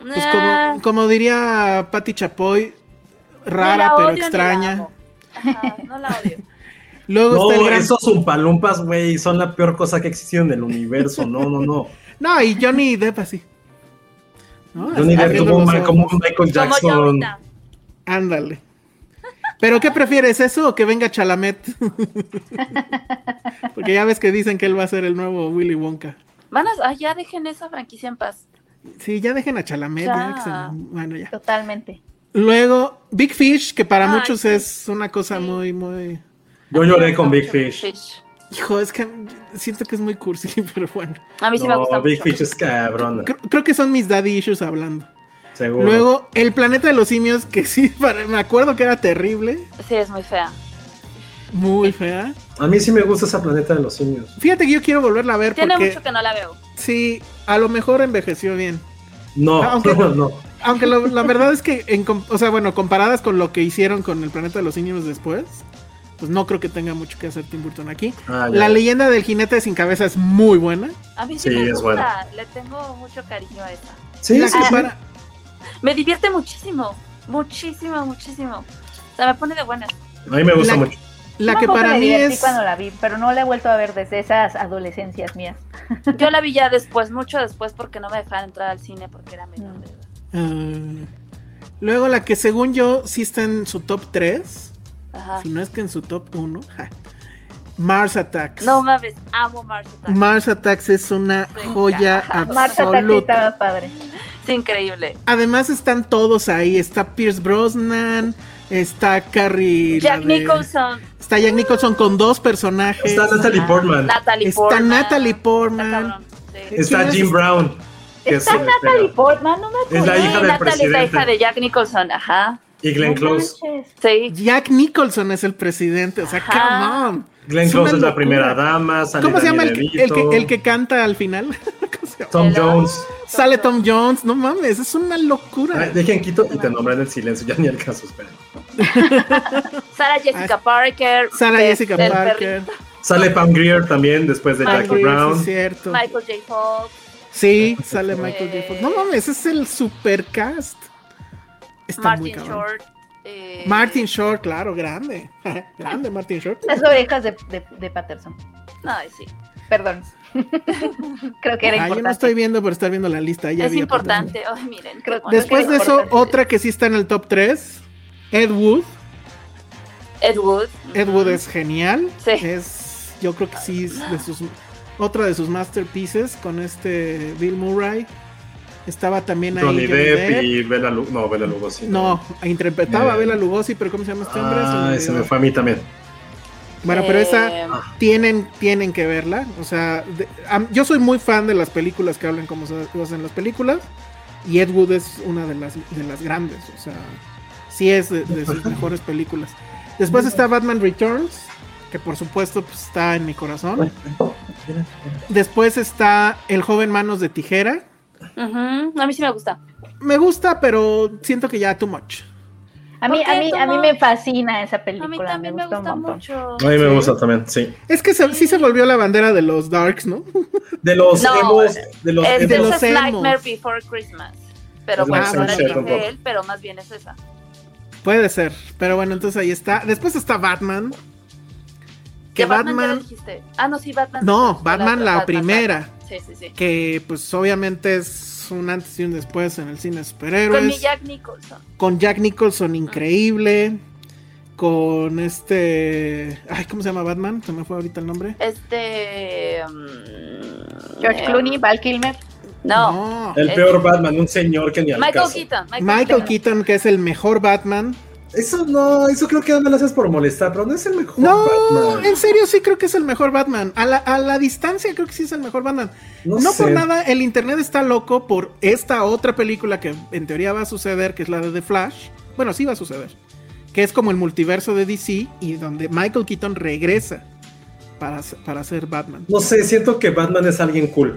Pues Ah, como, como diría Patty Chapoy, rara pero extraña. Ajá, no la odio. [laughs] Luego está el No, gran... esos umpalumpas, güey, son la peor cosa que ha existido en el universo. No, no, no. [laughs] No, y Johnny Depp así. ¿No? Johnny Depp ma- ojos. como un Michael Como Jackson. Ándale. ¿Pero qué prefieres, eso o que venga Chalamet? [laughs] Porque ya ves que dicen que él va a ser el nuevo Willy Wonka. Van a, ah, ya dejen esa franquicia en paz. Sí, ya dejen a Chalamet. Ya. ya que se- Bueno, ya. Totalmente. Luego, Big Fish, que para Ay, muchos sí. es una cosa Sí. muy, muy... Yo lloré con Big Fish. Hijo, es que siento que es muy cursi, [laughs] pero bueno. A mí sí me gusta No, Big mucho. Fish es cabrón. Creo, creo que son mis daddy issues hablando. Seguro. Luego, El Planeta de los Simios, que sí, [laughs] para- me acuerdo que era terrible, Sí, es muy fea. muy fea. A mí sí me gusta esa planeta de los simios. Fíjate que yo quiero volverla a ver Tiene porque mucho que no la veo. sí, a lo mejor envejeció bien. No, Aunque- [laughs] no. Aunque lo- la verdad es que, en com- o sea, bueno, comparadas con lo que hicieron con El Planeta de los Simios después, pues no creo que tenga mucho que hacer Tim Burton aquí. Ah. La leyenda del jinete sin cabeza es muy buena. A mí sí, Sí, me es gusta. buena. Le tengo mucho cariño a esa. Sí, la sí, que sí. para- Me divierte muchísimo. Muchísimo, muchísimo. O sea, me pone de buenas. A mí me gusta La- mucho. La que para me mí es... cuando la vi, pero no la he vuelto a ver desde esas adolescencias mías. [laughs] Yo la vi ya después, mucho después, porque no me dejaban entrar al cine porque era menor de edad. ah, luego la que según yo sí está en su top 3, Ajá. si no es que en su top 1, Mars Attacks. No mames, amo Mars Attacks. Mars Attacks es una joya ajá. Marta Taxi absoluta. estaba padre. Es increíble. Además están todos ahí. Está Pierce Brosnan, está Carrie. Jack de- Nicholson, Está Jack Nicholson con dos personajes. Está Natalie Ah, Portman. Natalie Está Portman. Natalie Está Portman. cabrón, sí. Está. Jim Brown. Está es, Natalie Portman, no me acuerdo. Es la Sí, hija del Natalie es la hija de Jack Nicholson, ajá. Y Glenn Close. Sí. Jack Nicholson es el presidente. O sea, Ajá. come on. Glenn Es Close es la primera dama. Sale ¿Cómo se llama el, que- el que, el que canta al final? [laughs] Tom Hello. Jones. Sale Tom Jones. No mames, es una locura. Ay, dejen quito y te nombran el silencio. Ya ni el caso, esperen. [laughs] Sarah Jessica Parker. Sara Jessica Parker. perrito. Sale Pam Grier también después de Jackie sí, Brown. es cierto. Michael J. Fox. Sí, sale Michael J. Eh, Fox. No mames, es el supercast. Está muy Martin cabrón. Short. eh, Martin Short, claro, grande. [laughs] grande Martin Short. Las orejas de, de, de Patterson. Ay, sí. Perdón. [laughs] Creo que era Ah, yo importante. no estoy viendo por estar viendo la lista. ya es importante. Ay, miren. Creo- Después de eso, importante. otra que sí está en el top 3, Ed Wood. Ed Wood. Ed Wood es genial. Sí. Es, yo creo que sí, es de sus, otra de sus masterpieces con este Bill Murray. Estaba también ahí. Johnny Johnny Depp Depp. y Bela Lugosi. No, Bela Lugosi. No, interpretaba a Eh. Bela Lugosi, pero ¿cómo se llama este hombre? Se me Ay, se me olvidó. fue a mí también. Bueno, pero esa Eh, tienen, tienen que verla. O sea, de- yo soy muy fan de las películas que hablan como se hacen las películas. Y Ed Wood es una de las, de las grandes. O sea, sí es de, de sus mejores películas. Después está Batman Returns, que por supuesto pues, está en mi corazón. Después está El joven manos de tijera. Ujú, A mí sí me gusta. Me gusta, pero siento que ya too much. A mí, ¿Por qué, a mí, a mí me fascina esa A mí película. también me gusta mucho. A mí me gusta también, sí. Es que se- sí se volvió la bandera de los darks, ¿no? [laughs] De los No, emos, de los Es, de los esa es emos. Nightmare Before Christmas. Pero Es bueno, dije Christmas. él, pero más bien es esa. Puede ser. Pero bueno, entonces ahí está. Después está Batman. Que ¿De Batman, Batman? Ah, no, sí, Batman. No, Batman la primera. Batman. Sí, sí, sí. que pues obviamente es un antes y un después en el cine de Con superhéroes. mi Jack Nicholson. Con Jack Nicholson increíble. Con este. Ay, ¿cómo se llama Batman? Se me fue ahorita el nombre. Este. mm, George eh, Clooney, Val Kilmer. No. el peor Batman, un señor que ni al Michael caso. Keaton. Michael Keaton, que es el mejor Batman. Eso no, eso creo que no lo haces por molestar, pero no es el mejor No, Batman. en serio sí creo que es el mejor Batman. A la, a la distancia creo que sí es el mejor Batman. No No, por nada, el internet está loco por esta otra película que en teoría va a suceder, que es la de The Flash. Bueno, sí va a suceder. Que es como el multiverso de DC y donde Michael Keaton regresa para, para ser Batman. No sé, siento que Batman es alguien cool.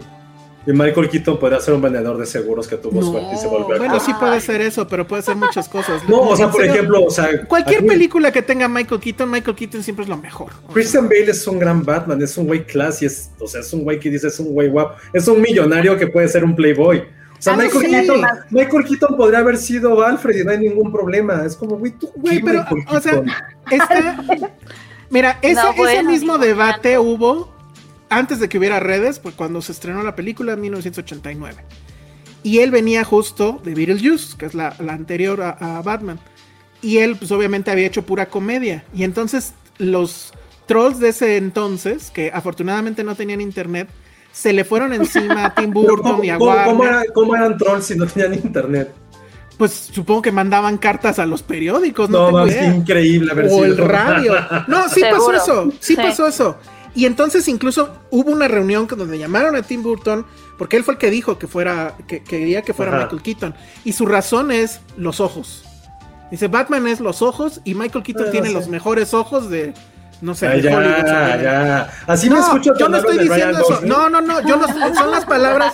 Y Michael Keaton podría ser un vendedor de seguros que tuvo suerte y se volvió bueno, sí puede ser eso, pero puede ser muchas cosas. No, o sea, por serio, ejemplo, o sea, Cualquier aquí- película que tenga Michael Keaton, Michael Keaton siempre es lo mejor. Christian Bale es un gran Batman, es un güey classy, es, o sea, es un güey que dice es un güey guapo, es un millonario que puede ser un playboy. O sea, Ah, Michael, sí. Keaton, Michael Keaton podría haber sido Alfred y no hay ningún problema. Es como, güey, tú, Güey, ¿qué, pero, Michael o sea? Está. Mira, [laughs] ese, No, bueno, ese mismo debate hubo antes de que hubiera redes, pues cuando se estrenó la película en 1989. Y él venía justo de Beetlejuice, que es la, la anterior a, a Batman. Y él, pues obviamente había hecho pura comedia. Y entonces los trolls de ese entonces, que afortunadamente no tenían internet, se le fueron encima a Tim [laughs] Burton ¿cómo, y a cómo- Warner. cómo era- cómo eran trolls si no tenían internet? Pues supongo que mandaban cartas a los periódicos, no, No, tengo idea. increíble haber o sido. el radio. [laughs] No, sí pasó Seguro. eso, sí, Sí. pasó eso. Y entonces incluso hubo una reunión donde llamaron a Tim Burton, porque él fue el que dijo que fuera, que que quería que fuera Ajá. Michael Keaton. Y su razón es los ojos. Dice, Batman es los ojos y Michael Keaton Ah, no tiene sé. los mejores ojos de, no sé, Ay, de Hollywood. ya, ya. Así me No, escucho yo no estoy diciendo eso. No, no, no, yo no, son las palabras,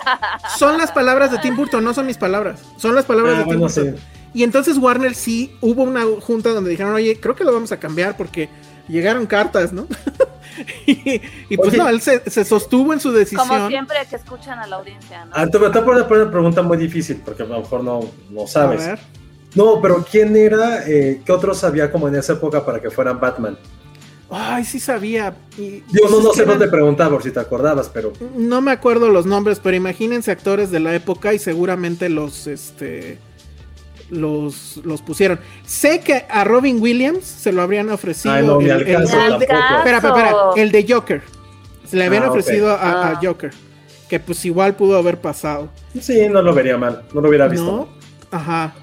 son las palabras de Tim Burton, no son mis palabras. Son las palabras Ah, de Tim bueno, Burton. sí. Y entonces Warner sí hubo una junta donde dijeron, oye, creo que lo vamos a cambiar porque llegaron cartas, ¿no? [laughs] y, y pues Oye. no, él se, se sostuvo en su Como decisión. siempre que escuchan a la audiencia, ¿no? Ah, te voy a poner una pregunta muy difícil, porque a lo mejor no, no A sabes. ver. No, pero ¿quién era, eh, qué otros había como en esa época para que fueran Batman? Ay, sí sabía. Y- Yo no, sé, que no te eran- preguntaba por si te acordabas, pero No me acuerdo los nombres, pero imagínense actores de la época y seguramente los, este, los, los pusieron. Sé que a Robin Williams se lo habrían ofrecido. Ay, no, el de- tampoco. espera, espera, espera, el de Joker. Se le habían Ah, ofrecido a, a Ah. Joker. Que pues igual pudo haber pasado. sí, no lo vería mal, no lo hubiera visto. ¿No? Ajá.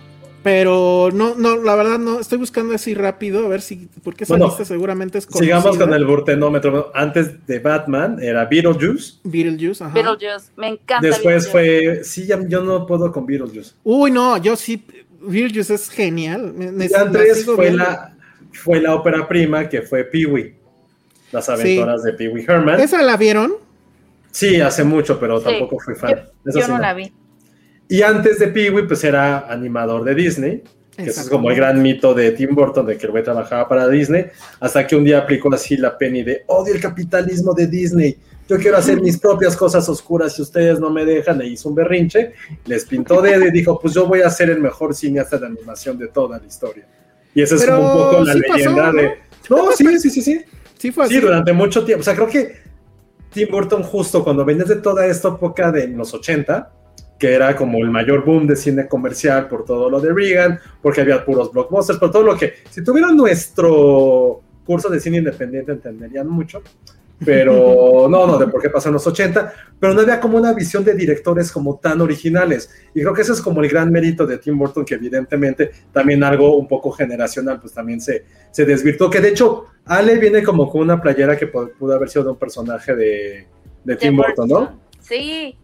Pero no, no, la verdad no, estoy buscando así rápido, a ver si, porque esa Bueno, lista seguramente es Sigamos conocida. con el burtenómetro. Antes de Batman era Beetlejuice. Beetlejuice, ajá. Beetlejuice, me encanta. Después Beetlejuice. fue. Sí, ya- yo no puedo con Beetlejuice. Uy, no, yo sí, Beetlejuice es genial. Me, me- Y la antes sigo fue viendo. la, fue la ópera prima que fue Pee-Wee. Las aventuras de Pee-Wee Herman. ¿Esa la vieron? Sí, hace mucho, pero Sí. tampoco fui fan. Yo, Esa yo sí no no. la vi. Y antes de Pee-Wee, pues era animador de Disney. Que ese es como el gran mito de Tim Burton, de que el güey trabajaba para Disney, hasta que un día aplicó así la penny de odio el capitalismo de Disney. Yo quiero hacer mis propias cosas oscuras y ustedes no me dejan. Le hizo un berrinche, les pintó dedo y dijo: Pues yo voy a ser el mejor cineasta de animación de toda la historia. Y esa es como un poco la sí pasó, leyenda ¿no? de. No, sí, sí, sí, sí. Sí fue así. Sí, durante mucho tiempo. O sea, creo que Tim Burton, justo cuando venías de toda esta época de los 80, que era como el mayor boom de cine comercial por todo lo de Reagan, porque había puros blockbusters, por todo lo que, si tuvieran nuestro curso de cine independiente, entenderían mucho. Pero [laughs] no, no, de por qué pasó en los 80, pero no había como una visión de directores como tan originales. Y creo que ese es como el gran mérito de Tim Burton, que evidentemente también algo un poco generacional, pues también se, se desvirtuó. Que de hecho, Ale viene como con una playera que pu- pudo haber sido de un personaje de, de Tim Burton, ¿no? Sí,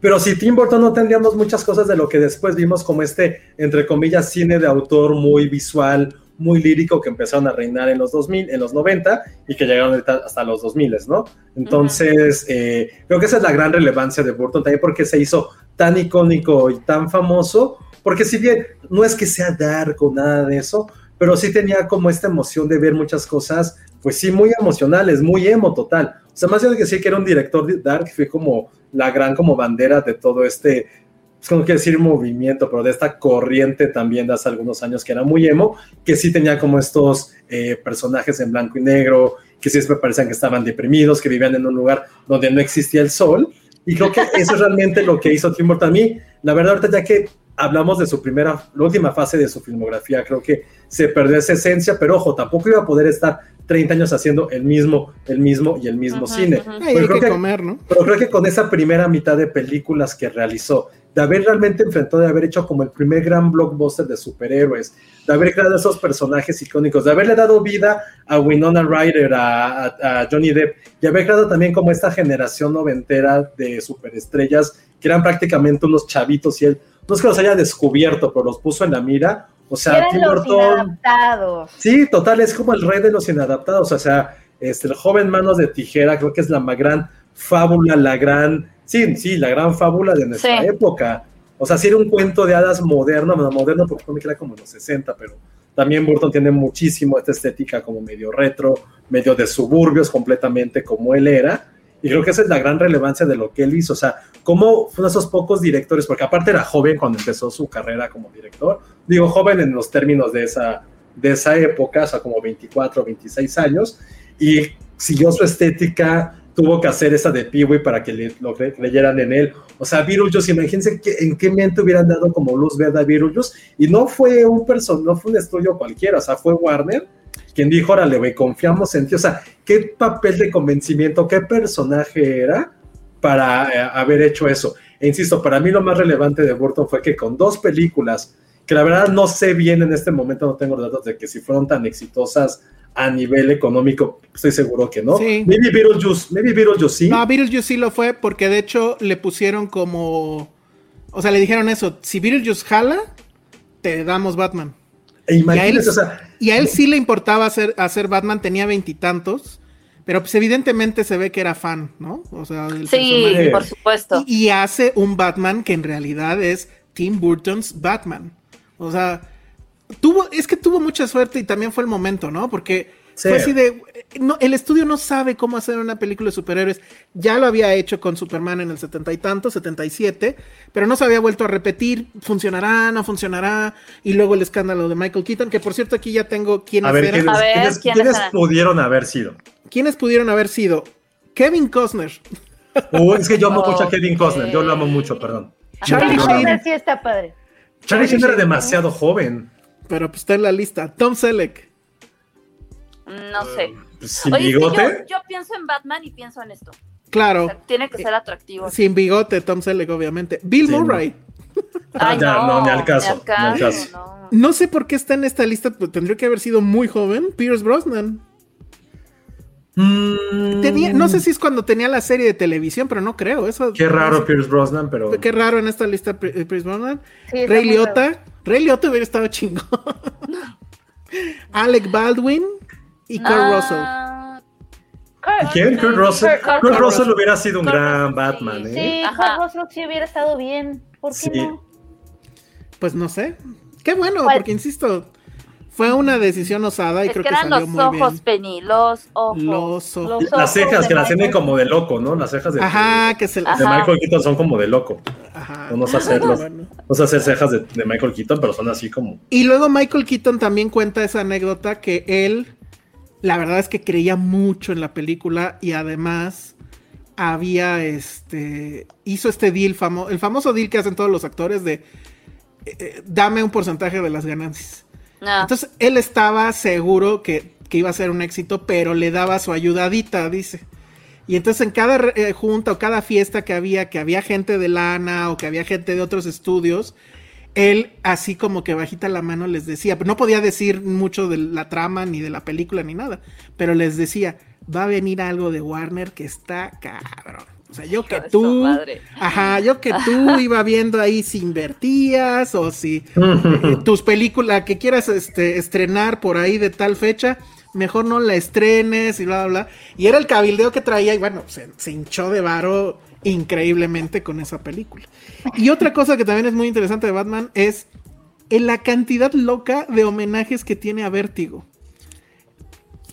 Pero si Tim Burton no tendríamos muchas cosas de lo que después vimos como este, entre comillas, cine de autor muy visual, muy lírico que empezaron a reinar en los 2000, en los 90 y que llegaron hasta los 2000, ¿no? Entonces, eh, creo que esa es la gran relevancia de Burton también porque se hizo tan icónico y tan famoso, porque si bien no es que sea dark o nada de eso, pero sí tenía como esta emoción de ver muchas cosas, pues sí, muy emocionales, muy emo total. O sea, más allá de que sí que era un director de dark, fue como la gran como bandera de todo este, pues como que decir movimiento, pero de esta corriente también de hace algunos años que era muy emo, que sí tenía como estos eh, personajes en blanco y negro, que siempre parecían que estaban deprimidos, que vivían en un lugar donde no existía el sol. Y creo que eso es realmente lo que hizo Tim Burton. A mí, la verdad, ahorita ya que hablamos de su primera, la última fase de su filmografía, creo que se perdió esa esencia, pero ojo, tampoco iba a poder estar 30 años haciendo el mismo, el mismo y el mismo cine. ujú. Ay, Pero hay creo que que- comer, ¿no? Pero creo que con esa primera mitad de películas que realizó, de haber realmente enfrentado, de haber hecho como el primer gran blockbuster de superhéroes, de haber creado esos personajes icónicos, de haberle dado vida a Winona Ryder, a, a, a Johnny Depp, y haber creado también como esta generación noventera de superestrellas que eran prácticamente unos chavitos y él, no es que los haya descubierto, pero los puso en la mira. O sea, Tim los Burton. inadaptados. Sí, total, es como el rey de los inadaptados. O sea, este, el joven Manos de Tijera, creo que es la gran fábula, la gran. Sí, sí, la gran fábula de nuestra Sí. época. O sea, sí era un cuento de hadas moderno, bueno, moderno porque me queda como en los 60, pero también Burton tiene muchísimo esta estética como medio retro, medio de suburbios completamente como él era. Y creo que esa es la gran relevancia de lo que él hizo. O sea, cómo fue uno de esos pocos directores, porque aparte era joven cuando empezó su carrera como director. Digo, joven en los términos de esa, de esa época, o sea, como 24, 26 años. Y siguió su estética, tuvo que hacer esa de Peewee para que lo cre- creyeran en él. O sea, Beetlejuice, imagínense que, en qué mente hubieran dado como luz verde a Beetlejuice. Y no fue un person, no fue un estudio cualquiera, o sea, fue Warner quien dijo, órale, güey, confiamos en ti. O sea, qué papel de convencimiento, qué personaje era para eh, haber hecho eso. E insisto, para mí lo más relevante de Burton fue que con dos películas, que la verdad no sé bien en este momento, no tengo datos de que si fueron tan exitosas a nivel económico, estoy seguro que no. Sí. Maybe Beetlejuice, maybe Beetlejuice sí. No, Beetlejuice sí lo fue porque de hecho le pusieron como. O sea, le dijeron eso: si Beetlejuice jala, te damos Batman. e Y a, él, imagínense, o sea, y a él sí le importaba hacer, hacer Batman, tenía veintitantos, pero pues evidentemente se ve que era fan, ¿no? O sea, del Sí, personaje. por supuesto. Y, y hace un Batman que en realidad es Tim Burton's Batman. O sea, tuvo, es que tuvo mucha suerte y también fue el momento, ¿no? Porque Sí. fue así de, no, el estudio no sabe cómo hacer una película de superhéroes. Ya lo había hecho con Superman en el setenta y tanto, 77, pero no se había vuelto a repetir. ¿Funcionará? ¿No funcionará? Y luego el escándalo de Michael Keaton, que por cierto aquí ya tengo quiénes a ver, eran. ¿quiénes, A ver, quiénes- ¿quiénes quiénes eran? pudieron haber sido? ¿Quiénes pudieron haber sido? Kevin Costner, Uh, es que yo amo mucho a. Kevin Costner, yo lo amo mucho, perdón. Charlie Sheen. sí está padre. Charlie Sheen era demasiado joven. Pero pues está en la lista. Tom Selleck. No sé. Sin Oye, es que bigote. yo, yo pienso en Batman y pienso en esto. O Claro. sea, tiene que ser atractivo. Sin bigote, Tom Selleck, obviamente. Bill Sí, Murray. [laughs] Ah, ya, no, ni al caso, ni al caso. no. No sé por qué está en esta lista, pues, tendría que haber sido muy joven. Pierce Brosnan. Mm, Tenía, no sé si es cuando tenía la serie de televisión, pero no creo. Eso, Qué raro Pierce Brosnan, pero. Qué raro en esta lista eh, Pierce Brosnan. Sí, raro. Liotta. Ray Liotta hubiera estado chingón. [laughs] Alec Baldwin y Kurt Russell. Ah, Kurt- ¿Quién? Kurt Russell. Kurt- Kurt, Kurt Russell Russell. hubiera sido un Kurt gran Russell, Batman, sí. ¿eh? Sí, Ajá. Kurt Russell sí hubiera estado bien. ¿Por qué Sí. no? Pues no sé. Qué bueno, ¿Cuál? porque insisto, fue una decisión osada y es creo que que, eran salió los muy ojos, bien. Penny, los ojos. Los ojos. Los Las cejas, que las tiene como de loco, ¿no? Las cejas de, Ajá, que se de Ajá. Michael Keaton son como de loco. Ajá. No sé hacerlos. Bueno. No hacer cejas de, de Michael Keaton, pero son así como. Y luego Michael Keaton también cuenta esa anécdota que él, la verdad es que creía mucho en la película y además había este, hizo este deal, famo el famoso deal que hacen todos los actores de eh, eh, dame un porcentaje de las ganancias. Ah, Entonces él estaba seguro que, que iba a ser un éxito, pero le daba su ayudadita, dice. Y entonces en cada eh, junta o cada fiesta que había, que había gente de lana o que había gente de otros estudios, él así como que bajita la mano les decía, no podía decir mucho de la trama ni de la película ni nada, pero les decía, va a venir algo de Warner que está cabrón. O sea, yo que tú, ajá, yo que tú [laughs] iba viendo ahí si invertías o si eh, [laughs] tus películas que quieras este, estrenar por ahí de tal fecha, mejor no la estrenes y bla, bla, bla. Y era el cabildeo que traía y bueno, se, se hinchó de varo increíblemente con esa película. Y otra cosa que también es muy interesante de Batman es en la cantidad loca de homenajes que tiene a Vértigo.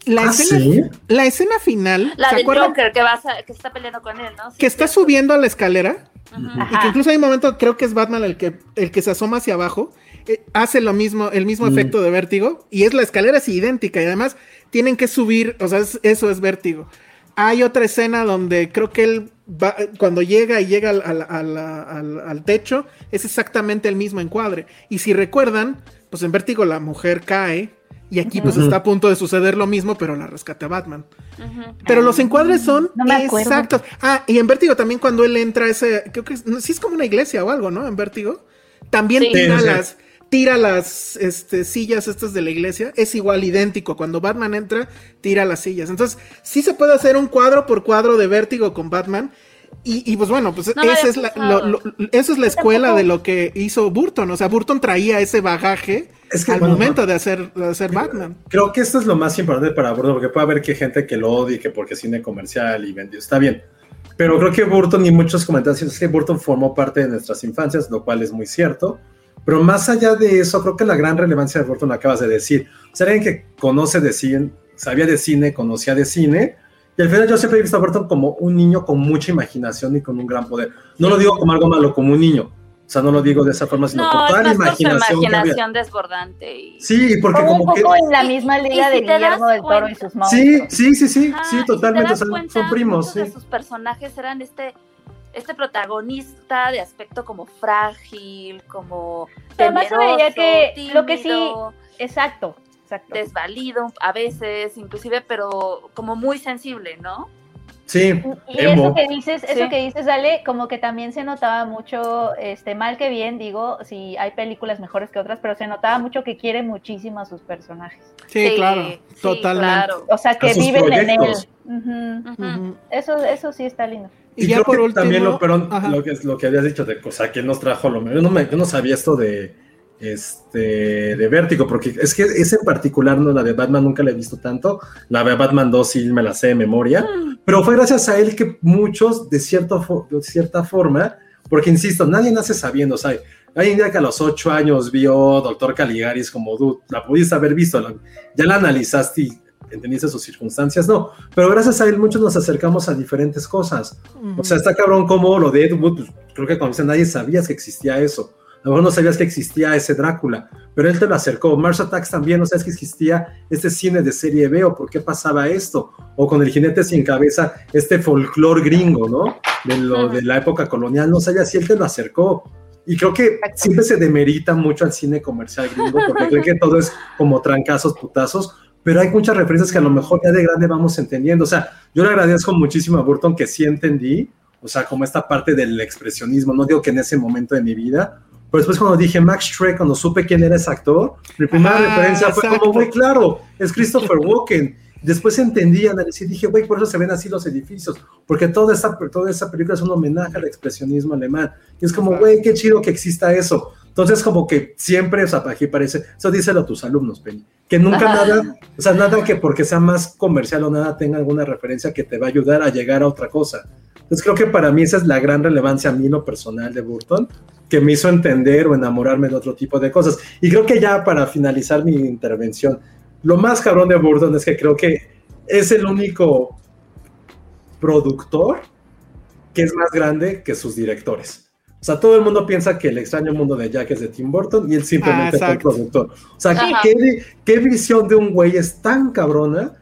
La, ¿Ah, escena, sí? la escena final, la ¿se del acuerdan? Joker que, vas a- que está peleando con él, ¿no? Sí, Que está subiendo a la escalera y que incluso hay un momento, creo que es Batman el que, el que se asoma hacia abajo, eh, hace lo mismo, el mismo efecto de vértigo, y es la escalera es idéntica, y además tienen que subir, o sea, es- eso es vértigo. Hay otra escena donde creo que él va, cuando llega y llega al, al- al- al- al techo, es exactamente el mismo encuadre. Y si recuerdan, pues en vértigo la mujer cae Y aquí pues está a punto de suceder lo mismo, pero la rescate a Batman. Pero los encuadres son No me acuerdo. exactos. Ah, y en Vértigo también cuando él entra a ese, creo que es, no, sí es como una iglesia o algo, ¿no? En Vértigo. También Sí. tira Sí, sí. las tira las este, sillas estas de la iglesia. Es igual idéntico. Cuando Batman entra, tira las sillas. Entonces, sí se puede hacer un cuadro por cuadro de Vértigo con Batman. Y, y, pues bueno, pues No esa es la, lo- lo- eso es la escuela de lo que hizo Burton. O sea, Burton traía ese bagaje Es que, al bueno, momento de hacer, de hacer Batman. Creo que esto es lo más importante para Burton, porque puede haber que gente que lo odie, que porque es cine comercial y vendió, está bien. Pero creo que Burton y muchos comentarios es que Burton formó parte de nuestras infancias, lo cual es muy cierto. Pero más allá de eso, creo que la gran relevancia de Burton acabas de decir. O sea, alguien que conoce de cine, sabía de cine, conocía de cine. Y al final yo siempre he visto a Burton como un niño con mucha imaginación y con un gran poder. No lo digo como algo malo, como un niño. O sea, no lo digo de esa forma, sino No, por toda la más por su imaginación, que imaginación desbordante. Y... Sí, porque Como un como que... poco en la misma y liga si de Guillermo del Toro y sus monstruos. Sí, sí, sí, sí, Ajá, sí, si totalmente. te das son, cuenta, son primos, muchos sí. de sus personajes eran este, este protagonista de aspecto como frágil, como Además se veía que lo que sí- Exacto, exacto. desvalido a veces, inclusive, pero como muy sensible, ¿no? Sí, Y emo. eso que dices, eso Sí. que dices, Ale, como que también se notaba mucho, este, mal que bien, digo, si hay películas mejores que otras, pero se notaba mucho que quiere muchísimo a sus personajes. Sí, Sí, claro, sí, totalmente. claro. O sea, que viven en él. Eso, eso sí está lindo. Y, Y, ya creo por que último. también lo, perdón, lo que, es lo que habías dicho de, o sea, que nos trajo lo Yo no, me- yo no sabía esto de, este, de Vértigo, porque es que ese en particular, no la de Batman, nunca la he visto tanto. La de Batman 2 sí me la sé de memoria. Pero fue gracias a él que muchos, de, cierto, de cierta forma, porque insisto, nadie nace sabiendo, o sea, hay un día que a los ocho años vio Doctor Caligaris como, dude, la pudiste haber visto, la- ya la analizaste y entendiste sus circunstancias, no, pero gracias a él muchos nos acercamos a diferentes cosas. O sea, está cabrón como lo de Ed Wood, pues, creo que cuando dice nadie sabías que existía eso. A lo mejor no sabías que existía ese Drácula, pero él te lo acercó. Mars Attacks también no sabes que existía este cine de serie B o por qué pasaba esto. O con el jinete sin cabeza, este folclore gringo, ¿no? De, lo, de la época colonial, no sabías si él te lo acercó. Y creo que siempre se demerita mucho al cine comercial gringo porque creen que todo es como trancazos, putazos, pero hay muchas referencias que a lo mejor ya de grande vamos entendiendo. O sea, yo le agradezco muchísimo a Burton que sí entendí, o sea, como esta parte del expresionismo, no digo que en ese momento de mi vida, pero después cuando dije Max Shrek, cuando supe quién era ese actor, mi primera Ajá, referencia fue como, güey, claro, es Christopher [laughs] Walken. Después entendí, analicé y dije, güey, por eso se ven así los edificios, porque toda esa, toda esa película es un homenaje al expresionismo alemán. Y es como, güey, qué chido que exista eso. Entonces, como que siempre, o sea, aquí parece, eso díselo a tus alumnos, Penny, que nunca [laughs] nada, o sea, nada que porque sea más comercial o nada tenga alguna referencia que te va a ayudar a llegar a otra cosa. Entonces, creo que para mí esa es la gran relevancia a mí, lo personal de Burton, que me hizo entender o enamorarme de otro tipo de cosas. Y creo que ya para finalizar mi intervención, lo más cabrón de Burton es que creo que es el único productor que es más grande que sus directores. O sea, todo el mundo piensa que el extraño mundo de Jack es de Tim Burton y él simplemente Ah, es el productor. O sea. ¿qué, qué, visión de un güey es tan cabrona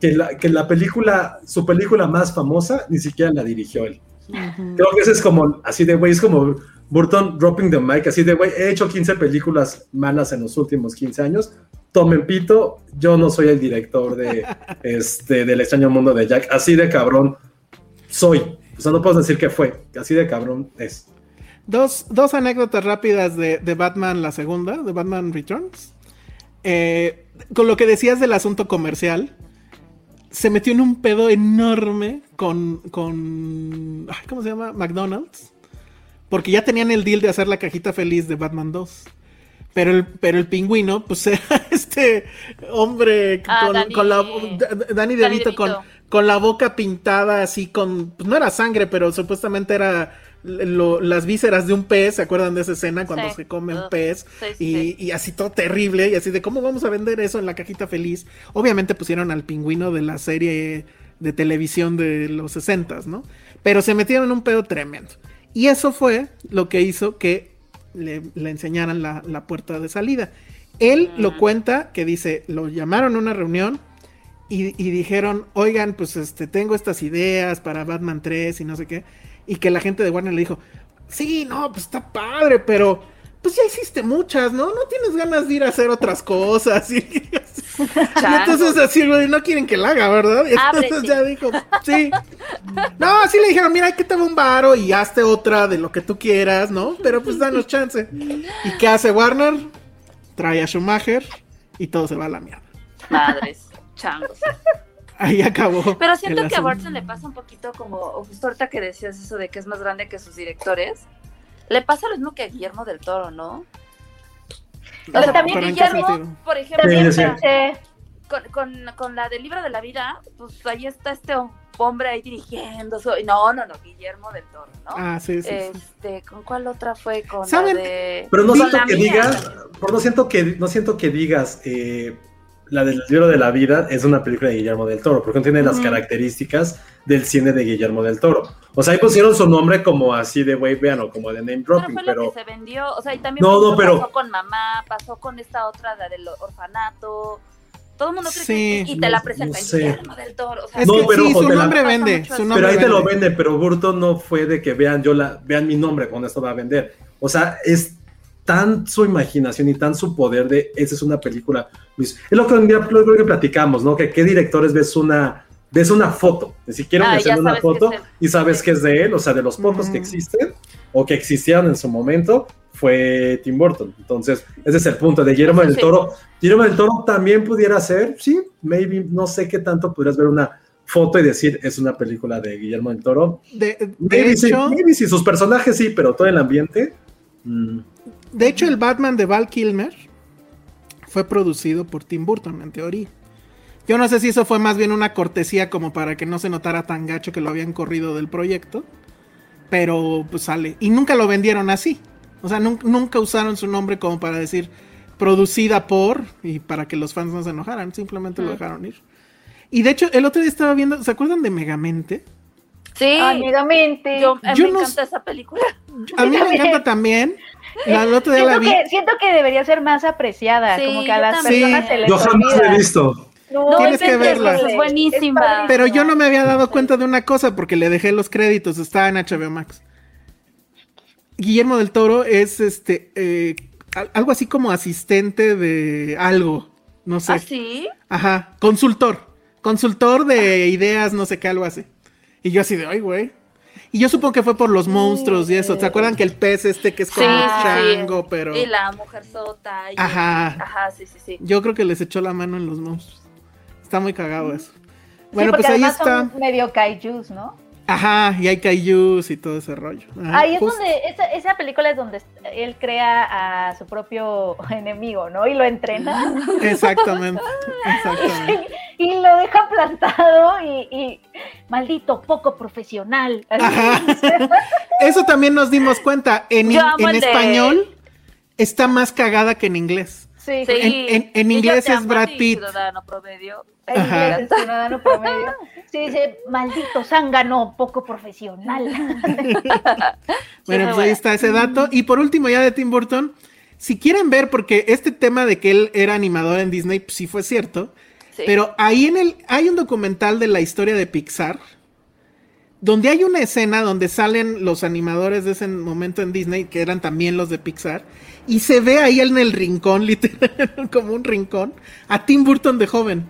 que la, que la película, su película más famosa, ni siquiera la dirigió él. Creo que ese es como, así de güey, es como Burton dropping the mic, así de güey, he hecho 15 películas malas en los últimos 15 años, tomen pito, yo no soy el director de, [laughs] este, del extraño mundo de Jack, así de cabrón soy. O sea, no puedo decir que fue, así de cabrón es. Dos, dos anécdotas rápidas de, de Batman, la segunda, de Batman Returns. Eh, con lo que decías del asunto comercial, se metió en un pedo enorme con, con ay, ¿cómo se llama? McDonald's. Porque ya tenían el deal de hacer la cajita feliz de Batman 2. Pero el, pero el pingüino, pues [laughs] era este hombre Ah, con, con la Danny DeVito, DeVito. con, con la boca pintada así con, pues no era sangre, pero supuestamente era lo- las vísceras de un pez, ¿se acuerdan de esa escena cuando Sí. se come un pez? Sí, y, sí. y así todo terrible, y así de cómo vamos a vender eso en la cajita feliz. Obviamente pusieron al pingüino de la serie de televisión de los 60, ¿no? Pero se metieron en un pedo tremendo. Y eso fue lo que hizo que le, le enseñaran la, la puerta de salida. Él lo cuenta que dice, lo llamaron a una reunión y, y dijeron, oigan, pues este, tengo estas ideas para Batman 3 y no sé qué. Y que la gente de Warner le dijo, sí, no, pues está padre, pero pues ya hiciste muchas, ¿no? No tienes ganas de ir a hacer otras cosas. Y, [laughs] Y entonces así, güey, no quieren que la haga, ¿verdad? Y entonces Ábrete. ya dijo, sí. No, así le dijeron, mira, que te va un varo y hazte otra de lo que tú quieras, ¿no? Pero pues danos chance. ¿Y qué hace Warner? Trae a Schumacher y todo se va a la mierda. Madres, changos. Ahí acabó. Pero siento que a. Burton le pasa un poquito como, justo ahorita que decías eso de que es más grande que sus directores, le pasa lo mismo que a Guillermo del Toro, ¿no? O sea, también ¿Pero en qué Guillermo, por ejemplo, Sí, con, con, con la del libro de la vida, pues ahí está este hombre ahí dirigiendo. su- No, no, no, Guillermo del Toro, ¿no? Ah, sí, sí. sí. Este, ¿con cuál otra fue? Con ¿Saben? la de... Pero no siento que mía digas, por no siento que, no siento que digas eh, la del libro de la vida es una película de Guillermo del Toro, porque no tiene las características del cine de Guillermo del Toro. O sea, ahí pusieron su nombre como así de wey, vean, o como de name Pero dropping, lo pero que se vendió, o sea, y también No, no, pero- pasó con mamá, pasó con esta otra, la del orfanato. Todo el mundo cree Sí, que y te la presenta no sé. Guillermo del Toro. O sea, Es No, que pero sí, su la- nombre vende. Su nombre pero ahí te lo vende. pero Burton no fue de que vean yo la, vean mi nombre, con esto va a vender. O sea, es tan su imaginación y tan su poder de esa es una película. Luis. Es lo que un día lo que platicamos, ¿no? Que qué directores ves una, ves una foto, ni siquiera Ah, me una foto y sabes que es de él, o sea, de los pocos que Ujú. existen o que existieron en su momento, fue Tim Burton. Entonces, ese es el punto de Guillermo del sí. Toro. Guillermo del Toro también pudiera ser, sí, maybe, no sé qué tanto podrías ver una foto y decir es una película de Guillermo del Toro. De, de Maybe, sí, hecho, maybe sí, sus personajes sí, pero todo el ambiente. mm, de hecho, el Batman de Val Kilmer fue producido por Tim Burton, en teoría. Yo no sé si eso fue más bien una cortesía como para que no se notara tan gacho que lo habían corrido del proyecto. Pero pues sale. Y nunca lo vendieron así. O sea, nun- nunca usaron su nombre como para decir producida por y para que los fans no se enojaran. Simplemente lo dejaron ir. Y de hecho, el otro día estaba viendo, ¿se acuerdan de Megamente? Sí, amigamente. yo, a mí Yo me no encanta esa película. A mí me [laughs] encanta también. La, el otro día la siento, vi. que, siento que debería ser más apreciada, Sí, como que a las también. personas se les Yo jamás la olvida. he visto. No, Tienes que verla. Es buenísima. Pero yo no me había dado cuenta de una cosa porque le dejé los créditos, estaba en HBO Max. Guillermo del Toro es este eh, al- algo así como asistente de algo, no sé. ¿Ah, sí? Ajá, consultor, consultor de ideas, no sé qué, algo así. Y yo así de, ay, güey. Y yo supongo que fue por los monstruos y eso. ¿Se acuerdan que el pez este que es como sí, un sí. chango, pero Y la mujer sota. y- Ajá. Ajá, sí, sí, sí. yo creo que les echó la mano en los monstruos. Está muy cagado eso. Bueno, pues ahí está. son medio kaijus, ¿no? Ajá, y hay kaijus y todo ese rollo. Ajá, Ahí es justo. donde, esa, esa película es donde él crea a su propio [laughs] enemigo, ¿no? Y lo entrena [laughs] Exactamente, exactamente. [laughs] y lo deja plantado y, y maldito, poco profesional. Ajá. Eso también nos dimos cuenta. En, español está más cagada que en inglés. Sí, Sí. En- en- en inglés es Brad Pitt. Ciudadano promedio. el ciudadano promedio. [laughs] Sí, dice, maldito zángano, poco profesional. [laughs] Bueno, pues ahí está ese dato. Y por último, ya de Tim Burton, si quieren ver, porque este tema de que él era animador en Disney, pues sí fue cierto. Sí. Pero ahí en el hay un documental de la historia de Pixar donde hay una escena donde salen los animadores de ese momento en Disney que eran también los de Pixar y se ve ahí en el rincón [laughs] literal como un rincón a Tim Burton de joven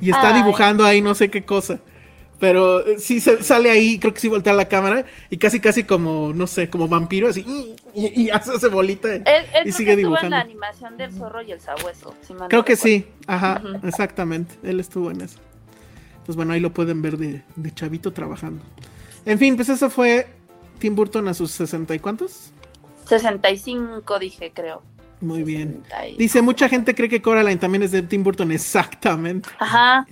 y está Ay. dibujando ahí no sé qué cosa. Pero eh, sí se, sale ahí, creo que sí voltea la cámara y casi casi como, no sé, como vampiro, así, y, y hace ese bolita Él, él y creo sigue que estuvo en dibujando. la animación del zorro y el sabueso. si Creo que recuerdo. sí, ajá, exactamente. Él estuvo en eso. Pues bueno, ahí lo pueden ver de, de chavito trabajando. En fin, pues eso fue Tim Burton a sus sesenta y cuántos. 65 dije, creo. Muy bien. 60 Dice, mucha gente cree que Coraline también es de Tim Burton, exactamente. Ajá.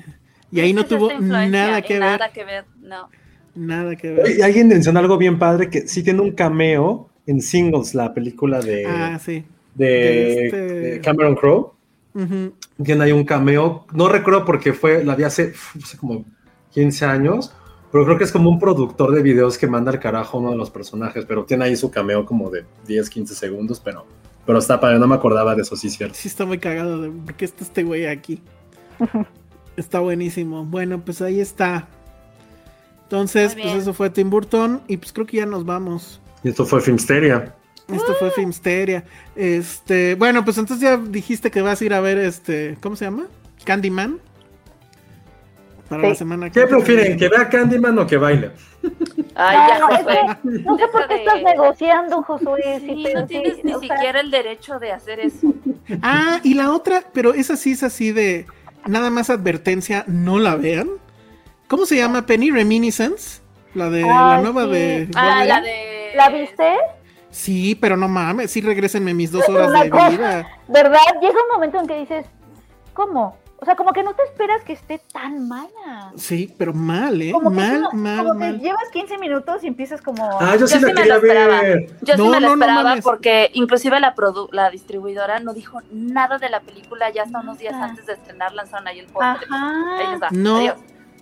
Y ahí no tuvo nada que ver, Nada que ver, no. nada que ver. Y alguien mencionó algo bien padre que sí tiene un cameo en Singles, la película de, Ah, sí. de, de este- de Cameron Crowe. Ujú. Tiene ahí un cameo. No recuerdo porque fue, la vi hace, hace como 15 años, pero creo que es como un productor de videos que manda al carajo a uno de los personajes, pero tiene ahí su cameo como de 10, 15 segundos, pero, pero está padre, no me acordaba de eso, sí, cierto. Sí está muy cagado de por qué está este güey aquí. está buenísimo. Bueno, pues ahí está. Entonces, pues eso fue Tim Burton y pues creo que ya nos vamos. Y esto fue Filmsteria. Esto fue Filmsteria. Este, bueno, pues entonces ya dijiste que vas a ir a ver este, ¿cómo se llama? Candyman. Para Sí. la semana que ¿Qué prefieren? ¿Que vea Candyman o que baile? Ay, No, ya, no, que no sé por qué estás de- negociando, Josué. Sí, pero no sí, tienes ni o sea, siquiera el derecho de hacer eso. [laughs] Ah, y la otra, pero esa sí es así de nada más advertencia, no la vean. ¿Cómo se llama Penny Reminiscence? La de la nueva sí. de Ah, la de. ¿La viste? Sí, pero no mames, sí regrésenme mis dos horas de cosa. vida. ¿Verdad? Llega un momento en que dices, ¿cómo? O sea, como que no te esperas que esté tan mala. Sí, pero mal, ¿eh? Como que, mal, mal, como que llevas 15 minutos y empiezas como... Ah, yo sí Yo la sí me lo esperaba. ver. Yo No, sí me lo no, no esperaba porque inclusive la produ- la distribuidora no dijo nada de la película ya hasta unos días antes de estrenar lanzaron ahí el póster. No. Adiós.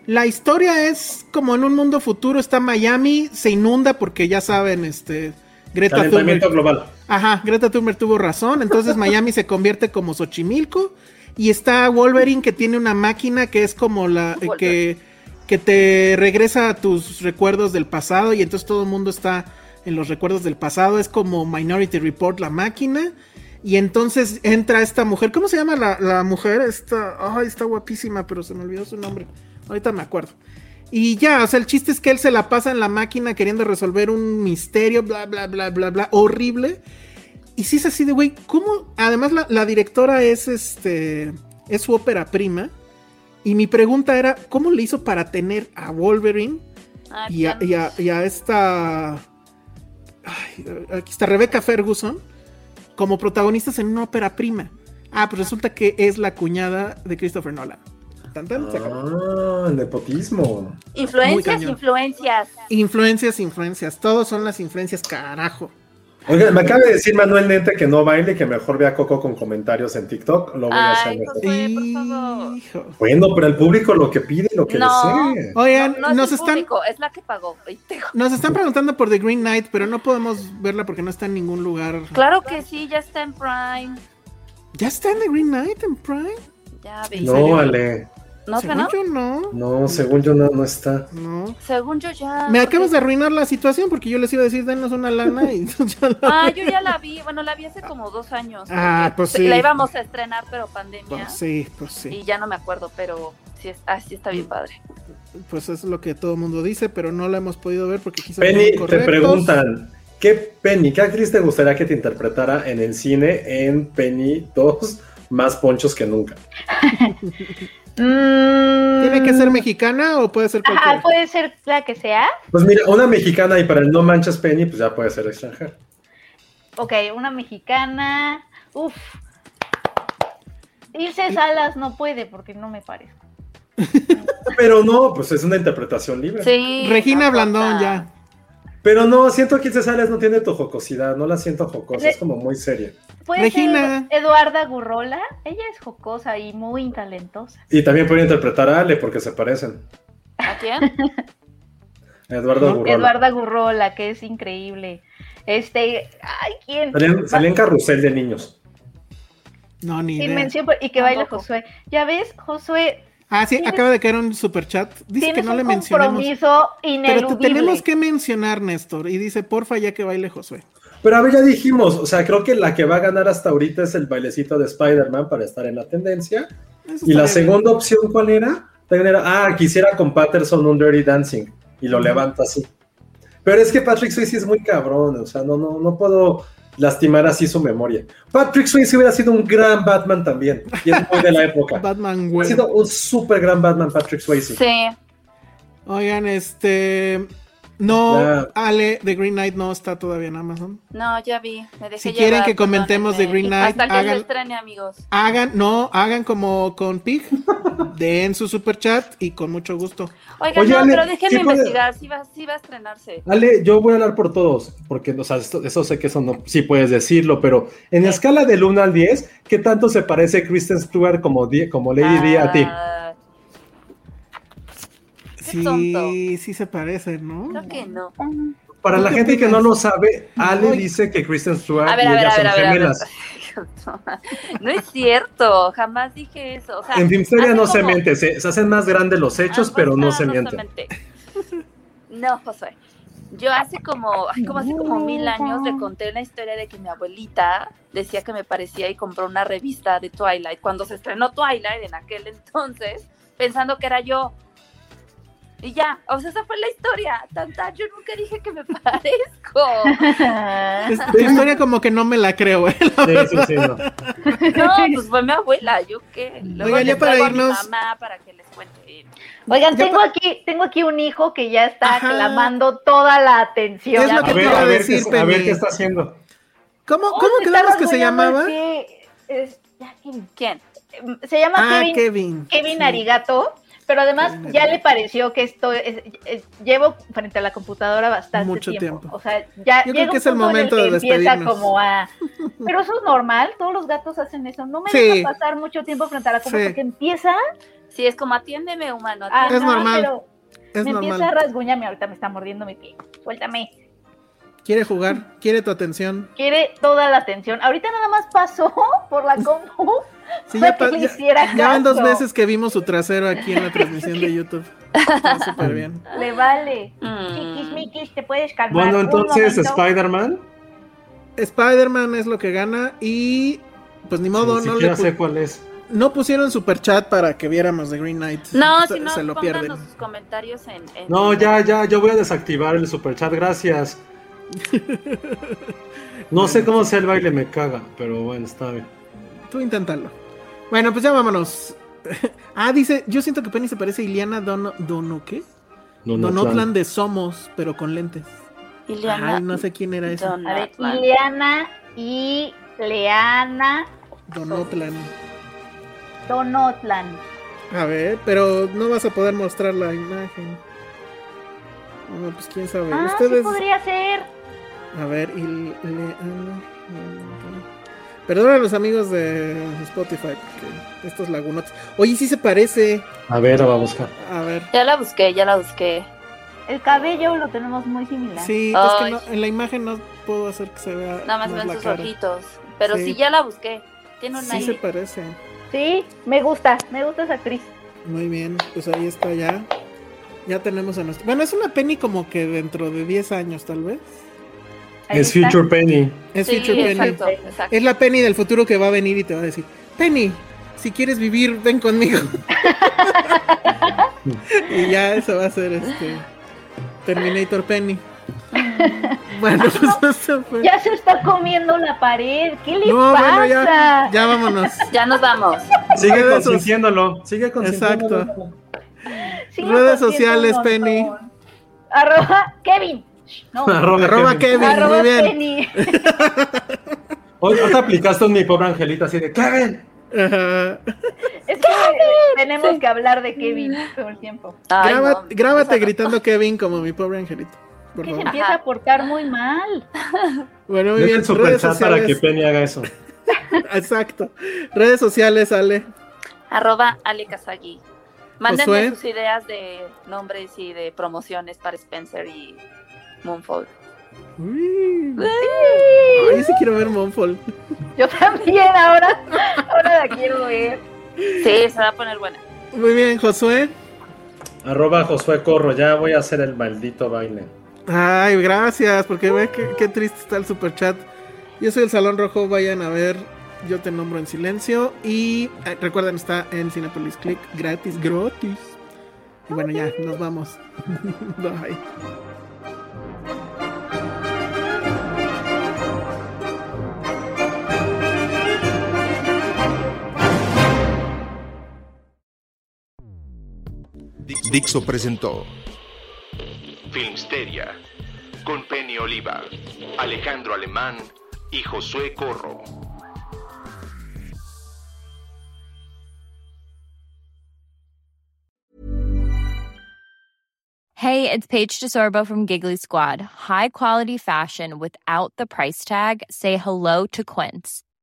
La historia es como en un mundo futuro, está Miami, se inunda porque ya saben, este, Greta Thunberg. Global. Ajá, Greta Thunberg tuvo razón, entonces [laughs] Miami se convierte como Xochimilco y está Wolverine que tiene una máquina que es como la eh, que, que te regresa a tus recuerdos del pasado y entonces todo el mundo está en los recuerdos del pasado, es como Minority Report la máquina y entonces entra esta mujer, ¿cómo se llama la, la mujer? Esta, ay, está guapísima, pero se me olvidó su nombre, ahorita me acuerdo. Y ya, o sea, el chiste es que él se la pasa en la máquina queriendo resolver un misterio, bla, bla, bla, bla, bla, horrible. Y sí es así de, güey, ¿cómo? Además, la, la directora es este. Es su ópera prima. Y mi pregunta era, ¿cómo le hizo para tener a Wolverine Ay, y a, y a- y a esta. ay, aquí está Rebecca Ferguson como protagonistas en una ópera prima? Ah, pues resulta que es la cuñada de Christopher Nolan. Tan, tan, se acabó. Ah, el nepotismo. Influencias, influencias. Influencias, influencias. Todos son las influencias, carajo. Oigan, me acaba de decir Manuel Nente que no baile, que mejor vea Coco con comentarios en TikTok. Lo voy a hacer mejor. Josué, por favor. Bueno, pero el público lo que pide, lo que No. desee. Oigan, No, no nos es el están público, es la que pagó. Nos están preguntando por The Green Knight, pero no podemos verla porque no está en ningún lugar. Claro que sí, ya está en Prime. ¿Ya está en The Green Knight en Prime? Ya. No, Ale. ¿No, Según no? yo no. No, según yo no, no está. No. Según yo ya. Me porque- acabas de arruinar la situación porque yo les iba a decir, denos una lana y [laughs] ya la- Ah, yo ya la vi. Bueno, la vi hace como dos años. Ah, pues sí. La íbamos a estrenar, pero pandemia. Pues sí, pues sí. Y ya no me acuerdo, pero sí, es, ah, sí está bien padre. Pues es lo que todo el mundo dice, pero no la hemos podido ver porque quizás Penny, no te preguntan, ¿qué Penny, qué actriz te gustaría que te interpretara en el cine en Penny 2 más ponchos que nunca? [laughs] Mm, ¿Tiene que ser mexicana o puede ser Ajá, cualquiera? puede ser la que sea. Pues mira, una mexicana y para el no manches Penny, pues ya puede ser extranjera. Ok, una mexicana. Uf. Irse Salas no puede porque no me parece. Pero no, pues es una interpretación libre. Sí. Regina Blandón ya. Pero no, siento que Salas no tiene tu jocosidad, no la siento jocosa, es como muy seria. Puede Regina. ser Eduarda Gurrola. Ella es jocosa y muy talentosa. Y también puede interpretar a Ale porque se parecen. ¿A quién? A [laughs] Eduardo ¿No? Gurrola. Eduarda Gurrola, que es increíble. Este, ay, ¿quién? Salían, salían carrusel de niños. No, ni Sin idea. mención, y que baila Tampoco. Josué. Ya ves, Josué, Ah, sí, acaba de caer un super chat. Dice que no le compromiso Pero te tenemos que mencionar, Néstor. Y dice, porfa, ya que baile Josué. Pero a ver, ya dijimos, o sea, creo que la que va a ganar hasta ahorita es el bailecito de Spider-Man para estar en la tendencia. Eso Y la segunda opción, ¿cuál era? Ah, quisiera con Patterson un Dirty Dancing. Y lo Ujú. levanta así. Pero es que Patrick Swayze es muy cabrón, o sea, no, no, no puedo lastimar así su memoria. Patrick Swayze hubiera sido un gran Batman también, y es muy de la época. [laughs] Batman, Ha güey. sido un súper gran Batman Patrick Swayze. Sí. Oigan, este. No, Ya. Ale, The Green Knight no está todavía en Amazon. No, ya vi. Me dejé Si quieren llevar, que comentemos de perdónenme. Green Knight, Hasta que hagan- se estrene, amigos. Hagan, no, hagan como con Pig. [laughs] Den su super chat y con mucho gusto. Oigan, Oye, no, Ale, pero déjenme ¿sí puede- investigar. Sí va, sí va a estrenarse. Ale, yo voy a hablar por todos, porque o sea, esto- eso sé que eso no, sí puedes decirlo, pero en escala del 1 al 10, ¿qué tanto se parece Kristen Stewart como, Die- como Lady D a ti? Ah, Sí, tonto. sí se parecen, ¿no? Creo que no. Para ¿Tú la gente que no lo sabe, Ale dice que Kristen Stewart A ver, y a ver, ella a ver, son a ver, a ver. gemelas. [laughs] No es cierto, jamás dije eso. O sea, En Filmsteria no se miente, se, se hacen más grandes los hechos, Ah, pero no pues, se no miente. miente. No, Josué. Yo hace como, como hace como mil años le conté la historia de que mi abuelita decía que me parecía y compró una revista de Twilight cuando se estrenó Twilight en aquel entonces, pensando que era yo. Y ya, o sea, esa fue la historia. Tanta, yo nunca dije que me [laughs] parezco. Es- [laughs] Tu historia como que no me la creo, güey. la Sí, sí, sí, no. No, pues fue mi abuela, yo qué. Luego Oigan, ya para a mi irnos- mamá para que les cuente. Oigan, Ya tengo aquí, tengo aquí un hijo que ya está Ajá. clamando toda la atención. Es lo A que te ver, iba a a decir, qué, a ver qué está haciendo. ¿Cómo, Oh, cómo quedamos que se llamaba? pie. Es- ya. ¿Quién? Se llama Ah, Kevin, Kevin. Kevin Sí. Arigato, pero además ya le pareció que esto es- es- llevo frente a la computadora bastante Mucho tiempo. tiempo. O sea, ya Yo creo que es el en momento que de empieza despedirnos. como a pero eso es normal, todos los gatos hacen eso. No me Sí. deja pasar mucho tiempo frente a la computadora Sí. porque empieza Sí, es como atiéndeme, humano. Es normal, pero Es me empieza a rasguñarme, ahorita me está mordiendo mi pie. Suéltame. Quiere jugar, quiere tu atención. Quiere toda la atención. Ahorita nada más pasó por la compu. Sí, ya, que le ya- hiciera ya van dos veces que vimos su trasero aquí en la transmisión de YouTube. Está [laughs] súper bien. Le vale. Mm. Chiquis, miquis, te puedes calmar. Bueno, entonces? Spider-Man. Spider-Man es lo que gana y pues ni modo, Ni no, le pu- sé cuál es. no pusieron super chat para que viéramos The Green Knight. No, se, si no, se lo pierden. sus comentarios en... en- No, ya, ya, yo voy a desactivar el superchat, gracias. [laughs] No sé cómo sea el baile, me caga, pero bueno, está bien. Tú inténtalo. Bueno, pues ya vámonos. [laughs] ah, dice, yo siento que Penny se parece a Iliana Dono, Dono ¿qué? No, no, Donotlan de Somos, pero con lentes. Ileana Ay, no sé quién era ese. A ver. Ileana y Leana Donotlan. Donotlan. A ver, pero no vas a poder mostrar la imagen. No, pues quién sabe. Ah, Ustedes. sí podría ser. A ver, y le- Perdón a los amigos de Spotify, porque estos lagunotes. Oye, sí se parece. A ver, va a buscar. A ver. Ya la busqué, ya la busqué. El cabello lo tenemos muy similar. Sí, es que no- en la imagen no puedo hacer que se vea. Nada más más ven la sus cara. ojitos. Pero Sí. sí. ya la busqué. Tiene un Sí se aire. parece. Sí, me gusta, me gusta esa actriz. Muy bien, pues ahí está ya. Ya tenemos a nuestro. Bueno, es una Penny como que dentro de 10 años, tal vez. Ahí Es está. Future Penny. Es Sí, Future Penny. exacto, exacto. Es la Penny del futuro que va a venir y te va a decir: Penny, si quieres vivir, ven conmigo. [laughs] y ya eso va a ser este. Terminator Penny. [laughs] bueno, pues eso fue. Ya se está comiendo la pared. ¿Qué le No, pasa? bueno, ya, ya vámonos. [laughs] Ya nos vamos. Sigue consintiéndolo. Sigue consintiéndolo. Exacto. Sigue Redes sociales. Penny. Arroba Kevin. No. [laughs] Arroba Arroba Kevin. Kevin, Arroba muy bien. Penny. [laughs] Hoy ahorita aplicaste un mi pobre angelito así de Kevin. Ajá. Es que tenemos que hablar de Kevin todo el tiempo. Ay, Graba- no, grábate no. gritando Kevin como mi pobre angelito. Por Que se empieza Ajá. a portar muy mal. [laughs] Bueno, muy bien. Redes para que sociales. Penny haga eso. Exacto. Redes sociales, Ale. Arroba Ale Kazagi. Mándenme Josué. sus ideas de nombres y de promociones para Spencer y Moonfall. Uy. Ay, yo sí quiero ver Monfall. Yo también ahora, ahora la quiero ver. Sí, se va a poner buena. Muy bien, Josué. Arroba Josué Corro, ya voy a hacer el maldito baile. Ay, gracias, porque ve que, qué triste está el super chat. Yo soy el Salón Rojo, vayan a ver. Yo te nombro en silencio. Y eh, recuerden, está en Cinepolis Click gratis, gratis. Y bueno, ya, nos vamos. [laughs] Bye. Dixo presentó Filmsteria con Penny Oliva, Alejandro Alemán y Josué Corro. Hey, it's Paige DeSorbo from Giggly Squad. High quality fashion without the price tag. Say hello to Quince.